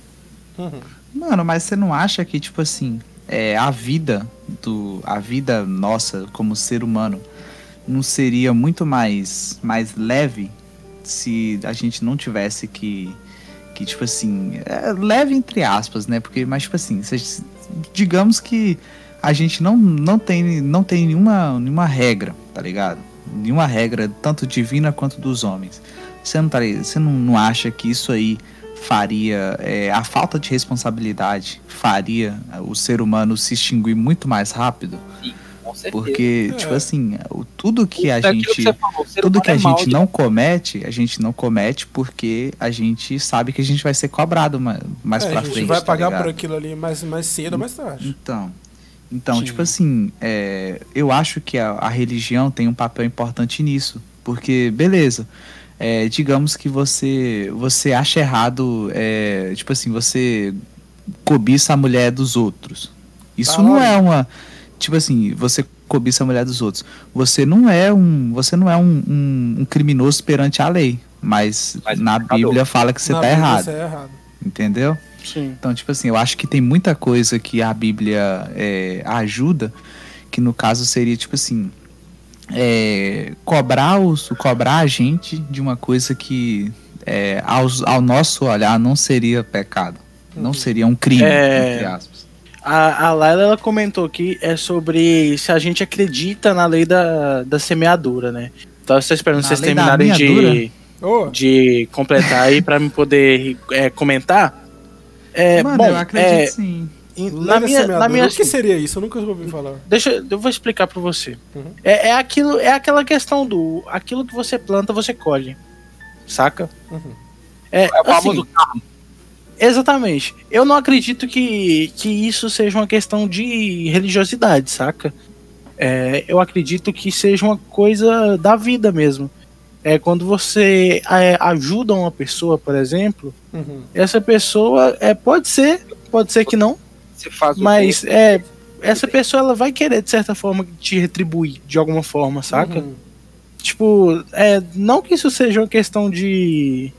Uhum. Mano, mas você não acha que, tipo assim, é, a vida do. A vida nossa como ser humano não seria muito mais, mais leve se a gente não tivesse que. Que, tipo assim, é leve entre aspas, né? Porque, mas, tipo assim, se- digamos que a gente não, não tem, não tem nenhuma, nenhuma regra, tá ligado? Nenhuma regra, tanto divina quanto dos homens. Você não, tá, você não, não acha que isso aí faria é, a falta de responsabilidade faria o ser humano se extinguir muito mais rápido Com certeza. porque É. tipo assim o, tudo que a É gente você falou, tudo que a é gente de- não comete a gente não comete porque a gente sabe que a gente vai ser cobrado ma- mais É, pra a gente frente vai tá pagar ligado? por aquilo ali mais, mais cedo ou mais tarde. Então, então Sim. tipo assim, é, eu acho que a, a religião tem um papel importante nisso, porque beleza, é, digamos que você você acha errado, é, tipo assim, você cobiça a mulher dos outros. Isso Tá não é uma, tipo assim, você cobiça a mulher dos outros. Você não é um, você não é um, um- um criminoso perante a lei, mas, Mas na. Bíblia fala que você tá Bíblia errado, Você é errado. entendeu? Sim. Então, tipo assim, eu acho que tem muita coisa que a Bíblia é, ajuda, que no caso seria, tipo assim, é, cobrar, os, cobrar a gente de uma coisa que, é, aos- ao nosso olhar, não seria pecado. Não seria um crime, É. entre aspas. A, a Laila ela comentou que é sobre se a gente acredita na lei da, da semeadura, né? Então eu estou esperando Na vocês terminarem de? Ô, de completar aí pra me poder é, comentar. É, Mano, bom, eu acredito é, sim. Na minha, na minha O que seria isso? Eu nunca ouvi falar. Deixa eu vou explicar pra você. Uhum. É, é aquilo, é aquela questão do aquilo que você planta, você colhe. Saca? Uhum. É, É o assim, exatamente. Eu não acredito que, que isso seja uma questão de religiosidade, saca? É, eu acredito que seja uma coisa da vida mesmo. É quando você é, ajuda uma pessoa, por exemplo, Uhum. essa pessoa é pode ser, pode ser que não, Você faz mas é essa pessoa ela vai querer de certa forma te retribuir de alguma forma, saca? Uhum. Tipo, é, não que isso seja uma questão de.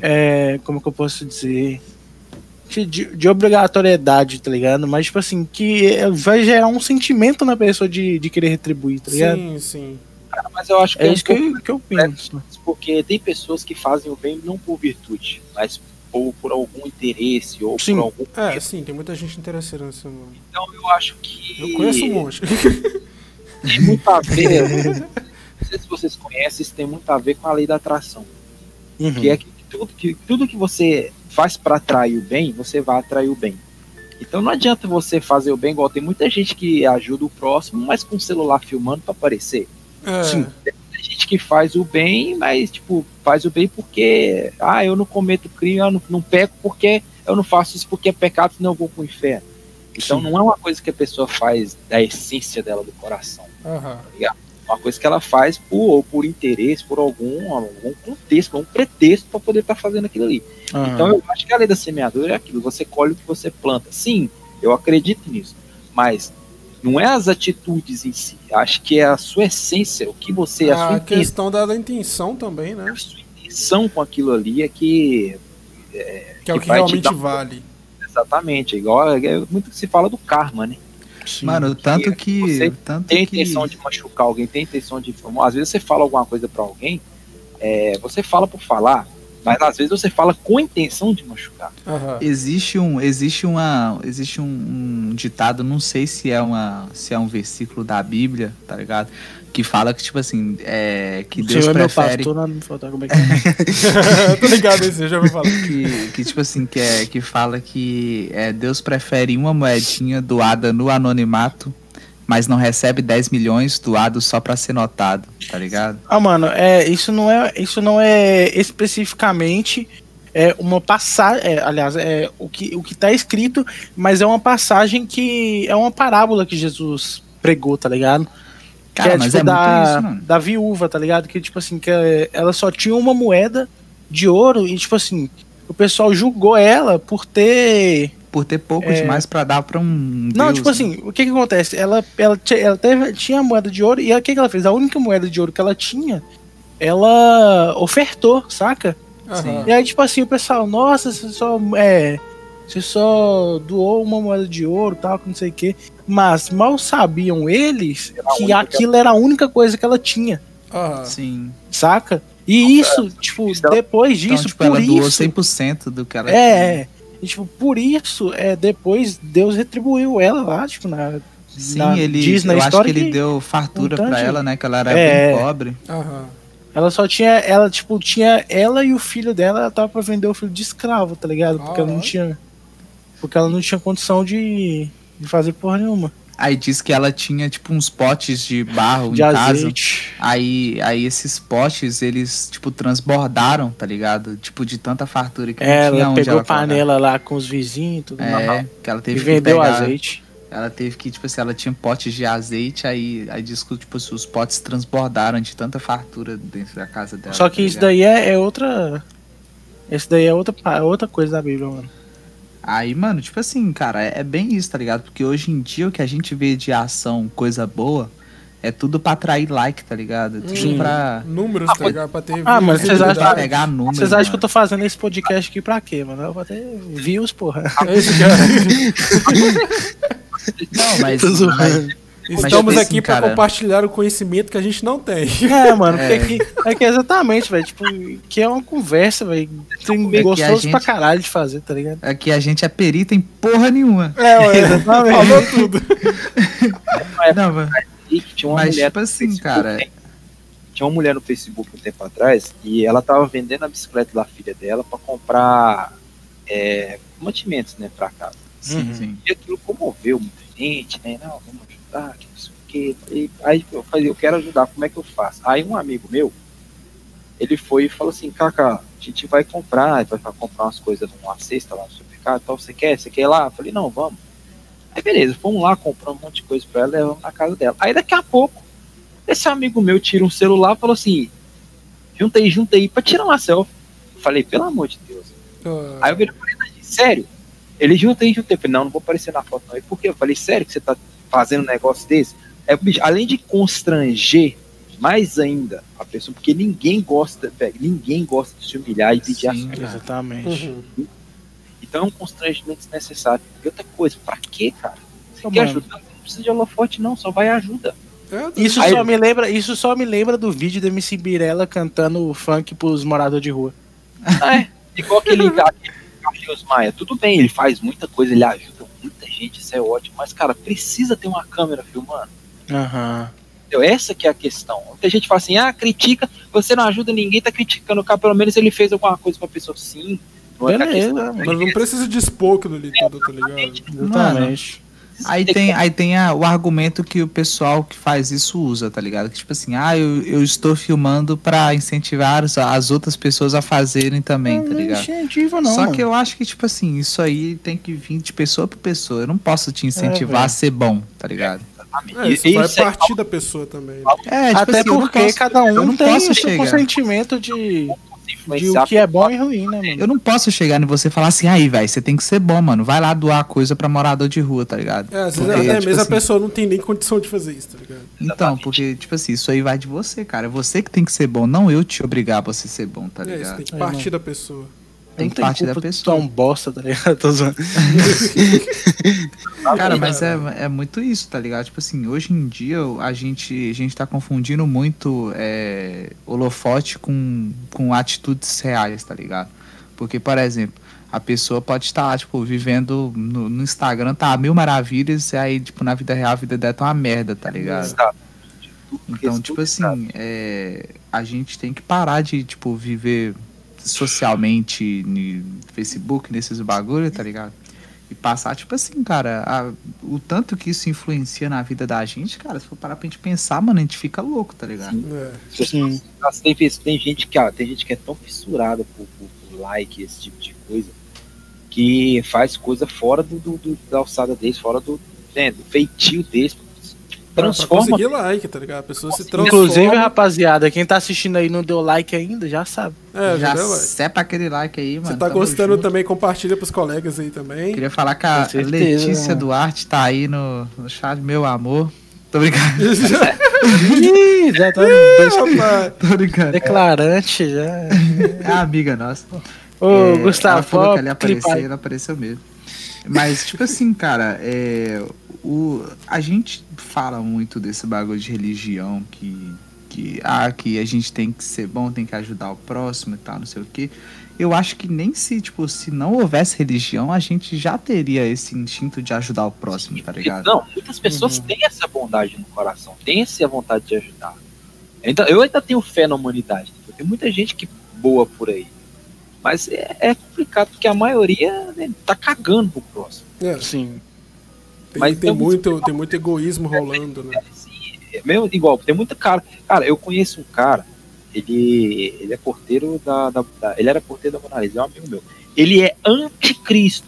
É, como que eu posso dizer? De, de- de obrigatoriedade, tá ligado? Mas, tipo assim, que é, vai gerar um sentimento na pessoa de, de querer retribuir, tá ligado? Sim, sim. mas eu acho que É é, isso um que eu, que eu penso. porque tem pessoas que fazem o bem não por virtude, mas por, por algum interesse ou Sim. por algum É, sim, tem muita gente interessada nesse mundo. Então eu acho que Eu conheço um monte. tem muito a ver. não sei se vocês conhecem, isso tem muito a ver com a lei da atração. Uhum. Que é que tudo que, tudo que você faz para atrair o bem, você vai atrair o bem. Então não adianta você fazer o bem igual tem muita gente que ajuda o próximo, mas com o celular filmando para aparecer. É, Sim. Tem gente que faz o bem, mas tipo, faz o bem porque ah, eu não cometo crime, eu não, não peco porque eu não faço isso porque é pecado, senão eu vou pro inferno. Então Sim. não é uma coisa que a pessoa faz da essência dela do coração. aham. É uma coisa que ela faz por, ou por interesse, por algum, algum contexto, algum pretexto para poder estar fazendo aquilo ali. Aham. Então eu acho que a lei da semeadura é aquilo, você colhe o que você planta. Sim, eu acredito nisso. Mas não é as atitudes em si. Acho que é a sua essência, o que você, a sua A intenção, questão da, da intenção também, né? a sua intenção com aquilo ali é que. Que é o que que realmente dar- vale. Exatamente, igual é muito que se fala do karma, né? Sim. Mano, tanto que. Você tanto Tem a que... intenção de machucar alguém, tem a intenção de. Às vezes você fala alguma coisa pra alguém, é, você fala por falar, Mas às vezes você fala com a intenção de machucar. Aham. Existe um, existe uma, existe um, um ditado, não sei se é uma, se é um versículo da Bíblia, tá ligado? Que fala que tipo assim, é que Deus senhor é meu prefere pastor, não me faltar como é que é. Tô ligado esse, eu já vou falar. que, que tipo assim, que é que fala que é, Deus prefere uma moedinha doada no anonimato, mas não recebe 10 milhões doados só pra ser notado, tá ligado? Ah, mano, é, isso não é, isso não é especificamente é uma passagem, é, aliás, é o que o que tá escrito, mas é uma passagem que é uma parábola que Jesus pregou, tá ligado? Cara, que é mas tipo é da, isso, mano. da viúva, tá ligado? Que tipo assim, que ela só tinha uma moeda de ouro e tipo assim, o pessoal julgou ela por ter Por ter pouco É. demais pra dar pra um Não, Deus, tipo né? assim, o que que acontece? Ela, ela, tinha- ela teve- tinha a moeda de ouro e o que que ela fez? A única moeda de ouro que ela tinha, ela ofertou, saca? Aham. E aí, tipo assim, o pessoal, nossa, você só, é, você só doou uma moeda de ouro tal, que não sei o quê. Mas mal sabiam eles Era que aquilo era a única coisa que ela tinha, Aham. Sim. saca? E isso, tipo, depois Então, disso, tipo, por ela doou isso. 100% do que ela É, é. E, tipo, por isso, é, depois Deus retribuiu ela lá, tipo, na. Sim, na- ele, diz na eu acho história que ele que deu fartura um de- ela, né? Que ela era É. bem pobre. Aham. Ela só tinha. Ela, tipo, tinha. Ela e o filho dela, ela tava pra vender o filho de escravo, tá ligado? Porque ela não tinha. Porque ela não tinha condição de, de fazer porra nenhuma. Aí diz que ela tinha, tipo, uns potes de barro De em casa. azeite. Aí, aí esses potes, eles, tipo, transbordaram, tá ligado? Tipo, de tanta fartura que não É, tinha ela onde pegou ela panela lá com os vizinhos e tudo É, mais. que ela E teve que vendeu pegar, azeite. Ela teve que, tipo assim, ela tinha potes de azeite, aí, aí diz que, tipo, os potes transbordaram de tanta fartura dentro da casa dela. Só que tá isso daí é, é outra. Esse daí é outra, outra coisa da Bíblia, mano. Aí, mano, tipo assim, cara, é, é bem isso, tá ligado? Porque hoje em dia o que a gente vê de ação, coisa boa, é tudo pra atrair like, tá ligado? É tudo Sim. pra, Números, tá ligado? Pra ter Ah, mas vocês acham- pra pegar números. Vocês acham que eu tô fazendo esse podcast aqui pra quê, mano? Eu vou ter views, porra. É isso, cara. Não, mas Estamos aqui assim, pra cara- compartilhar o conhecimento que a gente não tem. É, mano, É. porque aqui, aqui é exatamente, velho. Tipo, que é uma conversa, velho. Tem É que a gostoso gente- pra caralho de fazer, tá ligado? aqui a gente é perito em porra nenhuma. É, ué, exatamente. Falou tudo. Não, que tinha uma mas mulher tipo assim, cara, né? Tinha uma mulher no Facebook um tempo atrás e ela tava vendendo a bicicleta da filha dela pra comprar é, mantimentos, né, pra casa. sim, Uhum. sim. E aquilo comoveu muita gente, né? Não, vamos ajudar, que não sei o quê. E aí eu falei, eu quero ajudar, como é que eu faço? Aí um amigo meu, ele foi e falou assim, Kaká, a gente vai comprar, vai comprar umas coisas numa cesta lá no supermercado, tal, você quer? Você quer ir lá? Eu falei, não, vamos. Aí beleza, fomos lá, compramos um monte de coisa pra ela, levamos na casa dela. Aí daqui a pouco, esse amigo meu tira um celular e falou assim, juntei, juntei, pra tirar uma selfie. Eu falei, pelo amor de Deus. Ah, Aí eu virei pra ele, sério? Ele juntei, juntei. Eu falei, não, não vou aparecer na foto não. E por quê? Eu falei, sério que você tá fazendo um negócio desse? É, bicho, além de constranger mais ainda a pessoa, porque ninguém gosta, velho, ninguém gosta de se humilhar e pedir Sim. ajuda. Exatamente. uhum. Então é um constrangimento desnecessário. E outra coisa, pra quê, cara? Você Ô, quer mano. ajudar? Não precisa de holofote, não, só vai ajuda. Isso Aí- só me lembra, isso só me lembra do vídeo da MC Birella cantando funk pros moradores de rua. Ah, é. Igual aquele, Carlinhos Maia. Tudo bem, ele faz muita coisa, ele ajuda muita gente, isso é ótimo. Mas, cara, precisa ter uma câmera filmando. Aham. Entendeu? Essa que é a questão. Muita gente fala assim, ah, critica, você não ajuda ninguém, tá criticando o cara, pelo menos ele fez alguma coisa pra pessoa. Sim, não é Beleza, questão. mano. Mas não precisa de aquilo ali tudo, tá ligado? Exatamente. Aí tem, aí tem a- o argumento que o pessoal que faz isso usa, tá ligado? Que tipo assim, ah, eu, eu estou filmando pra incentivar as, as outras pessoas a fazerem também, tá Não ligado? incentiva, não. Só mano. que eu acho que, tipo assim, isso aí tem que vir de pessoa pra pessoa. Eu não posso te incentivar velho. a ser bom, tá ligado? É, isso E- vai isso é- partir da pessoa também. né? É, tipo Até assim, eu não porque posso- cada eu um não tem posso o seu chegar. consentimento de, de o que é bom e ruim, né, mano? Eu não posso chegar em você e falar assim, aí, velho, você tem que ser bom, mano. Vai lá doar coisa pra morador de rua, tá ligado? É, às vezes Porque, até tipo mesmo assim, a pessoa não tem nem condição de fazer isso, tá ligado? Então, porque, tipo assim, isso aí vai de você, cara. É você que tem que ser bom, não eu te obrigar a você ser bom, tá É, isso ligado? tem que É, partir da pessoa. Tem tem parte da culpa, tu é pessoa. um bosta, tá ligado? Tô zoando. Cara, mas é, é muito isso, tá ligado? Tipo assim, hoje em dia a gente, a gente tá confundindo muito é, holofote com, com atitudes reais, tá ligado? Porque, por exemplo, a pessoa pode estar, tipo, vivendo no, no Instagram, tá mil maravilhas, e aí, tipo, na vida real a vida dela tá uma merda, tá ligado? Exato. Então, tipo assim, é, a gente tem que parar de, tipo, viver socialmente no Facebook, nesses bagulho, tá ligado? E passar, tipo assim, cara, a- o tanto que isso influencia na vida da gente, cara, se for parar pra gente pensar, mano, a gente fica louco, tá ligado? Sim. É. Sim. Nossa, tem, vezes- tem gente que ó, tem gente que é tão fissurada por, por- por like, esse tipo de coisa, que faz coisa fora do, do- do- da alçada deles, fora do, né, do feitio deles. Pra Transforma. conseguir like, tá ligado? A pessoa se transforma. Inclusive, rapaziada, quem tá assistindo aí não deu like ainda, já sabe. É, já Já deu like. sepa aquele like aí, mano. Você tá tamo gostando junto. também, compartilha pros colegas aí também. Queria falar que a certeza, Letícia mano. Duarte tá aí no, no chat, meu amor. Tô brincando, Ih, já tá tô brincando. declarante já. É amiga nossa. Ô, É, ela Gustavo, falou que ela ia pode aparecer, clipar. ela apareceu mesmo. Mas, tipo assim, cara, é, o, a gente fala muito desse bagulho de religião que, que, ah, que a gente tem que ser bom, tem que ajudar o próximo e tal, não sei o quê. Eu acho que nem se, tipo, se não houvesse religião, a gente já teria esse instinto de ajudar o próximo, tá ligado? Não, muitas pessoas Uhum. têm essa bondade no coração, têm essa vontade de ajudar. Então, eu ainda tenho fé na humanidade. Tem muita gente que boa por aí. Mas é, é complicado, porque a maioria né, tá cagando pro próximo. é, Sim. Tem, Mas tem tem muito, tem muito egoísmo rolando, né? Assim, é mesmo igual, tem muita cara. Cara, eu conheço um cara, ele, ele é porteiro da, da- da- Ele era porteiro da Mona Lisa, é um amigo meu. Ele é anticristo.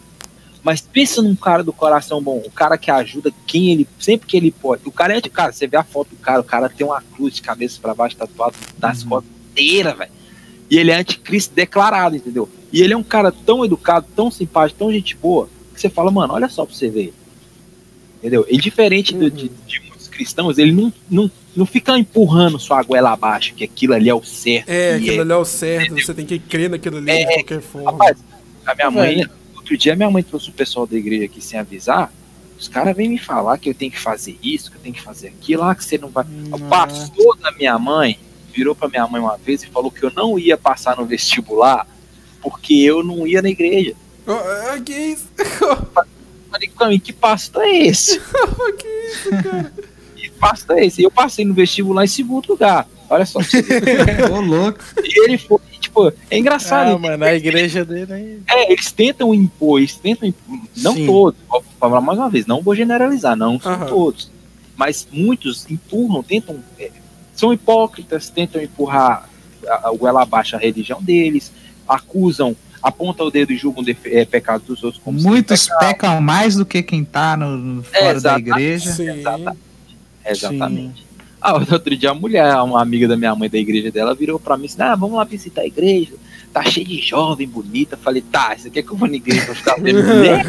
Mas pensa num cara do coração bom, o cara que ajuda quem ele, sempre que ele pode. O cara é de cara, você vê a foto do cara, o cara tem uma cruz de cabeça pra baixo tatuado das costas inteiras, velho. E ele é anticristo declarado, entendeu? E ele é um cara tão educado, tão simpático, tão gente boa, que você fala, mano, olha só pra você ver. Entendeu? E diferente do- de, de muitos cristãos, ele não, não, não fica empurrando sua goela abaixo, que aquilo ali é o certo. É, aquilo ali é o certo, você tem que crer naquilo ali É, de qualquer forma. Rapaz, a minha mãe, Velho. outro dia minha mãe trouxe o pessoal da igreja aqui sem avisar. Os caras vêm me falar que eu tenho que fazer isso, que eu tenho que fazer aquilo, lá que você não vai. O pastor da minha mãe virou pra minha mãe uma vez e falou que eu não ia passar no vestibular porque eu não ia na igreja. Ó, é, que isso? Eu falei, "Cami, que pastor é esse? que isso, cara? Que pastor é esse? E eu passei no vestibular em segundo lugar. Olha só. pra. Ô, louco. e ele foi, tipo, é engraçado. Ah, mano, a igreja dele aí. É, eles tentam impor, eles tentam impor, não Sim. todos, vou falar mais uma vez, não vou generalizar, não são Aham. todos, mas muitos empurram, tentam, é, são hipócritas, tentam empurrar a, a goela abaixo a religião deles, acusam, apontam o dedo e julgam defe- é, pecados dos outros como Muitos pecado. pecam mais do que quem tá no, no- É, fora da exatamente. igreja. Sim. Exatamente. Exatamente. Ah, outro dia a mulher, uma amiga da minha mãe da igreja dela, virou pra mim e disse, ah, vamos lá visitar a igreja. Tá cheio de jovem, bonita. Falei, tá, isso aqui é que eu vou na igreja pra ficar vendo mulher?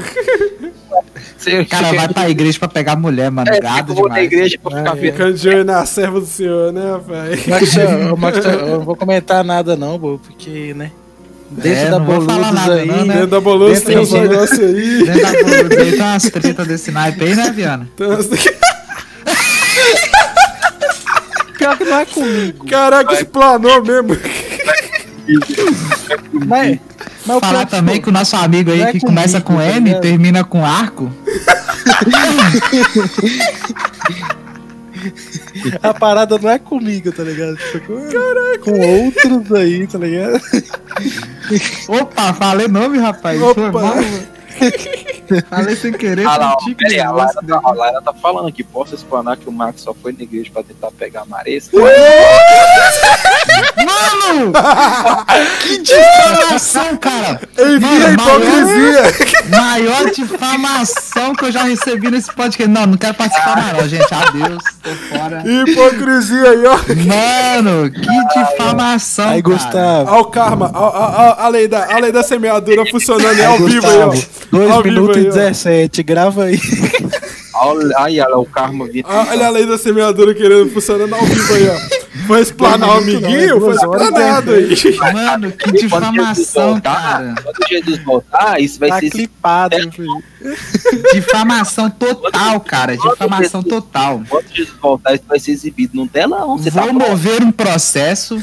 Você, O cara você vai quer- pra igreja pra pegar mulher, mano. é, Gado eu vou na demais. igreja pra ficar É. vendo. Ficando de olho na serva do senhor, né, rapaz? Max, eu, Max, eu não vou comentar nada não, bo, porque, né? Dentro É, da nada aí, não, né? Dentro da Dentro tem uns negócios aí. Dentro da Boludos aí tem umas tretas desse naipe aí, né, Viana? Pior que não é comigo. Caraca, explanou mesmo. Mas, mas Falar que, também que o nosso amigo aí é que começa comigo, com tá M, ligado? termina com arco. a parada não é comigo, tá ligado? Tipo, com, com outros aí, tá ligado? Opa, falei nome, rapaz. Opa. Falei sem querer. Ah, não, um tipo a, Lara tá, a tá falando aqui. Posso explanar que o Max só foi na igreja pra tentar pegar a Marisa. Mano! que difamação, cara! Eu a hipocrisia! Maior difamação que eu já recebi nesse podcast. Não, não quero participar mais, não, gente. Adeus, tô fora. Hipocrisia aí, ó. Mano, que difamação. Aí, Gustavo. Olha o karma, a lei da semeadura funcionando aí ao vivo aí, ó. Dois minutos 2017, grava aí. Olha, olha o carmo vital. Ah, olha a lei da semeadura querendo funcionando ao vivo aí, ó. Foi explanar o amiguinho, foi explanado aí. Mano, que difamação, cara. Quando Jesus voltar, isso vai tá ser... clipado. Difamação total, cara. Difamação total. Quando Jesus voltar, isso vai ser exibido no telão. Tá Vou mover um processo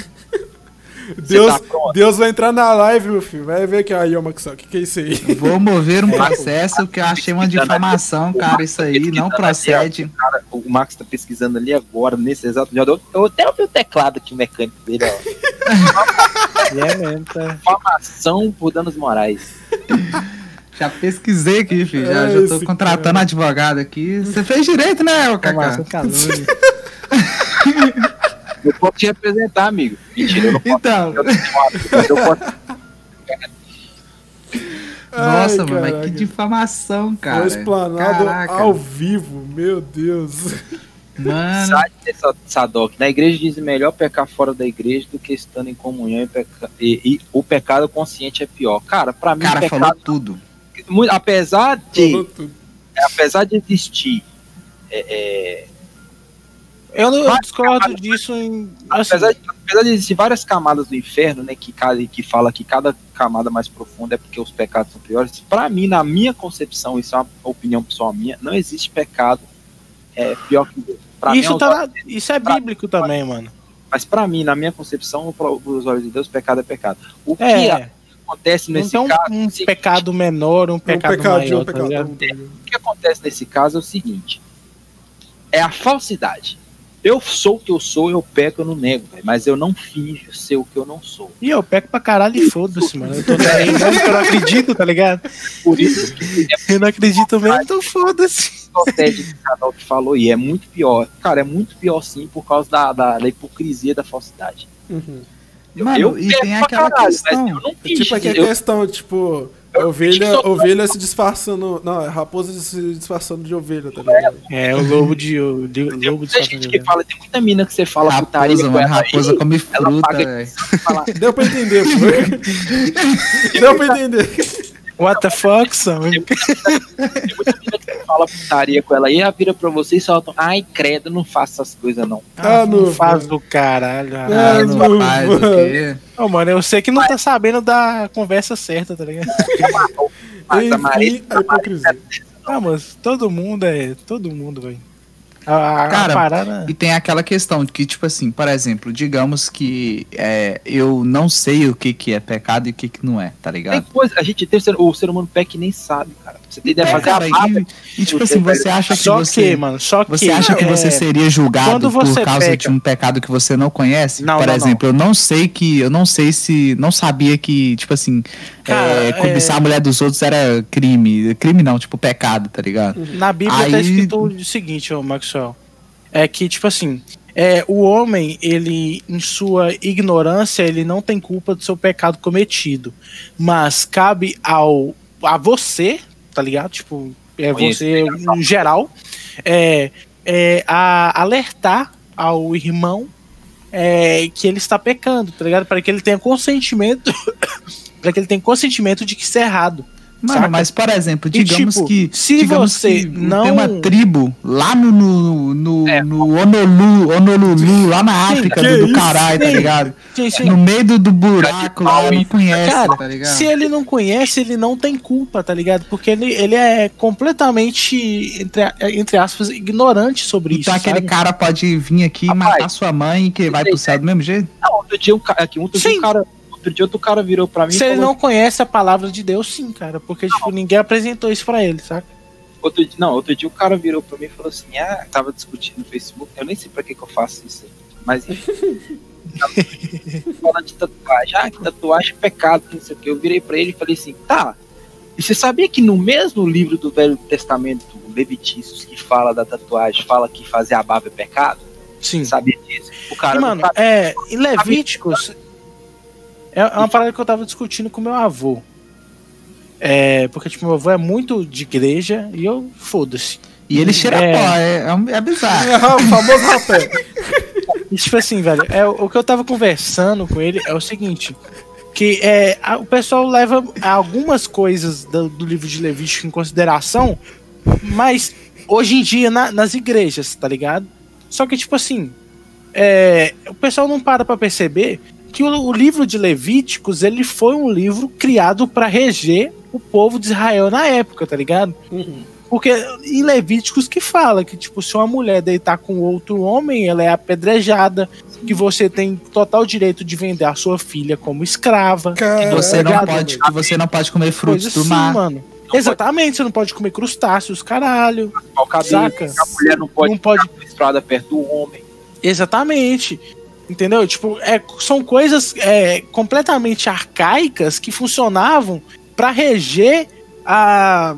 Deus, tá? Deus vai entrar na live, meu filho. Vai ver aqui, aí, ô Maxão, o que, que é isso aí? Vou mover um processo que eu achei uma difamação, cara. Isso aí não procede. Cara, o Max tá pesquisando ali agora, nesse exato momento. Eu até ouvi o teclado aqui mecânico dele, ó. É mesmo, tá? Difamação por danos morais. Já pesquisei aqui, filho. Já, É já tô contratando advogado aqui. Você fez direito, né, ô Cacá? Calúnia. Eu posso te representar, amigo. Mentira, eu não posso. Então, Eu, posso. nossa, Ai, mano, mas que difamação, cara. Foi explanado Caraca. ao vivo, meu Deus. Mano, Sai dessa Sadoc. Na igreja dizem melhor pecar fora da igreja do que estando em comunhão e, peca- e- e o pecado consciente é pior. Cara, pra mim, cara pecado, falou tudo. muito- apesar Falou de, tudo. apesar de existir, é, é, Eu, não- eu discordo disso em. Assim, apesar, de, apesar de existir várias camadas do inferno, né, que, cada, que fala que cada camada mais profunda é porque os pecados são piores, pra mim, na minha concepção, isso é uma opinião pessoal minha, não existe pecado é, pior que outro. Pra mim, isso, aos tá olhos isso é bíblico também, mano. Mas pra mim, na minha concepção, para os olhos de Deus, pecado é pecado. O que É, acontece não nesse tem um, caso? um é o seguinte, pecado menor, um Um pecado maior, um tá ligado? tá? O que acontece nesse caso é o seguinte: é a falsidade. Eu sou o que eu sou, eu peco, eu não nego, velho, mas eu não finjo ser o que eu não sou. E eu peco pra caralho e foda-se, mano. Eu tô nem aí mesmo que eu não acredito, tá ligado? Por isso que é Eu não acredito mesmo, então foda-se. o canal que falou, e é muito pior. Cara, é muito pior sim por causa da, da, da hipocrisia da falsidade. Uhum. Eu- Mano, eu e tem aquela caralho, questão. Eu não É tipo aquela eu, questão, tipo, ovelha, ovelha se disfarçando. Não, é raposa se disfarçando de ovelha, tá ligado? É, o lobo de. O de- tem lobo de muita gente que fala, tem muita mina que você fala putaria Raposa, com mano, ela raposa aí, come fruta, velho. fala, Deu pra entender, pô. Deu pra entender. What the fuck, son? Tem muita mina que fala putaria com ela aí, ela vira pra você e solta, ai, credo, não faça essas coisas não. Ah, Ah, não, não faz do caralho. Ah, Ah, não. não faz o quê? Ô, mano, eu sei que não tá sabendo da conversa certa, tá ligado? Mas a Maria. Ah, mas todo mundo é. Todo mundo, velho. A, a, Cara, parada. E tem aquela questão de que, tipo assim, por exemplo, digamos que é, eu não sei o que, que é pecado e o que, que não é, tá tem ligado? coisa, a gente tem o ser, o ser humano pé que nem sabe, cara. Você tem ideia de É, fazer cara, a barba. e, e, tipo assim, você acha que Só que, você. mano, só que. Você acha que é, você seria julgado quando por você causa peca- de um pecado que você não conhece? Não, por não, exemplo, eu não sei que. Eu não sei se. Não sabia que, tipo assim, Cara, é, cobiçar a mulher dos outros era crime. Crime não, tipo, pecado, tá ligado? Na Bíblia tá Aí- escrito o seguinte, ô Maxwell. É que, tipo assim, é, o homem, ele, em sua ignorância, ele não tem culpa do seu pecado cometido. Mas cabe ao a você, tá ligado? Tipo, é você em geral, é, é a alertar ao irmão é, que ele está pecando, tá ligado? Para que ele tenha consentimento, para que ele tenha consentimento de que isso é errado. Mano, Saca? mas por exemplo, E, digamos tipo, que. se digamos você que não- Tem uma tribo lá no. no, no, É. no Honolulu, Honolulu, lá na África que do, do caralho, tá Sim. ligado? Sim, sim. No meio do, do buraco lá, não conhece, Cara, tá ligado? se ele não conhece, ele não tem culpa, tá ligado? Porque ele, ele é completamente, entre, entre aspas, ignorante sobre Então isso. aquele sabe? cara pode vir aqui e Rapaz, matar sua mãe e que vai pro céu do mesmo jeito? Não, outro dia um cara, aqui, outro dia Sim. um cara, outro dia outro cara virou pra mim Se ele falou, não conhece a palavra de Deus, sim, cara. Porque, tipo, ninguém apresentou isso pra ele, saca? outro dia, não, outro dia o cara virou pra mim e falou assim, ah, tava discutindo no Facebook, eu nem sei pra que que eu faço isso mas enfim. Fala de tatuagem, ah, que tatuagem é pecado, não sei o que. Eu virei pra ele e falei assim, tá. E você sabia que no mesmo livro do Velho Testamento, Levitícios, que fala da tatuagem, fala que fazer a barba é pecado? Sim. Sabia disso? O cara E, não mano, sabe. é, em Levíticos, é uma parada que eu tava discutindo com meu avô. É, porque, tipo, meu avô é muito de igreja e eu, foda-se. E ele cheira É. pó, é, é, é bizarro. É, o famoso rapé. E, tipo assim, velho, é, o que eu tava conversando com ele é o seguinte: que é, a- o pessoal leva algumas coisas do, do livro de Levítico em consideração, mas hoje em dia na- nas igrejas, tá ligado? Só que, tipo assim, é, o pessoal não para pra perceber que o, o livro de Levíticos ele foi um livro criado para reger o povo de Israel na época, tá ligado? Uhum. Porque em Levíticos que fala que, tipo, se uma mulher deitar com outro homem, ela é apedrejada, que você tem total direito de vender a sua filha como escrava. Cara, Você não pode, que você não pode comer frutos Coisa do assim, mar. mano. Exatamente, você não pode comer crustáceos, caralho. Saca? a mulher não pode, Não pode- ficar menstruada perto do homem. Exatamente. Entendeu? Tipo, é, são coisas é, completamente arcaicas que funcionavam pra reger a,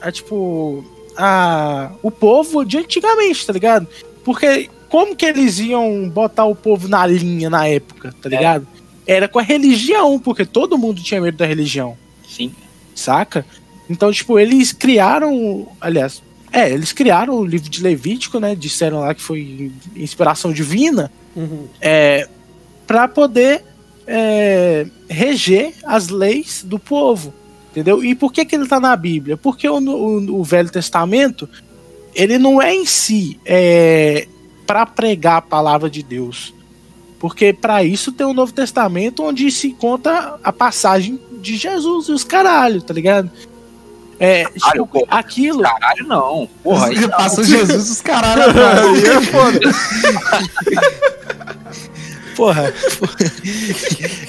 a, tipo, a, o povo de antigamente, tá ligado? Porque como que eles iam botar o povo na linha na época, tá ligado? Era com a religião, porque todo mundo tinha medo da religião Sim. saca? Então, tipo, eles criaram, aliás, é, eles criaram o livro de Levítico, né? Disseram lá que foi inspiração divina, Uhum. é, para poder é, reger as leis do povo, entendeu? E por que que ele tá na Bíblia? Porque o, o- o Velho Testamento ele não é em si é, para pregar a palavra de Deus, porque para isso tem o Novo Testamento onde se conta a passagem de Jesus e os caralho, tá ligado? É, Caralho, tipo, pô. aquilo. Caralho, não. Porra, aí não. Passou Jesus os caralho. Aí é foda. Porra.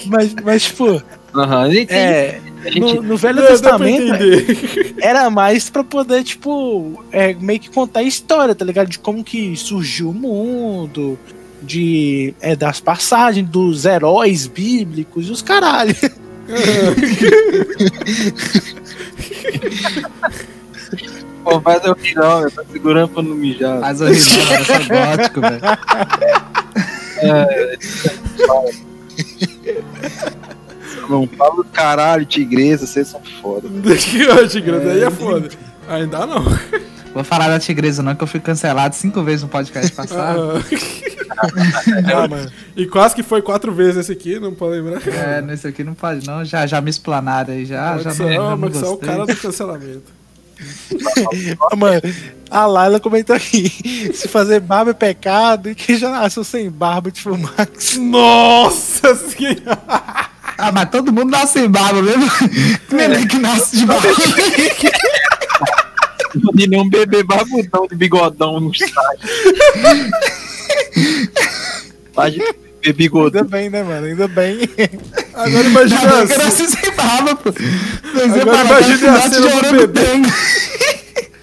mas, mas, tipo, Aham, a gente- é, gente- no, no Velho pra Testamento era mais pra poder, tipo, é, meio que contar a história, tá ligado? De como que surgiu o mundo, de é, das passagens, dos heróis bíblicos e os caralho. Pô, faz eu rir não, eu tô segurando pra não mijar. Mas horrível, eu sou gótico, velho. Não fala do caralho, tigresa, vocês são foda. Que ódio, grande. Aí é foda. Ainda não. Vou falar da tigresa não, que eu fui cancelado cinco vezes no podcast passado. Ah, Ah, mano. e quase que foi quatro vezes esse aqui, não pode lembrar. É, nesse aqui não pode não, já, já me explanaram aí, já, já não, já não Maxwell é o cara do cancelamento. Ah, mano, a Laila comentou aqui: se fazer barba é pecado e quem já nasceu sem barba, tipo, Max. Nossa senhora! Ah, mas todo mundo nasce sem barba mesmo. Ninguém que nasce de barba. E nem um bebê barbudão de bigodão no estádio. Imagina bebê Ainda bigodão. bem, né, mano? Ainda bem. Agora imagina Eu assim. sem barba, pô. Agora nasce a cena do de bebê.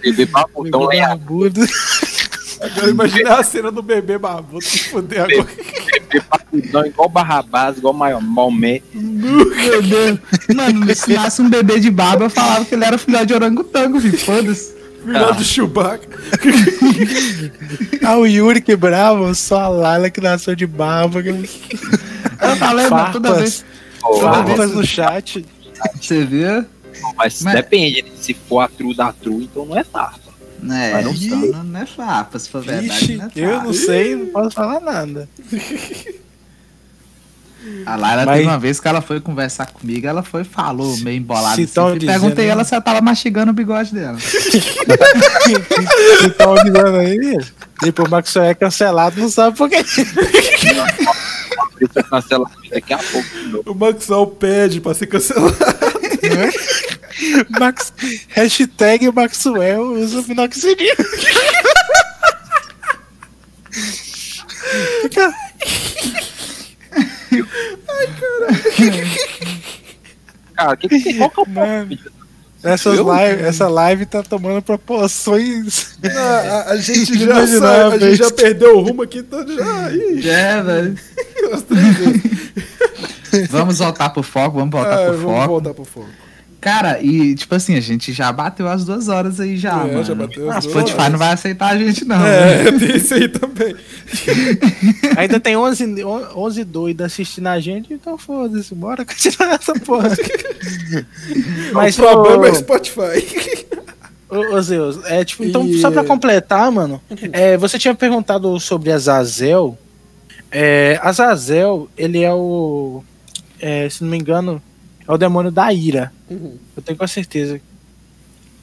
Bebê barbudão é barbudo. Agora imagina a cena do bebê barbudo se fuder agora. bebê barbudão igual Barrabás, igual Maomé. Meu Deus. Mano, se nasce um bebê de barba, eu falava que ele era filhote de orangotango, filho. Foda-se. Filho do Chewbacca. Ah, o Yuri que bravo, só a Laila que nasceu de barba. que- Eu falei, mano, toda vez. Pô, Farpas no chat. Você vê? mas, Mas- depende, né? Se for a tru da tru, então não é farpa. É, Mas não não, não, não é farpa, se for verdade. Vixe, não é eu farpa. não sei, não posso falar nada. A Lara Mas- teve uma vez que ela foi conversar comigo, ela foi falou meio embolada. Se assim, tão e dizendo, perguntei né? ela se ela tava mastigando o bigode dela. Você tá avisando aí? Depois o Maxwell é cancelado, não sabe por quê. Isso cancelo daqui a pouco. O Maxwell pede pra ser cancelado. Max... Hashtag Maxwell usa minoxidil. Fica- Cara, que que, qual que é o Mano, essas live, essa live tá tomando proporções. a, a- a gente já sabe, a gente já perdeu o rumo aqui, tá já. Ih, É, velho. vezes. Vamos voltar pro foco, vamos voltar Ah, pro vamos foco. voltar pro foco. Cara, e tipo assim, a gente já bateu as duas horas aí já, É, mano. já bateu as a duas Spotify horas. não vai aceitar a gente, não. né? É, tem isso aí também. Ainda tem 11, 11 doidos assistindo a gente, então foda-se, bora continuar essa porra. Mas o problema é ô- o Spotify. Ô, ô Zeus, é tipo, então E- só pra completar, mano, é, você tinha perguntado sobre Azazel. É, Azazel, ele é o. é, se não me engano, é o demônio da ira. Uhum. Eu tenho quase certeza.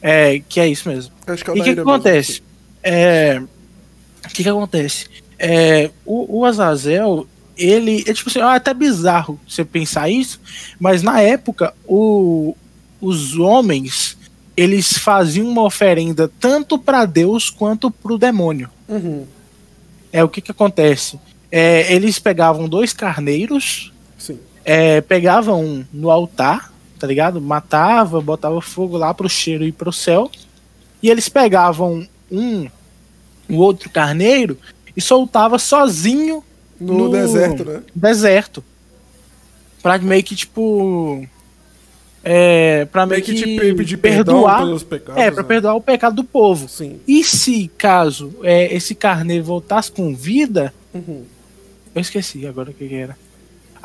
É, que é isso mesmo. Acho que é o E o que, que acontece? É, O que, que acontece? é, o, o Azazel, ele é tipo assim, é até bizarro você pensar isso, mas na época o, os homens eles faziam uma oferenda tanto para Deus quanto para o demônio. Uhum. É o que que acontece? É, eles pegavam dois carneiros. É, pegavam um no altar, tá ligado? Matava, botava fogo lá pro cheiro ir pro céu. E eles pegavam um, o outro carneiro e soltava sozinho No, No- deserto, né? deserto. Pra meio que, tipo. É, pra meio Meio que que, te pedir perdão perdoar. pelos pecados. É, pra né? perdoar o pecado do povo. Sim. E se caso é, esse carneiro voltasse com vida, Uhum. eu esqueci agora o que, que era.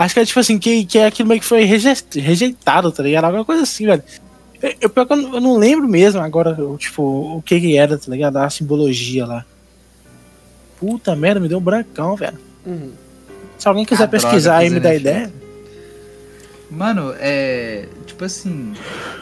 Acho que é tipo assim, que, que é aquilo meio que foi reje- rejeitado, tá ligado? Alguma coisa assim, velho. Eu, eu, pior que eu, não- eu não lembro mesmo agora, eu, tipo, o que que era, tá ligado? A simbologia lá. Puta merda, me deu um brancão, velho. Uhum. Se alguém quiser Ah, droga, pesquisar aí e me dar ideia. Mano, é. Tipo assim,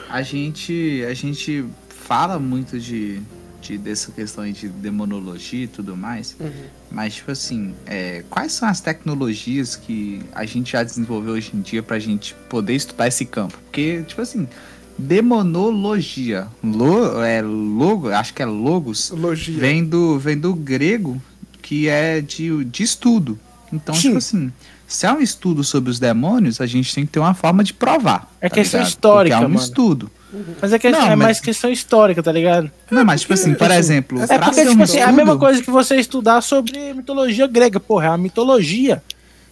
a gente. A gente fala muito de, de dessa questão aí de demonologia e tudo mais. Uhum. Mas, tipo assim, é, quais são as tecnologias que a gente já desenvolveu hoje em dia pra gente poder estudar esse campo? Porque, tipo assim, demonologia, lo, é, logo, acho que é logos, Logia. vem do, vem do grego, que é de, de estudo. Então, Sim. tipo assim, se é um estudo sobre os demônios, a gente tem que ter uma forma de provar. É tá questão ligado? histórica, Porque é um mano. estudo. Mas é, que, Não, é mas- mais questão histórica, tá ligado? Não, mas tipo assim, por assim, exemplo, é É porque, tipo assim, é a mesma coisa que você estudar sobre mitologia grega, porra, é a mitologia.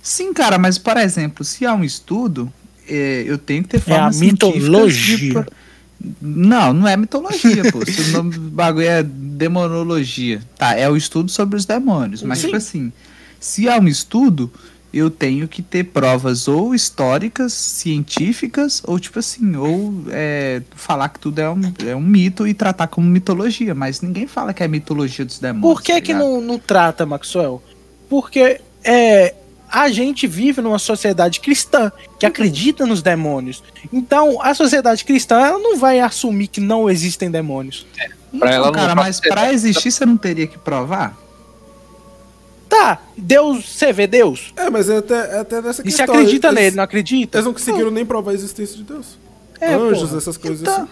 Sim, cara, mas por exemplo, se há um estudo, é, eu tenho que ter É a formas de mitologia. pro- Não, não é mitologia, pô. Se o nome do bagulho é demonologia. Tá, é o estudo sobre os demônios. Mas, Sim. tipo assim, se há um estudo, eu tenho que ter provas ou históricas, científicas, ou tipo assim, ou é, falar que tudo é um, é um mito e tratar como mitologia. Mas ninguém fala que é mitologia dos demônios. Por que tá que não, não trata, Maxwell? Porque é, a gente vive numa sociedade cristã que acredita nos demônios. Então, a sociedade cristã ela não vai assumir que não existem demônios. Pra ela Então, não cara, mas pra existir você não teria que provar? Tá, Deus, você vê Deus? É, mas é até, é até nessa E questão. você acredita eles, nele, não acredita? Eles não conseguiram nem provar a existência de Deus. É, Anjos, porra. essas coisas Então, assim.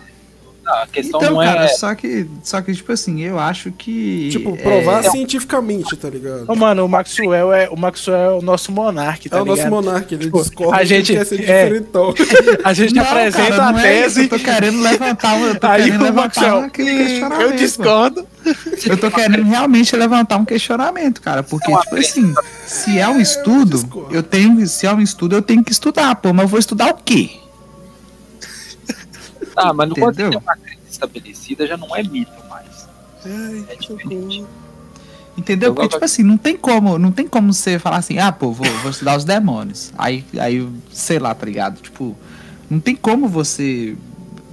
Não, a questão Então, não cara, é. só que, só que, tipo assim, eu acho que. Tipo, é, provar cientificamente, tá ligado? Ô, mano, o Maxwell é o Maxwell é o nosso monarca, tá é o nosso ligado? monarca, ele Tipo, discorda a gente- quer ser é. diferentão. A gente Não, apresenta cara, a não é tese. isso, eu tô querendo levantar, um- eu tô Aí querendo o levantar Maxwell, aquele "Hum, questionamento. eu discordo. Eu tô querendo realmente levantar um questionamento, cara. Porque, tipo assim, se é um estudo, discordo. eu tenho. Se é um estudo, eu tenho que estudar, pô. Mas eu vou estudar o quê? Ah, mas não pode ter Entendeu? uma crença estabelecida, já não é mito mais. Ai, É diferente. Entendeu? Eu Porque, tipo assim, não tem como, não tem como você falar assim, ah, pô, vou, vou estudar os demônios. Aí, aí, sei lá, tá ligado? Tipo, não tem como você,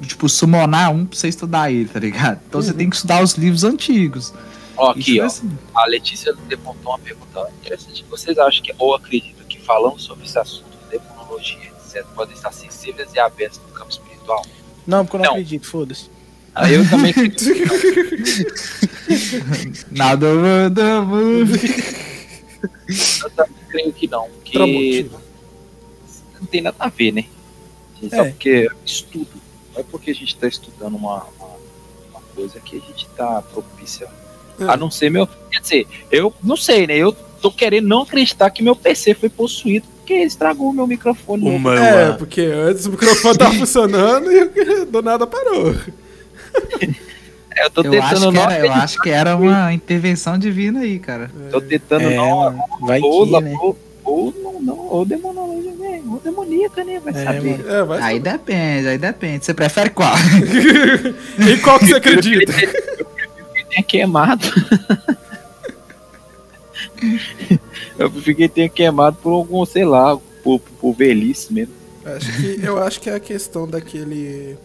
tipo, summonar um pra você estudar ele, tá ligado? Então você tem que estudar os livros antigos. Ó, aqui, tipo ó. assim, A Letícia levantou uma pergunta interessante. Vocês acham que, ou acreditam que falando sobre esse assunto, demonologia, etc., podem estar sensíveis e abertos no campo espiritual? Não, porque eu não, Não. acredito, foda-se. Ah, eu também acredito. Nada mundo. Eu também creio que não. Que Tramontina. não tem nada a ver, né? Só É. porque estudo. Não é porque a gente está estudando uma, uma, uma coisa que a gente está propiciando. É. A não ser meu. Quer dizer, eu não sei, né? Eu tô querendo não acreditar que meu PC foi possuído porque ele estragou o meu microfone. novo. É, porque antes o microfone tava funcionando e do nada parou. É, eu tô Eu acho, tentando que não era, eu acho que era uma intervenção divina aí, cara. Tô tentando É, não. vai ou, que, né? ou, ou não, não, ou demonologia, né? Ou demoníaca, né? Vai É, saber. É, vai. Aí depende, aí depende. Você prefere qual? E qual que você acredita? que tenha queimado. eu que tenha queimado por algum, sei lá, por, por velhice mesmo. Acho que, eu acho que é a questão daquele.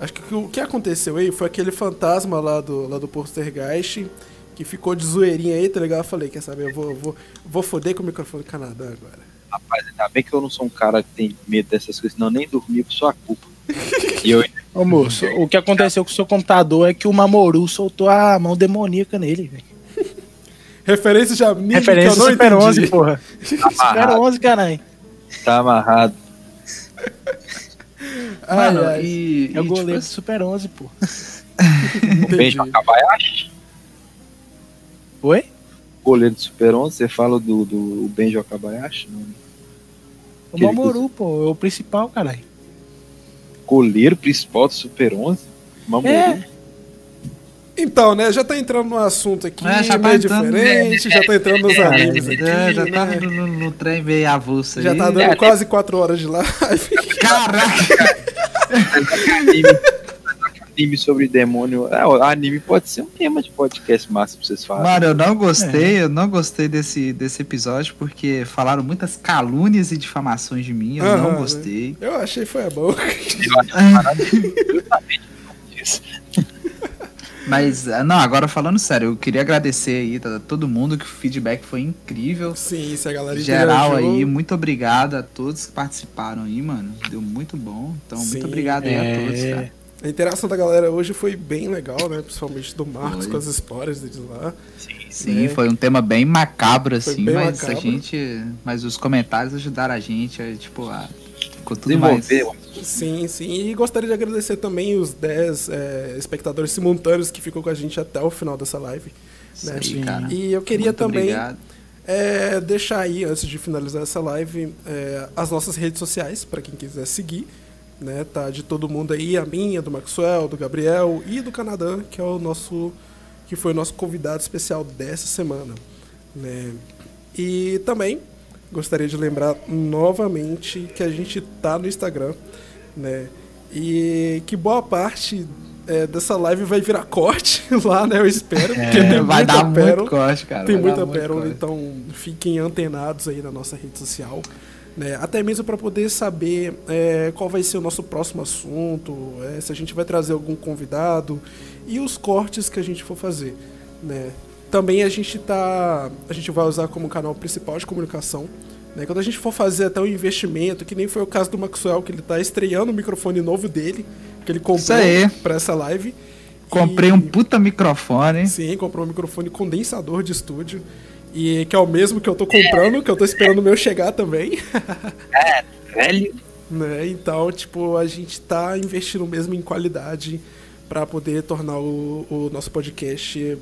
Acho que o que aconteceu aí foi aquele fantasma lá do, lá do Postergeist que ficou de zoeirinha aí, tá ligado? Eu falei, quer saber, eu vou, vou, vou foder com o microfone do Canadá agora. Rapaz, ainda bem que eu não sou um cara que tem medo dessas coisas, senão nem dormir por sua culpa. E eu Ô moço, o que aconteceu com o seu computador é que o Mamoru soltou a mão demoníaca nele, velho. Referência de anime Referência que eu não Super entendi. 11, porra. Super amarrado. 11, caralho. Tá amarrado. Ai, Mano, ai, e. É o e, goleiro tipo, do Super 11, pô. O Benjo Akabayashi. Oi? Goleiro do Super 11, você fala do, do Benjo Akabayashi? Não. O Aquele Mamoru, pô. É o principal, caralho. Goleiro principal do Super 11? Mamoru. É. Então, né, já tá entrando no assunto aqui, É, já tá meio entrando, diferente, já tá entrando nos animes aqui, É, já tá né? no, no, no trem meio avulso Já aí. tá dando É, quase 4 horas de live. Caraca! anime, anime sobre demônio. É, anime pode ser um tema de podcast massa pra vocês falarem. Mano, eu não gostei, eu não gostei desse, desse episódio porque falaram muitas calúnias e difamações de mim, eu Aham, não né? gostei. Eu achei foi bom. Isso. Mas, ah, não, agora falando sério, eu queria agradecer aí a todo mundo que o feedback foi incrível. Sim, se a galera Geral aí, muito obrigado a todos que participaram aí, mano. Deu muito bom. Então, Sim, muito obrigado aí a todos, É. cara. A interação da galera hoje foi bem legal, né? Principalmente do Marcos Foi. com as histórias deles lá. Sim, É. foi um tema bem macabro, assim, bem mas macabro. a gente. Mas os comentários ajudaram a gente, a, tipo, a. Ficou tudo mais. Desenvolver. Sim, sim. E gostaria de agradecer também os 10 é, espectadores simultâneos que ficou com a gente até o final dessa live. Isso né? cara. E eu queria Muito também obrigado. é, deixar aí, antes de finalizar essa live, é, as nossas redes sociais, para quem quiser seguir. Né, tá de todo mundo aí, a minha, do Maxwell, do Gabriel e do Canadã, que é o nosso que foi o nosso convidado especial dessa semana, né? E também gostaria de lembrar novamente que a gente tá no Instagram, né? E que boa parte é, dessa live vai virar corte lá, né? Eu espero, porque É, tem vai muita dar pérola. muito corte, cara. Tem muita muito pérola, então fiquem antenados aí na nossa rede social. Né? Até mesmo para poder saber é, qual vai ser o nosso próximo assunto, é, se a gente vai trazer algum convidado e os cortes que a gente for fazer. Né? Também a gente tá. A gente vai usar como canal principal de comunicação. Né? Quando a gente for fazer até um investimento, que nem foi o caso do Maxwell, que ele tá estreando o microfone novo dele, que ele comprou para essa live. Comprei E- um puta microfone. Sim, comprou um microfone condensador de estúdio. E que é o mesmo que eu tô comprando, que eu tô esperando o meu chegar também. Velho. né? Então, tipo, a gente tá investindo mesmo em qualidade pra poder tornar o, o nosso podcast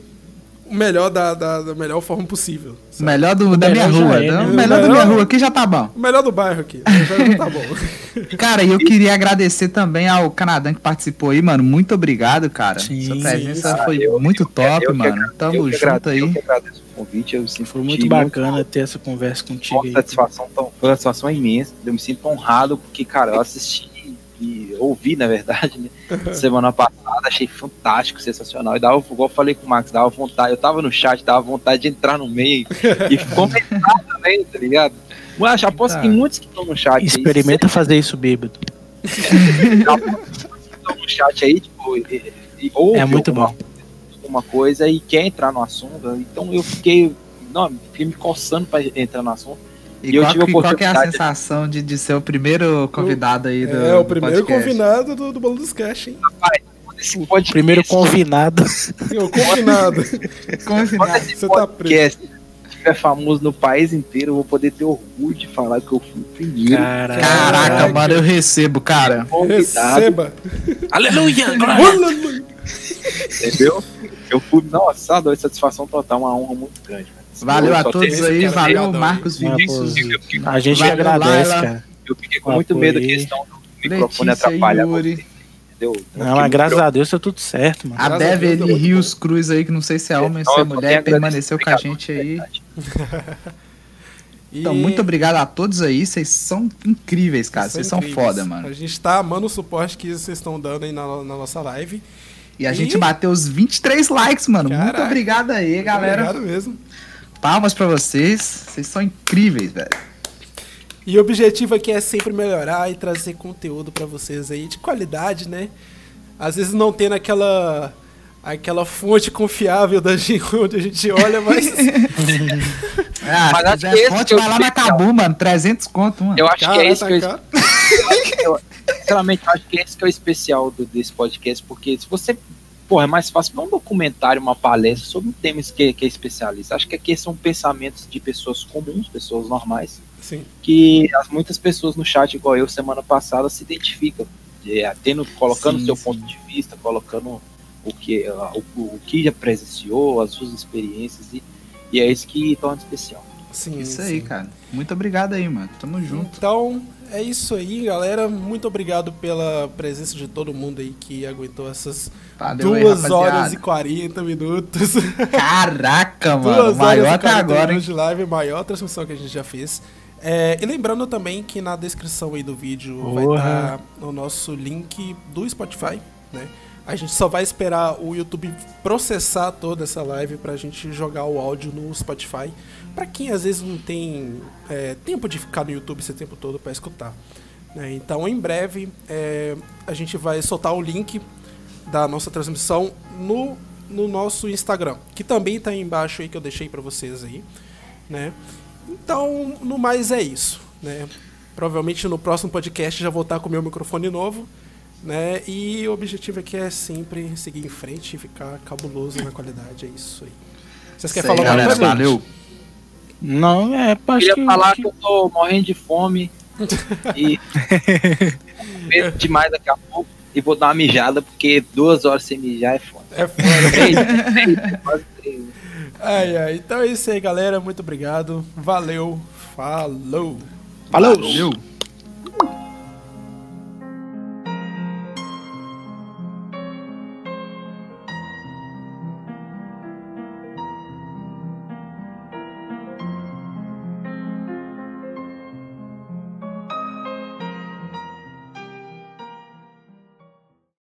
o melhor da, da, da melhor forma possível. O melhor do, da minha melhor já rua. é, né? O melhor da O minha rua aqui já tá bom. O melhor do bairro aqui. Já, tá bom. Cara, e eu queria agradecer também ao Canadã que participou aí, mano. Muito obrigado, cara. Sim, Sua presença sim. foi Eu- muito top, eu mano. Tamo eu junto agradeço- Eu aí. que agradeço o convite, eu sinto Foi muito bacana ter essa conversa contigo Uma aí. satisfação, tão, foi uma satisfação imensa. Eu me sinto honrado porque, cara, eu assisti e ouvi, na verdade, né? Semana passada, achei fantástico, sensacional. E dava, igual eu falei com o Max, dava vontade. Eu tava no chat, dava vontade de entrar no meio e comentar também, tá ligado? Mas aposto que tem muitos que estão no chat. aí, Experimenta fazer isso bêbado. estão no chat aí, tipo, e, e, ouve É muito alguma, bom. alguma coisa e quer entrar no assunto. Então eu fiquei, não, fiquei me coçando pra entrar no assunto. E, E eu qual, tive a que- qual que é a sensação de, de ser o primeiro convidado aí do É, o primeiro podcast? convidado do, do Bolo dos Cash, hein? Esse podcast, Primeiro convidado. O confinado. Você tá preso. podcast estiver famoso no país inteiro, eu vou poder ter orgulho de falar que eu fui o primeiro Caraca. Mano, eu recebo, cara. convidado, Receba. Aleluia! entendeu? Eu fui, nossa, deu satisfação total, uma honra muito grande. Valeu Eu a todos aí, cara, valeu Marcos? Vinícius. A gente Valeu, agradece, Laila. cara. eu fiquei com muito medo da questão do microfone Letícia atrapalhar entendeu? Não, mas graças a Deus tá tudo certo, mano. A deu muito Rios Cruz aí, que não sei se é homem ou se é mulher, permaneceu com a gente aí. Então, E- muito obrigado a todos aí. Vocês são incríveis, cara. Vocês são foda, mano. A gente tá amando o suporte que vocês estão dando aí na, na nossa live. E a E- gente bateu os 23 likes, mano. Muito Caraca. obrigado aí, galera. Obrigado mesmo. Palmas pra vocês. Vocês são incríveis, velho. E o objetivo aqui é sempre melhorar e trazer conteúdo pra vocês aí de qualidade, né? Às vezes não tendo aquela aquela fonte confiável da gente onde a gente olha, mas Ah, Mas acho que esse fonte, que é vai lá na. Cabu, mano. 300 conto, mano. Eu acho que é isso tá que eu, eu, sinceramente, eu acho que esse que é o especial do, desse podcast, porque se você pô, é mais fácil um documentário, uma palestra sobre um tema que, que é especialista. Acho que aqui são pensamentos de pessoas comuns, pessoas normais, Sim. que as, muitas pessoas no chat, igual eu, semana passada, se identificam, é, tendo, colocando o seu sim. ponto de vista, colocando o que, o, o que já presenciou, as suas experiências, e, e é isso que torna especial. Sim, Isso sim. aí, cara. Muito obrigado aí, mano. Tamo junto. Então, é isso aí, galera. Muito obrigado pela presença de todo mundo aí que aguentou essas Valeu aí, duas rapaziada. horas e 40 minutos. Caraca, mano. Duas Maior até 40 agora, hein? de live, maior transmissão que a gente já fez. É, e lembrando também que na descrição aí do vídeo vai Porra. estar o nosso link do Spotify, né? A gente só vai esperar o YouTube processar toda essa live pra gente jogar o áudio no Spotify. Pra quem às vezes não tem é, tempo de ficar no YouTube esse tempo todo pra escutar. né? Então, em breve, é, a gente vai soltar o link da nossa transmissão no, no nosso Instagram, que também tá aí embaixo aí que eu deixei pra vocês aí, né? Então, no mais é isso, né? Provavelmente no próximo podcast já vou estar com o meu microfone novo, né? E o objetivo aqui é sempre seguir em frente e ficar cabuloso na qualidade, é isso aí. Vocês querem aí, falar alguma coisa? Valeu. Não, é, acho Queria que, falar que- que eu tô morrendo de fome e medo demais daqui a pouco. E vou dar uma mijada, porque duas horas sem mijar é foda. É foda. Três, três, quase três. ai, ai. Então é isso aí, galera. Muito obrigado. Valeu. Falou. Falou! Valeu.